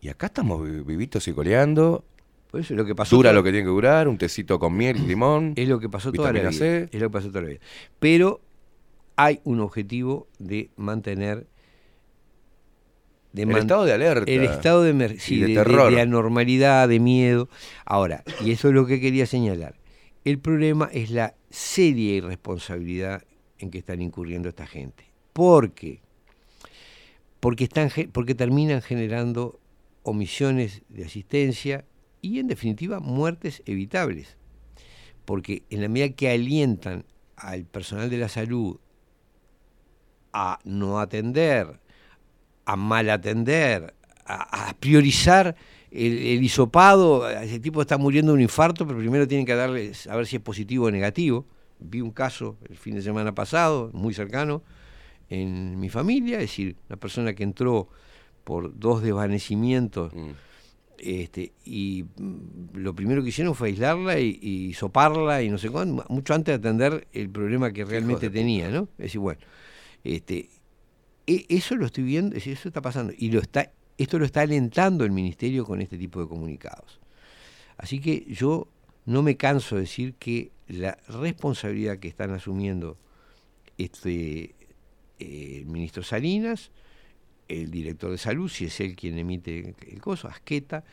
Y acá estamos vi- vivitos y coleando. Por eso es lo que pasó. Dura lo que tiene que durar, un tecito con miel y limón. Es lo que pasó toda la vida. vitamina C. Es lo que pasó toda la vida. Pero hay un objetivo de mantener de El estado de alerta El estado de, sí, de terror. de anormalidad, de miedo. Ahora, y eso es lo que quería señalar. El problema es la seria irresponsabilidad en que están incurriendo esta gente. ¿Por qué? Porque, están, porque terminan generando omisiones de asistencia y, en definitiva, muertes evitables. Porque en la medida que alientan al personal de la salud a no atender, a mal atender, a, a priorizar el, el hisopado, ese tipo está muriendo de un infarto, pero primero tienen que darle a ver si es positivo o negativo. Vi un caso el fin de semana pasado, muy cercano, en mi familia, es decir, una persona que entró por dos desvanecimientos este, y mm, lo primero que hicieron fue aislarla y, y soparla y no sé cuánto, mucho antes de atender el problema que realmente tenía, ¿no? Es decir, bueno, este, eso lo estoy viendo, eso está pasando y lo está, esto lo está alentando el ministerio con este tipo de comunicados. Así que yo no me canso de decir que la responsabilidad que están asumiendo este eh, el ministro Salinas, el director de salud, si es él quien emite el coso, Asqueta,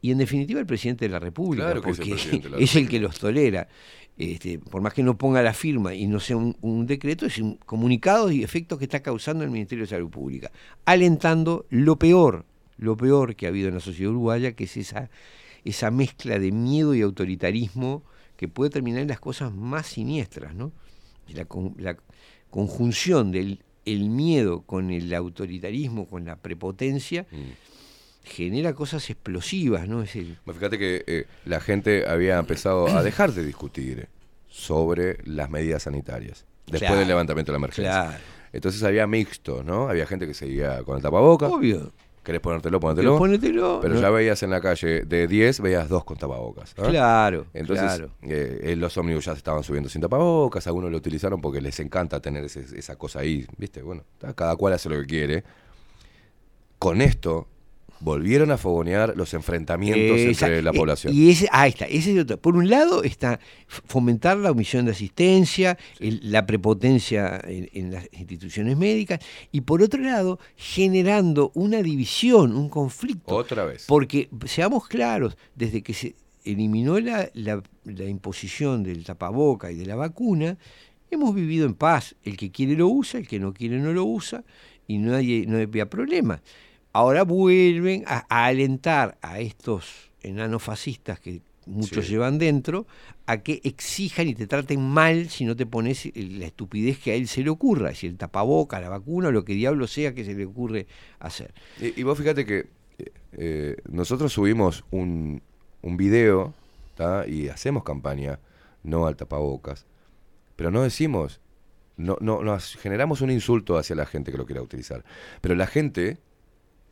y en definitiva el presidente de la República, Claro que es el porque es el que los tolera. Este, por más que no ponga la firma y no sea un, decreto, es un comunicado y efectos que está causando el Ministerio de Salud Pública, alentando lo peor, lo peor que ha habido en la sociedad uruguaya, que es esa, esa mezcla de miedo y autoritarismo que puede terminar en las cosas más siniestras, ¿no? La, con- la conjunción del el miedo con el autoritarismo, con la prepotencia, genera cosas explosivas, ¿no? Es el, Fíjate que eh, la gente había empezado a dejar de discutir sobre las medidas sanitarias después Claro, del levantamiento de la emergencia. claro. Entonces había mixto, ¿no? Había gente que seguía con el tapaboca. Obvio. ¿Querés ponértelo? Ponértelo. Ponértelo, Pero no. ya veías en la calle de 10, veías dos con tapabocas. Claro, Entonces, claro. eh, eh, los ómnibus ya se estaban subiendo sin tapabocas, algunos lo utilizaron porque les encanta tener ese- esa cosa ahí, ¿viste? Bueno, cada cual hace lo que quiere. Con esto, volvieron a fogonear los enfrentamientos entre la eh, población. Y ese, ah, está, ese es otro. Por un lado está fomentar la omisión de asistencia, el- la prepotencia en, en las instituciones médicas, y por otro lado, generando una división, un conflicto. Otra vez. Porque, seamos claros, desde que se eliminó la, la- la imposición del tapaboca y de la vacuna, hemos vivido en paz. El que quiere lo usa, el que no quiere no lo usa, y no, hay, no había problema. Ahora vuelven a, a alentar a estos enanos fascistas que muchos Sí. llevan dentro a que exijan y te traten mal si no te pones la estupidez que a él se le ocurra, si el tapaboca, la vacuna lo que diablo sea que se le ocurre hacer. Y, y vos fíjate que eh, eh, nosotros subimos un, un video ¿tá? y hacemos campaña, no al tapabocas, pero no decimos, no, no, nos generamos un insulto hacia la gente que lo quiera utilizar. Pero la gente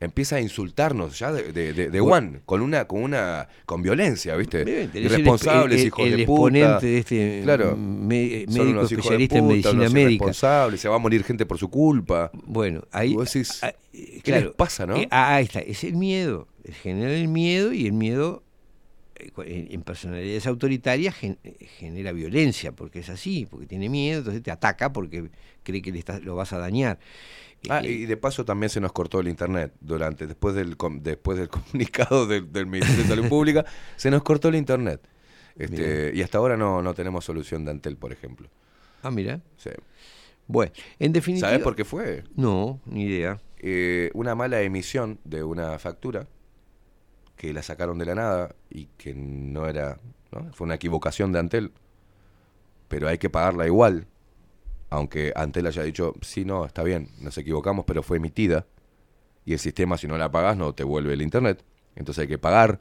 empieza a insultarnos ya de, de, de- de Bueno. one, con una, con una, con violencia, ¿viste? El Irresponsables, esp- el- hijos el de puta. exponente de este, claro. mm, me- Son médico especialista en puta, medicina unos médica. irresponsables, se va a morir gente por su culpa. Bueno, ahí. Vos decís, ah, ¿qué claro, les pasa, no? eh, ah, ahí está, es el miedo. Es generar el miedo y el miedo eh, en, en personalidades autoritarias eh, genera violencia, porque es así, porque tiene miedo, entonces te ataca porque cree que le estás- lo vas a dañar. Ah, y de paso también se nos cortó el internet durante, después del com- después del comunicado del, del Ministerio de Salud Pública, se nos cortó el internet. Este, y hasta ahora no, no tenemos solución de Antel, por ejemplo. Ah, mira. Sí. Bueno, en definitiva. ¿Sabes por qué fue? No, ni idea. Eh, una mala emisión de una factura que la sacaron de la nada y que no era, ¿no? Fue una equivocación de Antel, pero hay que pagarla igual, aunque Antel haya dicho, sí, no, está bien, nos equivocamos, pero fue emitida, y el sistema si no la pagas no te vuelve el internet, entonces hay que pagar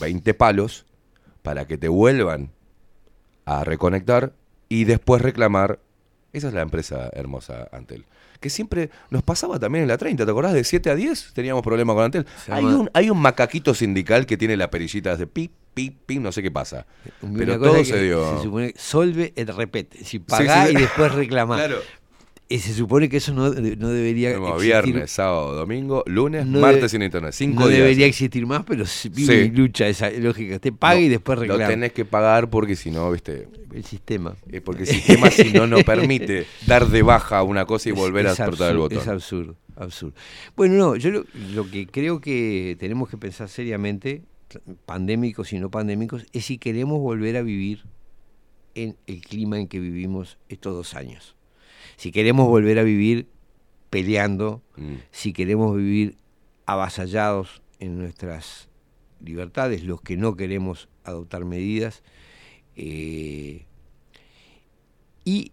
20 palos para que te vuelvan a reconectar y después reclamar. Esa es la empresa hermosa Antel. Que siempre nos pasaba también en la 30, ¿te acordás? De 7 a 10 teníamos problemas con Antel. Hay un, hay un macaquito sindical que tiene la perillita de pip, pip, pip, no sé qué pasa. Una Pero todo se dio. Se supone solve et repete. Si pagá sí. y después reclamar. Claro. Eh, se supone que eso no, no debería existir. viernes, sábado, domingo, lunes, No martes sin internet. Cinco no días. debería existir más, pero vive Sí. y lucha esa lógica. Usted paga No, y después reclama. Lo tenés que pagar porque si no, viste. El sistema. Eh, porque el sistema si no nos permite dar de baja una cosa y volver a Es apretar el botón. Es absurdo, absurdo. Bueno, no, yo lo, lo que creo que tenemos que pensar seriamente, pandémicos y no pandémicos, es si queremos volver a vivir en el clima en que vivimos estos dos años. Si queremos volver a vivir peleando, Mm. si queremos vivir avasallados en nuestras libertades, los que no queremos adoptar medidas, eh, y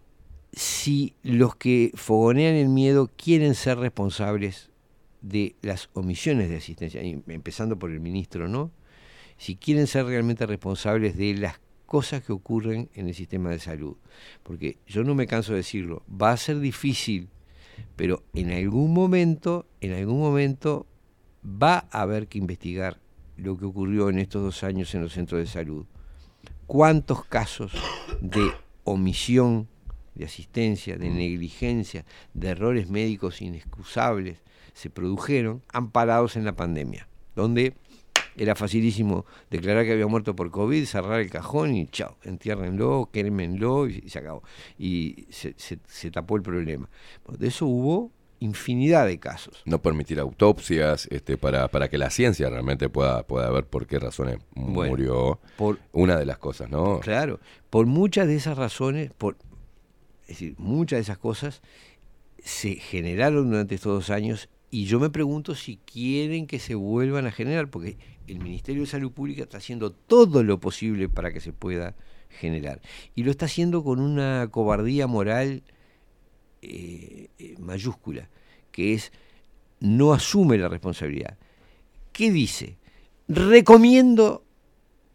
si los que fogonean el miedo quieren ser responsables de las omisiones de asistencia, empezando por el ministro, ¿no? Si quieren ser realmente responsables de las cosas que ocurren en el sistema de salud. Porque yo no me canso de decirlo, va a ser difícil, pero en algún momento, en algún momento va a haber que investigar lo que ocurrió en estos dos años en los centros de salud. ¿Cuántos casos de omisión de asistencia, de negligencia, de errores médicos inexcusables se produjeron amparados en la pandemia? Donde era facilísimo declarar que había muerto por COVID, cerrar el cajón y chao, entiérrenlo, quérmenlo y, y se acabó. Y se, se- se tapó el problema. Bueno, de eso hubo infinidad de casos. No permitir autopsias este, para, para que la ciencia realmente pueda, pueda ver por qué razones Bueno, murió. por- Una de las cosas, ¿no? Claro, por muchas de esas razones, por, es decir, muchas de esas cosas se generaron durante estos dos años y yo me pregunto si quieren que se vuelvan a generar, porque el Ministerio de Salud Pública está haciendo todo lo posible para que se pueda generar. Y lo está haciendo con una cobardía moral eh, eh, mayúscula, que es no asume la responsabilidad. ¿Qué dice? Recomiendo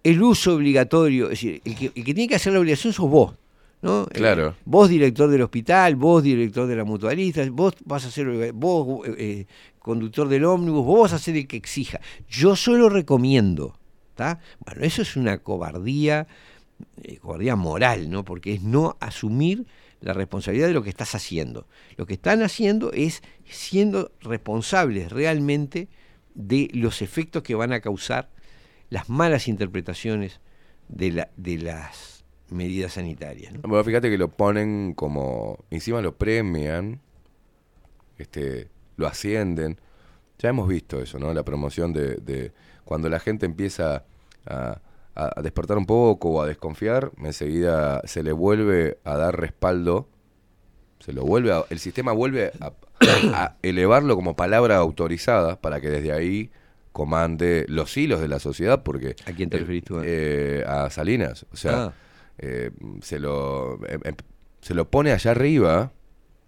el uso obligatorio, es decir, el que, tiene que hacer la obligación sos vos. ¿No? Claro. Eh, vos, director del hospital, vos, director de la mutualista, vos vas a ser, vos, eh, conductor del ómnibus, vos vas a ser el que exija. Yo solo recomiendo. ¿tá? Bueno, eso es una cobardía, eh, cobardía moral, ¿no? Porque es no asumir la responsabilidad de lo que estás haciendo. Lo que están haciendo es siendo responsables realmente de los efectos que van a causar las malas interpretaciones de, la, de las medidas sanitarias. ¿no? Bueno, fíjate que lo ponen como. Encima lo premian, este, lo ascienden. Ya hemos visto eso, ¿no? La promoción de. de cuando la gente empieza a, despertar un poco o a desconfiar, enseguida se le vuelve a dar respaldo. Se lo vuelve a- el sistema vuelve a, a elevarlo como palabra autorizada para que desde ahí comande los hilos de la sociedad, porque... ¿A quién te eh, referís tú? eh, a Salinas. O sea, Ah. Eh, se, lo, em- em- se lo pone allá arriba,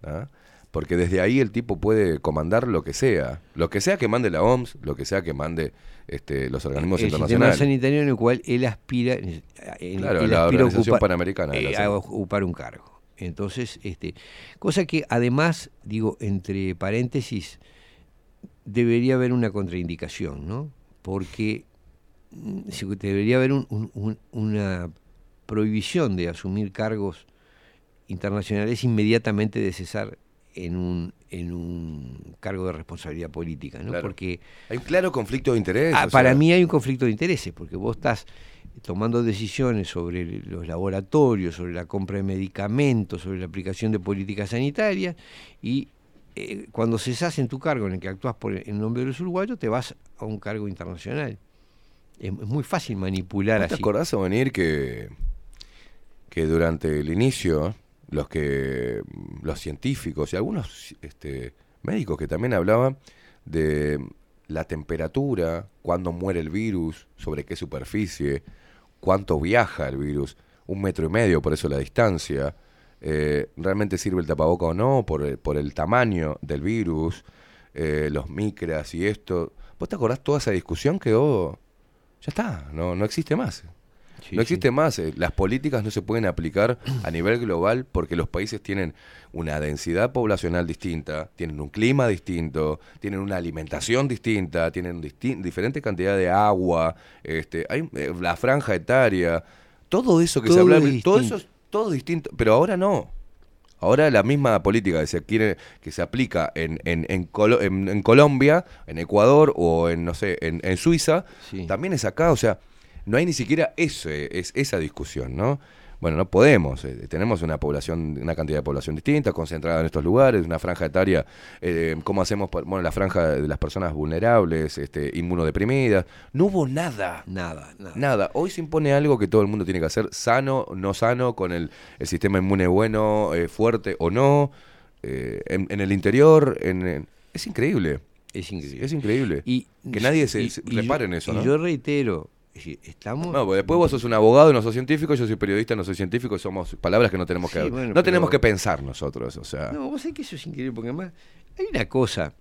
¿ah? porque desde ahí el tipo puede comandar lo que sea. Lo que sea que mande la OMS, lo que sea que mande este, los organismos el internacionales. sanitario en el cual él aspira, en el Claro, que él la aspira a Organización ocupar- Panamericana eh, a ocupar un cargo. Entonces, este, cosa que además, digo, entre paréntesis, debería haber una contraindicación, ¿no? Porque mm, debería haber un- un- un- una prohibición de asumir cargos internacionales inmediatamente de cesar en un, en un cargo de responsabilidad política, ¿no? Claro. Porque Hay un claro conflicto de interés. Ah, para sea, mí hay un conflicto de intereses, porque vos estás tomando decisiones sobre los laboratorios, sobre la compra de medicamentos, sobre la aplicación de políticas sanitarias, y eh, cuando cesás en tu cargo en el que actúas por en nombre de los uruguayos, te vas a un cargo internacional. Es, es muy fácil manipular ¿No te así. acordás o venir que, que durante el inicio los que los científicos y algunos este, médicos que también hablaban de la temperatura, cuándo muere el virus, sobre qué superficie, cuánto viaja el virus, un metro y medio, por eso la distancia, eh, realmente sirve el tapaboca o no, por el, por el tamaño del virus, eh, los micras y esto. ¿Vos te acordás toda esa discusión que oh, ya está, no, no existe más? Sí, no existe más. eh, Las políticas no se pueden aplicar a nivel global porque los países tienen una densidad poblacional distinta, tienen un clima distinto, tienen una alimentación distinta, tienen disti- diferente cantidad de agua, este, hay eh, la franja etaria, todo eso que se habla, es todo eso es todo distinto, pero ahora no. Ahora la misma política que se quiere, que se aplica en, en, en, Colo- en- en Colombia, en Ecuador o en no sé, en, en Suiza, también es acá, o sea, no hay ni siquiera ese, es, esa discusión, ¿no? Bueno, no podemos, eh, tenemos una población, una cantidad de población distinta, concentrada en estos lugares, una franja etaria, eh, ¿cómo hacemos? por- Bueno, la franja de las personas vulnerables, este, inmunodeprimidas, no hubo nada. Nada, nada. Nada, hoy se impone algo que todo el mundo tiene que hacer, sano, no sano, con el, el sistema inmune bueno, eh, fuerte o no, eh, en, en el interior, en, en- es increíble. Es increíble. Es increíble. Y, que nadie se, y- se y yo- repare en eso, y ¿no? yo reitero, estamos... No, porque después vos sos un abogado y no sos científico, yo soy periodista, no soy científico, somos palabras que no tenemos que bueno, no pero- tenemos que pensar nosotros, o sea. No, vos sabés que eso es increíble, porque además hay una cosa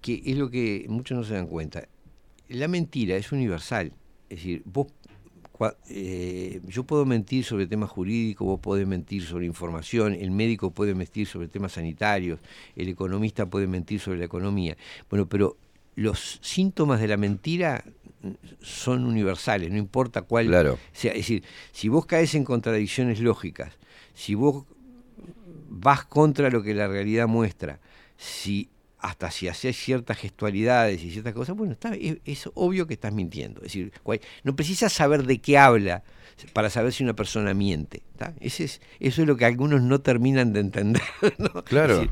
que es lo que muchos no se dan cuenta. La mentira es universal. Es decir, vos, eh, yo puedo mentir sobre temas jurídicos, vos podés mentir sobre información, el médico puede mentir sobre temas sanitarios, el economista puede mentir sobre la economía. Bueno, pero los síntomas de la mentira son universales, no importa cuál Claro. sea. Es decir, si vos caes en contradicciones lógicas, si vos vas contra lo que la realidad muestra, si hasta si haces ciertas gestualidades y ciertas cosas, bueno, está, es, es obvio que estás mintiendo. Es decir, no precisas saber de qué habla para saber si una persona miente. es, eso es lo que algunos no terminan de entender. ¿no? Claro. Es decir,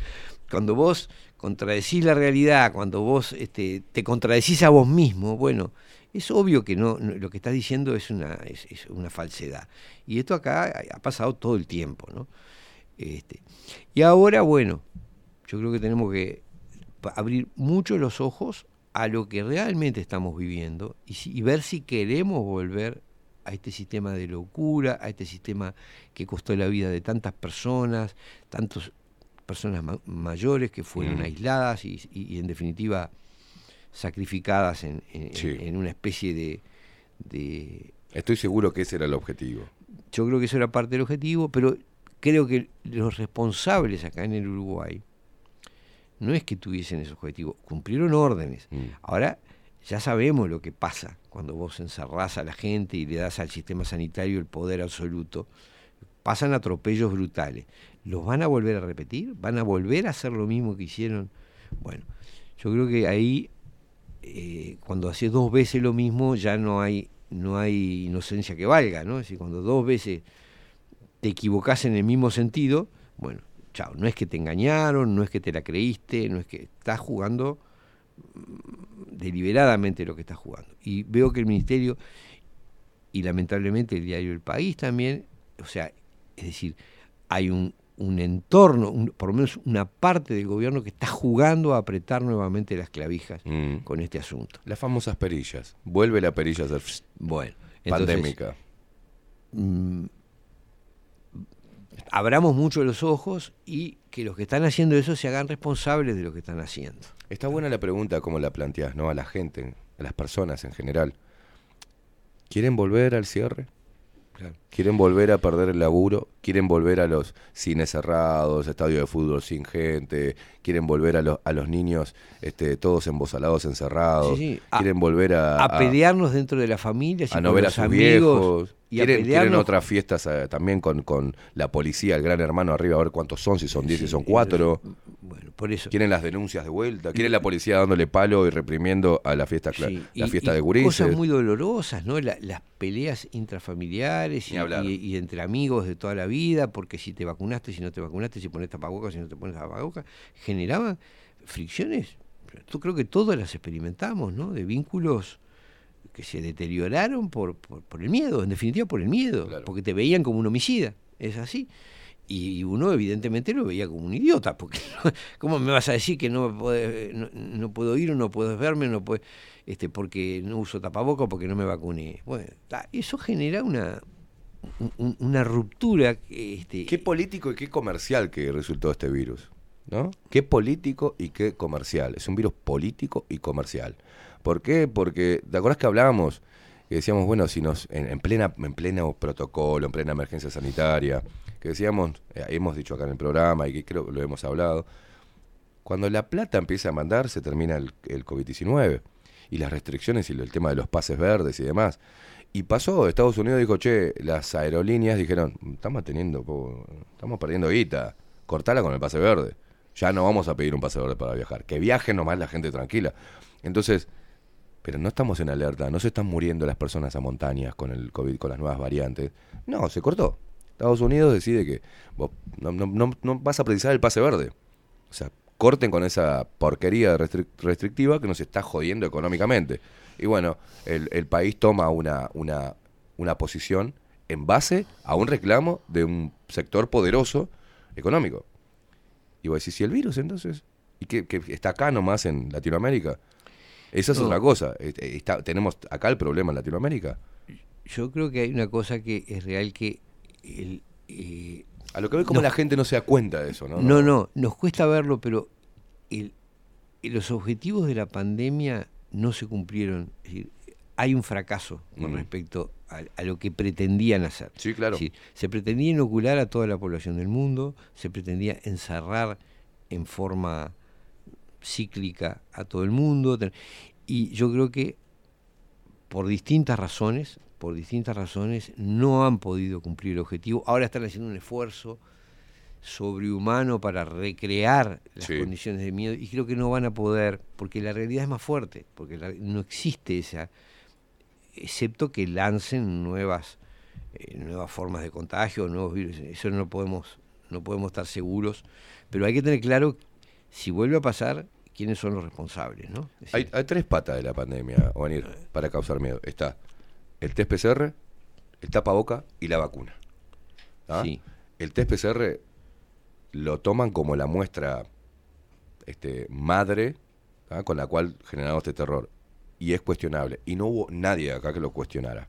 cuando vos contradecís la realidad, cuando vos este, te contradecís a vos mismo, bueno, es obvio que no, no- lo que estás diciendo es una, es, es una falsedad. Y esto acá ha- pasado todo el tiempo, ¿no? Este, y ahora, bueno, yo creo que tenemos que abrir mucho los ojos a lo que realmente estamos viviendo y, si- y ver si queremos volver a este sistema de locura, a este sistema que costó la vida de tantas personas, tantas personas ma- mayores que fueron Mm. aisladas y, y- y en definitiva sacrificadas en, en- Sí. en una especie de, de Estoy seguro que ese era el objetivo. yo creo que eso era parte del objetivo, pero creo que los responsables acá en el Uruguay no es que tuviesen ese objetivo, cumplieron órdenes. Mm. Ahora ya sabemos lo que pasa cuando vos encerrás a la gente y le das al sistema sanitario el poder absoluto. Pasan atropellos brutales. ¿Los van a volver a repetir? ¿Van a volver a hacer lo mismo que hicieron? Bueno, yo creo que ahí, eh, cuando haces dos veces lo mismo, ya no hay, no hay inocencia que valga, ¿no? Es decir, cuando dos veces te equivocás en el mismo sentido, bueno, chao, no es que te engañaron, no es que te la creíste, no es que estás jugando mm, deliberadamente lo que estás jugando. Y veo que el ministerio y lamentablemente el diario El País también, o sea, es decir, hay un, un entorno, un- por lo menos una parte del gobierno que está jugando a apretar nuevamente las clavijas Mm. con este asunto. Las famosas perillas. Vuelve la perilla a ser Bueno, entonces, pandémica. mm, abramos mucho los ojos y que los que están haciendo eso se hagan responsables de lo que están haciendo. Está buena la pregunta como la planteas, ¿no? A la gente, a las personas en general. ¿Quieren volver al cierre? Quieren volver a perder el laburo, quieren volver a los cines cerrados, estadios de fútbol sin gente, quieren volver a, los a los niños este, todos embosalados, encerrados, Sí, sí. A- quieren volver a, a pelearnos dentro de las familias y a no ver a sus amigos viejos. y Quieren, quieren otras fiestas eh, también con, con la policía, el gran hermano arriba, a ver cuántos son, si son 10, si son 4. Bueno, por eso. Quieren las denuncias de vuelta, quieren la policía dándole palo y reprimiendo a la fiesta, la y- fiesta y de gurises. Cosas muy dolorosas, ¿no? La- las peleas intrafamiliares y, hablar. y- y entre amigos de toda la vida, porque si te vacunaste, si no te vacunaste, si pones tapabocas, si no te pones tapabocas, generaba fricciones. Yo creo que todas las experimentamos, ¿no? De vínculos que se deterioraron por, por, por el miedo, en definitiva por el miedo, porque te veían como un homicida, es así. Y uno evidentemente lo veía como un idiota, porque ¿cómo me vas a decir que no, me puede- no, no puedo ir o no puedes verme, no puedo, este, porque no uso tapaboca o porque no me vacuné? Bueno, eso genera una, un- un- una ruptura. Este, Qué político y qué comercial que resultó este virus, ¿no? Qué político y qué comercial. Es un virus político y comercial. ¿Por qué? Porque, ¿te acuerdas que hablábamos? Que decíamos, bueno, si nos, en, en plena, en pleno protocolo, en plena emergencia sanitaria, que decíamos, eh, hemos dicho acá en el programa y que creo que lo hemos hablado, cuando la plata empieza a mandar, se termina el, el COVID-19 y las restricciones y el tema de los pases verdes y demás. Y pasó, Estados Unidos dijo, che, las aerolíneas dijeron, estamos teniendo, po- estamos perdiendo guita, cortala con el pase verde. Ya no vamos a pedir un pase verde para viajar. Que viaje nomás la gente tranquila. Entonces, pero no estamos en alerta, no se están muriendo las personas a montañas con el COVID, con las nuevas variantes. No, se cortó. Estados Unidos decide que vos no, no- no- no vas a precisar el pase verde. O sea, corten con esa porquería restric- restrictiva que nos está jodiendo económicamente. Y bueno, el, el país toma una, una, una posición en base a un reclamo de un sector poderoso económico. Y vos decís, ¿y el virus entonces? ¿Y que, que está acá nomás en Latinoamérica? Esa es No. otra cosa. Este, está- tenemos acá el problema en Latinoamérica. Yo creo que hay una cosa que es real que el, eh, A lo que ve como la gente no se da cuenta de eso, ¿no? No, no, nos cuesta verlo, pero el- los objetivos de la pandemia no se cumplieron. Es decir, hay un fracaso con Mm. respecto a, a lo que pretendían hacer. Sí, claro. Decir, se pretendía inocular a toda la población del mundo, se pretendía encerrar en forma cíclica a todo el mundo. Y yo creo que por distintas razones, por distintas razones, no han podido cumplir el objetivo. Ahora están haciendo un esfuerzo sobrehumano para recrear las Sí. condiciones de miedo y creo que no van a poder porque la realidad es más fuerte, porque la- no existe esa, excepto que lancen nuevas eh, nuevas formas de contagio, nuevos virus, eso no podemos no podemos estar seguros, pero hay que tener claro si vuelve a pasar quiénes son los responsables, ¿no? Hay, hay tres patas de la pandemia, Ovanir, para causar miedo. Está el test PCR, el tapaboca y la vacuna. ¿Ah? Sí. El test PCR lo toman como la muestra este, madre ¿ah? con la cual generamos este terror. Y es cuestionable. Y no hubo nadie acá que lo cuestionara.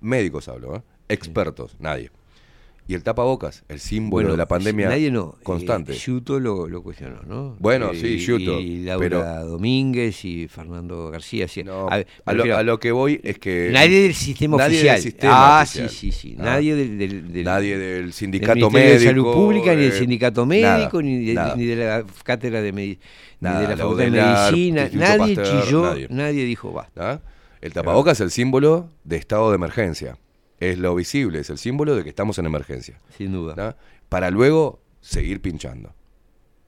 Médicos hablo, ¿eh? expertos, nadie. Y el tapabocas, el símbolo Bueno, de la pandemia nadie no, eh, constante. Sciutto lo, lo cuestionó, ¿no? Bueno, Eh, sí, y- Sciutto, Y Laura pero- Domínguez y Fernando García. sí. No, A a, lo, a lo que voy es que... Nadie del sistema nadie oficial. Del sistema ah, oficial. sí, sí, sí. Ah. Nadie del, del- del- Nadie del del sindicato Ministerio médico. de Salud Pública, ni del eh, sindicato nada, médico, ni, de, nada. ni de la cátedra de medicina, Nada, de la facultad de medicina. Nadie Pasteur, chilló, nadie. nadie dijo basta. ¿Ah? El tapabocas es el símbolo de estado de emergencia. Es lo visible, es el símbolo de que estamos en emergencia. Sin duda. Para luego seguir pinchando.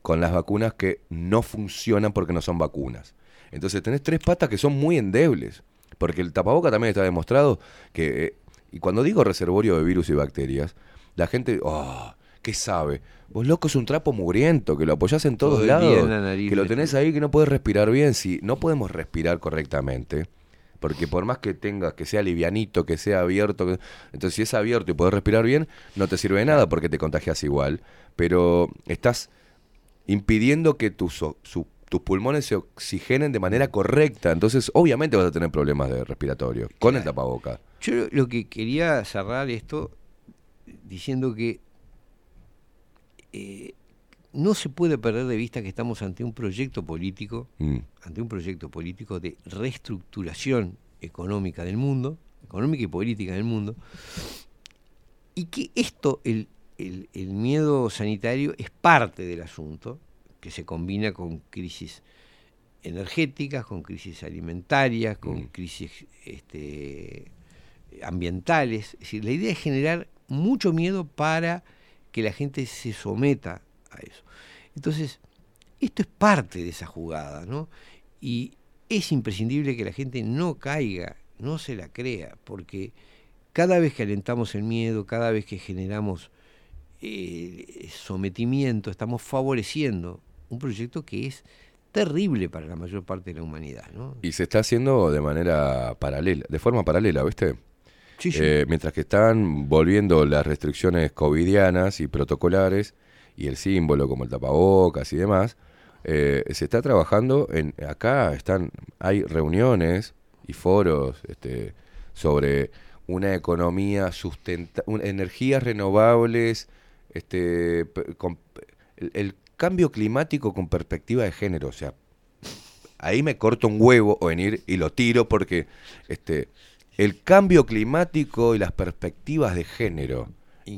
Con las vacunas que no funcionan porque no son vacunas. Entonces tenés tres patas que son muy endebles. Porque el tapaboca también está demostrado que. eh, y cuando digo reservorio de virus y bacterias, la gente. ¡Oh! ¿Qué sabe? Vos loco es un trapo mugriento, que lo apoyás en todos Todo lados. en nariz, que lo tenés ahí que no puedes respirar bien. Si no podemos respirar correctamente, porque por más que tengas, que sea livianito, que sea abierto, que- entonces si es abierto y podés respirar bien, no te sirve de nada porque te contagias igual. Pero estás impidiendo que tus, o- su- tus pulmones se oxigenen de manera correcta. Entonces, obviamente vas a tener problemas de respiratorio con el tapaboca. Yo lo- lo que quería cerrar esto diciendo que eh, no se puede perder de vista que estamos ante un proyecto político, Mm. ante un proyecto político de reestructuración económica del mundo, económica y política del mundo, y que esto, el, el- el miedo sanitario, es parte del asunto, que se combina con crisis energéticas, con crisis alimentarias, con crisis este, ambientales. Es decir, la idea es generar mucho miedo para que la gente se someta a eso. Entonces, esto es parte de esa jugada, ¿no? Y es imprescindible que la gente no caiga, no se la crea, porque cada vez que alentamos el miedo, cada vez que generamos eh, sometimiento, estamos favoreciendo un proyecto que es terrible para la mayor parte de la humanidad, ¿no? Y se está haciendo de manera paralela, de forma paralela, ¿viste? Sí, sí. Eh, mientras que están volviendo las restricciones covidianas y protocolares y el símbolo como el tapabocas y demás, eh, se está trabajando en acá están hay reuniones y foros este, sobre una economía sustenta un- energías renovables este con- el, el cambio climático con perspectiva de género o sea ahí me corto un huevo o venir y lo tiro porque este el cambio climático y las perspectivas de género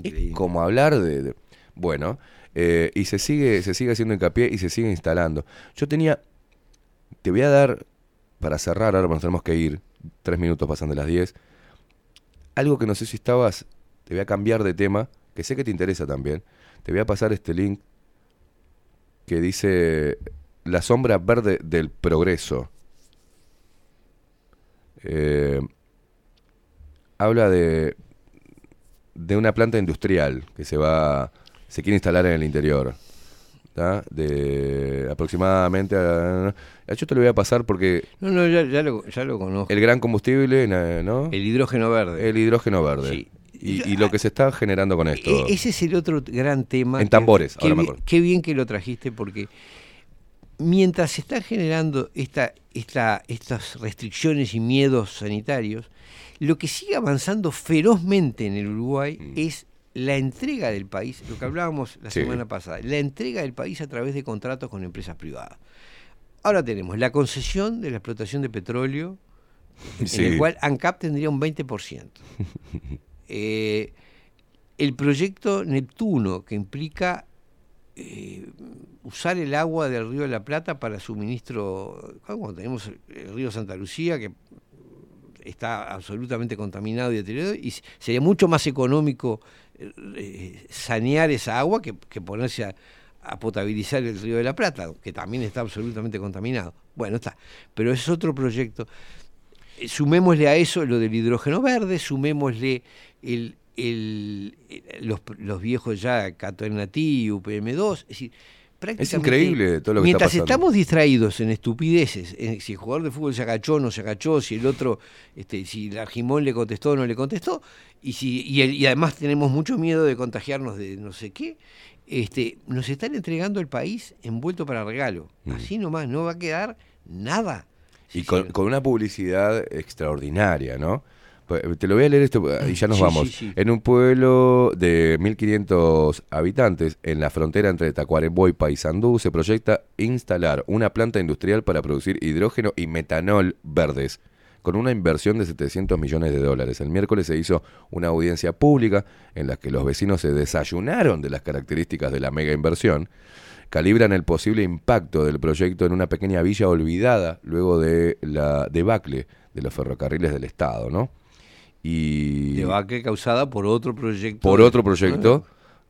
es como hablar de, de- bueno eh, y se sigue se sigue haciendo hincapié y se sigue instalando. Yo tenía te voy a dar para cerrar ahora nos tenemos que ir tres minutos pasan de las 10 algo que no sé si estabas te voy a cambiar de tema que sé que te interesa también. Te voy a pasar este link que dice la sombra verde del progreso. Eh, habla de, de una planta industrial que se va se quiere instalar en el interior ¿tá? de aproximadamente a- yo te lo voy a pasar porque No, no, ya, ya lo, ya lo conozco. el gran combustible ¿no? El hidrógeno verde. el hidrógeno verde Sí. y, y lo que se está generando con esto E- ese es el otro gran tema. En que- tambores, qué ahora me acuerdo. Qué bien que lo trajiste porque mientras se están generando esta, esta, estas restricciones y miedos sanitarios, lo que sigue avanzando ferozmente en el Uruguay Mm. es la entrega del país, lo que hablábamos la Sí. semana pasada, la entrega del país a través de contratos con empresas privadas. Ahora tenemos la concesión de la explotación de petróleo, Sí. en el cual ANCAP tendría un 20%. Eh, el proyecto Neptuno, que implica eh, usar el agua del río de la Plata para suministro, cuando tenemos el río Santa Lucía, que está absolutamente contaminado y deteriorado, y sería mucho más económico eh, eh, sanear esa agua que, que ponerse a, potabilizar el río de la Plata, que también está absolutamente contaminado. Bueno, está, pero es otro proyecto. Eh, Sumémosle a eso lo del hidrógeno verde, sumémosle el, el- el- los, los viejos ya Catonatí, UPM2, es decir, prácticamente... increíble todo lo que está Mientras estamos distraídos en estupideces, en si el jugador de fútbol se agachó o no se agachó, si el otro, este, si el Argimón le contestó o no le contestó, y, si, y, el- y además tenemos mucho miedo de contagiarnos de no sé qué, este, nos están entregando el país envuelto para regalo. Mm. Así nomás, no va a quedar nada. Y con, con una publicidad extraordinaria, ¿no? Te lo voy a leer esto y ya nos Sí, vamos. sí, sí. En un pueblo de 1.500 habitantes, en la frontera entre Tacuarembó y Paysandú, se proyecta instalar una planta industrial para producir hidrógeno y metanol verdes, con una inversión de 700 millones de dólares. El miércoles se hizo una audiencia pública en la que los vecinos se desayunaron de las características de la mega inversión calibran el posible impacto del proyecto en una pequeña villa olvidada luego de la debacle de los ferrocarriles del Estado, ¿no? Y Debacle causada por otro proyecto. por de- otro proyecto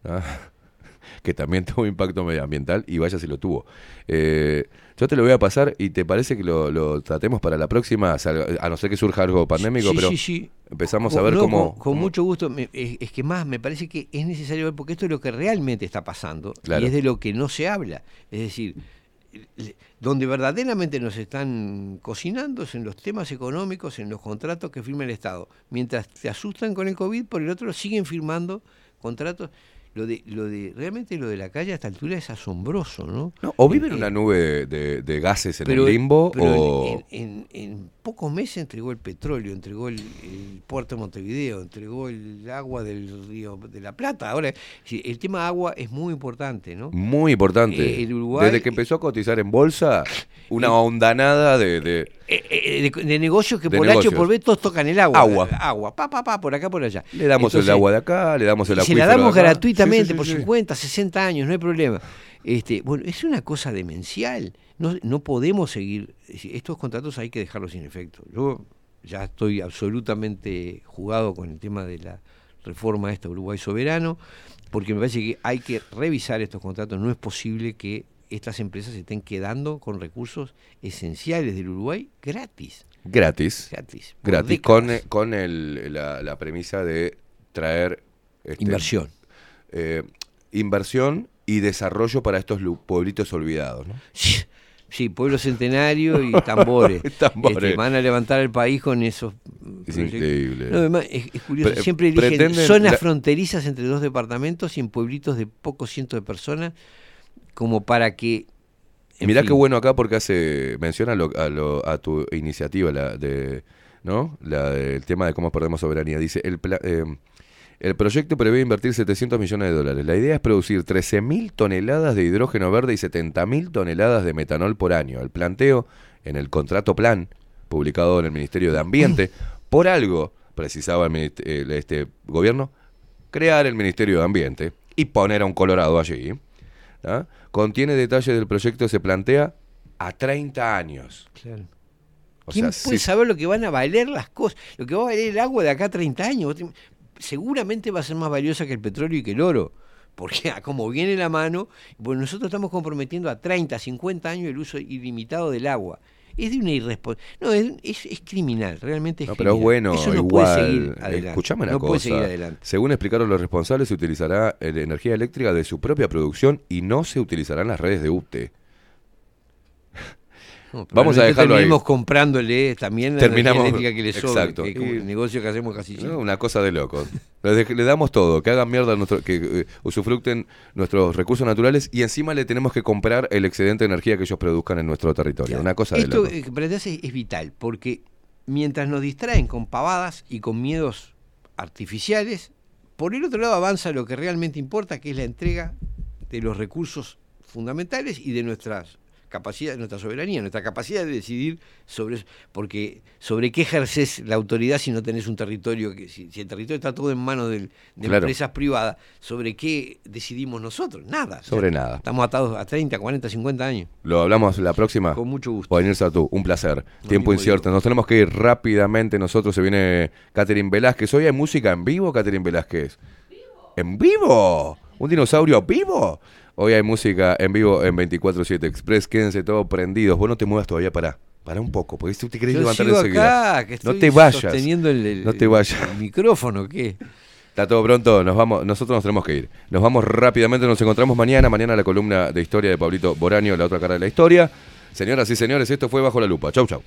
ah, que también tuvo impacto medioambiental y vaya si lo tuvo. Eh, yo te lo voy a pasar y te parece que lo, lo tratemos para la próxima, a no ser que surja algo pandémico, Sí, pero sí, sí. empezamos Con- a ver no, cómo... Con, con mucho gusto. es, es que más, me parece que es necesario ver, porque esto es lo que realmente está pasando Claro. y es de lo que no se habla. Es decir, donde verdaderamente nos están cocinando es en los temas económicos, en los contratos que firma el Estado. Mientras te asustan con el COVID, por el otro siguen firmando contratos Lo de, lo de, realmente lo de la calle a esta altura es asombroso, ¿no? No, o vive Eh, en una nube de, de- gases en pero- el limbo pero o... en, en- en pocos meses entregó el petróleo, entregó el, el puerto de Montevideo, entregó el agua del río de la Plata. Ahora, el tema agua es muy importante, ¿no? Muy importante. Eh, el Uruguay- Desde que empezó a cotizar en bolsa, una ondanada de... de- Eh, eh, de, negocios que por H o negocios. por B todos tocan el agua. Agua. Agua, pa, pa, pa, por acá, por allá. le damos Entonces, el agua de acá, le damos el y se la damos de acá. gratuitamente Sí, sí, por sí. 50, 60 años, no hay problema. Este, bueno, es una cosa demencial. No, no podemos seguir. Estos contratos hay que dejarlos sin efecto. Yo ya estoy absolutamente jugado con el tema de la reforma esta Uruguay soberano, porque me parece que hay que revisar estos contratos. No es posible que estas empresas se estén quedando con recursos esenciales del Uruguay gratis. Gratis. Gratis. Gratis. décadas. Con, con el- la, la premisa de traer... este, Inversión. Eh, inversión y desarrollo para estos pueblitos olvidados. ¿no? Sí, pueblo centenario y tambores. Tambores. Este, van a levantar el país con esos. Es proyectos. increíble. No, además, es, es curioso. Pre- Siempre eligen zonas la- fronterizas entre dos departamentos y en pueblitos de pocos cientos de personas, como para que. Mirá fin, qué bueno acá porque hace menciona lo- a, lo- a tu iniciativa la de no la del tema de cómo perdemos soberanía dice el pla- eh, el proyecto prevé invertir 700 millones de dólares la idea es producir 13.000 toneladas de hidrógeno verde y 70.000 toneladas de metanol por año el planteo en el contrato plan publicado en el Ministerio de Ambiente por algo precisaba el, este gobierno crear el Ministerio de Ambiente y poner a un colorado allí ¿ah? contiene detalles del proyecto se plantea a 30 años. claro. O ¿Quién sea, puede saber lo que van a valer las cosas? Lo que va a valer el agua de acá a 30 años. Seguramente va a ser más valiosa que el petróleo y que el oro. Porque a como viene la mano, bueno, nosotros estamos comprometiendo a 30, 50 años el uso ilimitado del agua. Es de una irresponsabilidad. No, es, es- es criminal, realmente es No, pero es criminal. bueno, Eso no igual. puede seguir adelante. Escuchame una no cosa. puede seguir adelante. Según explicaron los responsables, se utilizará eh, la energía eléctrica de su propia producción y no se utilizarán las redes de UTE. No, Vamos a dejarlo ahí. terminemos comprándole también la Terminamos- que le sobra, exacto. que Y- negocio que hacemos casi No, siempre. Una cosa de locos. Le, damos todo, que hagan mierda, nuestro, que eh, usufructen nuestros recursos naturales y encima le tenemos que comprar el excedente de energía que ellos produzcan en nuestro territorio. Una cosa de Esto locos. eh, es, es vital, porque mientras nos distraen con pavadas y con miedos artificiales, por el otro lado avanza lo que realmente importa, que es la entrega de los recursos fundamentales y de nuestras capacidades, nuestra soberanía, nuestra capacidad de decidir sobre eso. Porque sobre qué ejerces la autoridad si no tenés un territorio, que si, si el territorio está todo en manos del- de Claro. empresas privadas, ¿sobre qué decidimos nosotros? Nada. O sea, Sobre nada. Estamos atados a 30, 40, 50 años. Lo hablamos la próxima. Con mucho gusto. Poder tú, un placer. Tiempo incierto. Nos tenemos que ir rápidamente. Nosotros se viene Catherine Velázquez. Hoy hay música en vivo, Catherine Velázquez. ¿En vivo? ¿Un dinosaurio vivo? Hoy hay música en vivo en 24-7 Express. Quédense todos prendidos. Vos no te muevas todavía, pará. Pará un poco, porque si tú te querés Yo levantar enseguida. acá, que no te vayas. el- el- no te vayas. el micrófono, ¿qué? Está todo pronto, nos vamos, nosotros nos tenemos que ir. Nos vamos rápidamente, nos encontramos mañana, mañana la columna de historia de Pablito Boraño, la otra cara de la historia. Señoras y señores, esto fue Bajo la Lupa. Chau, chau.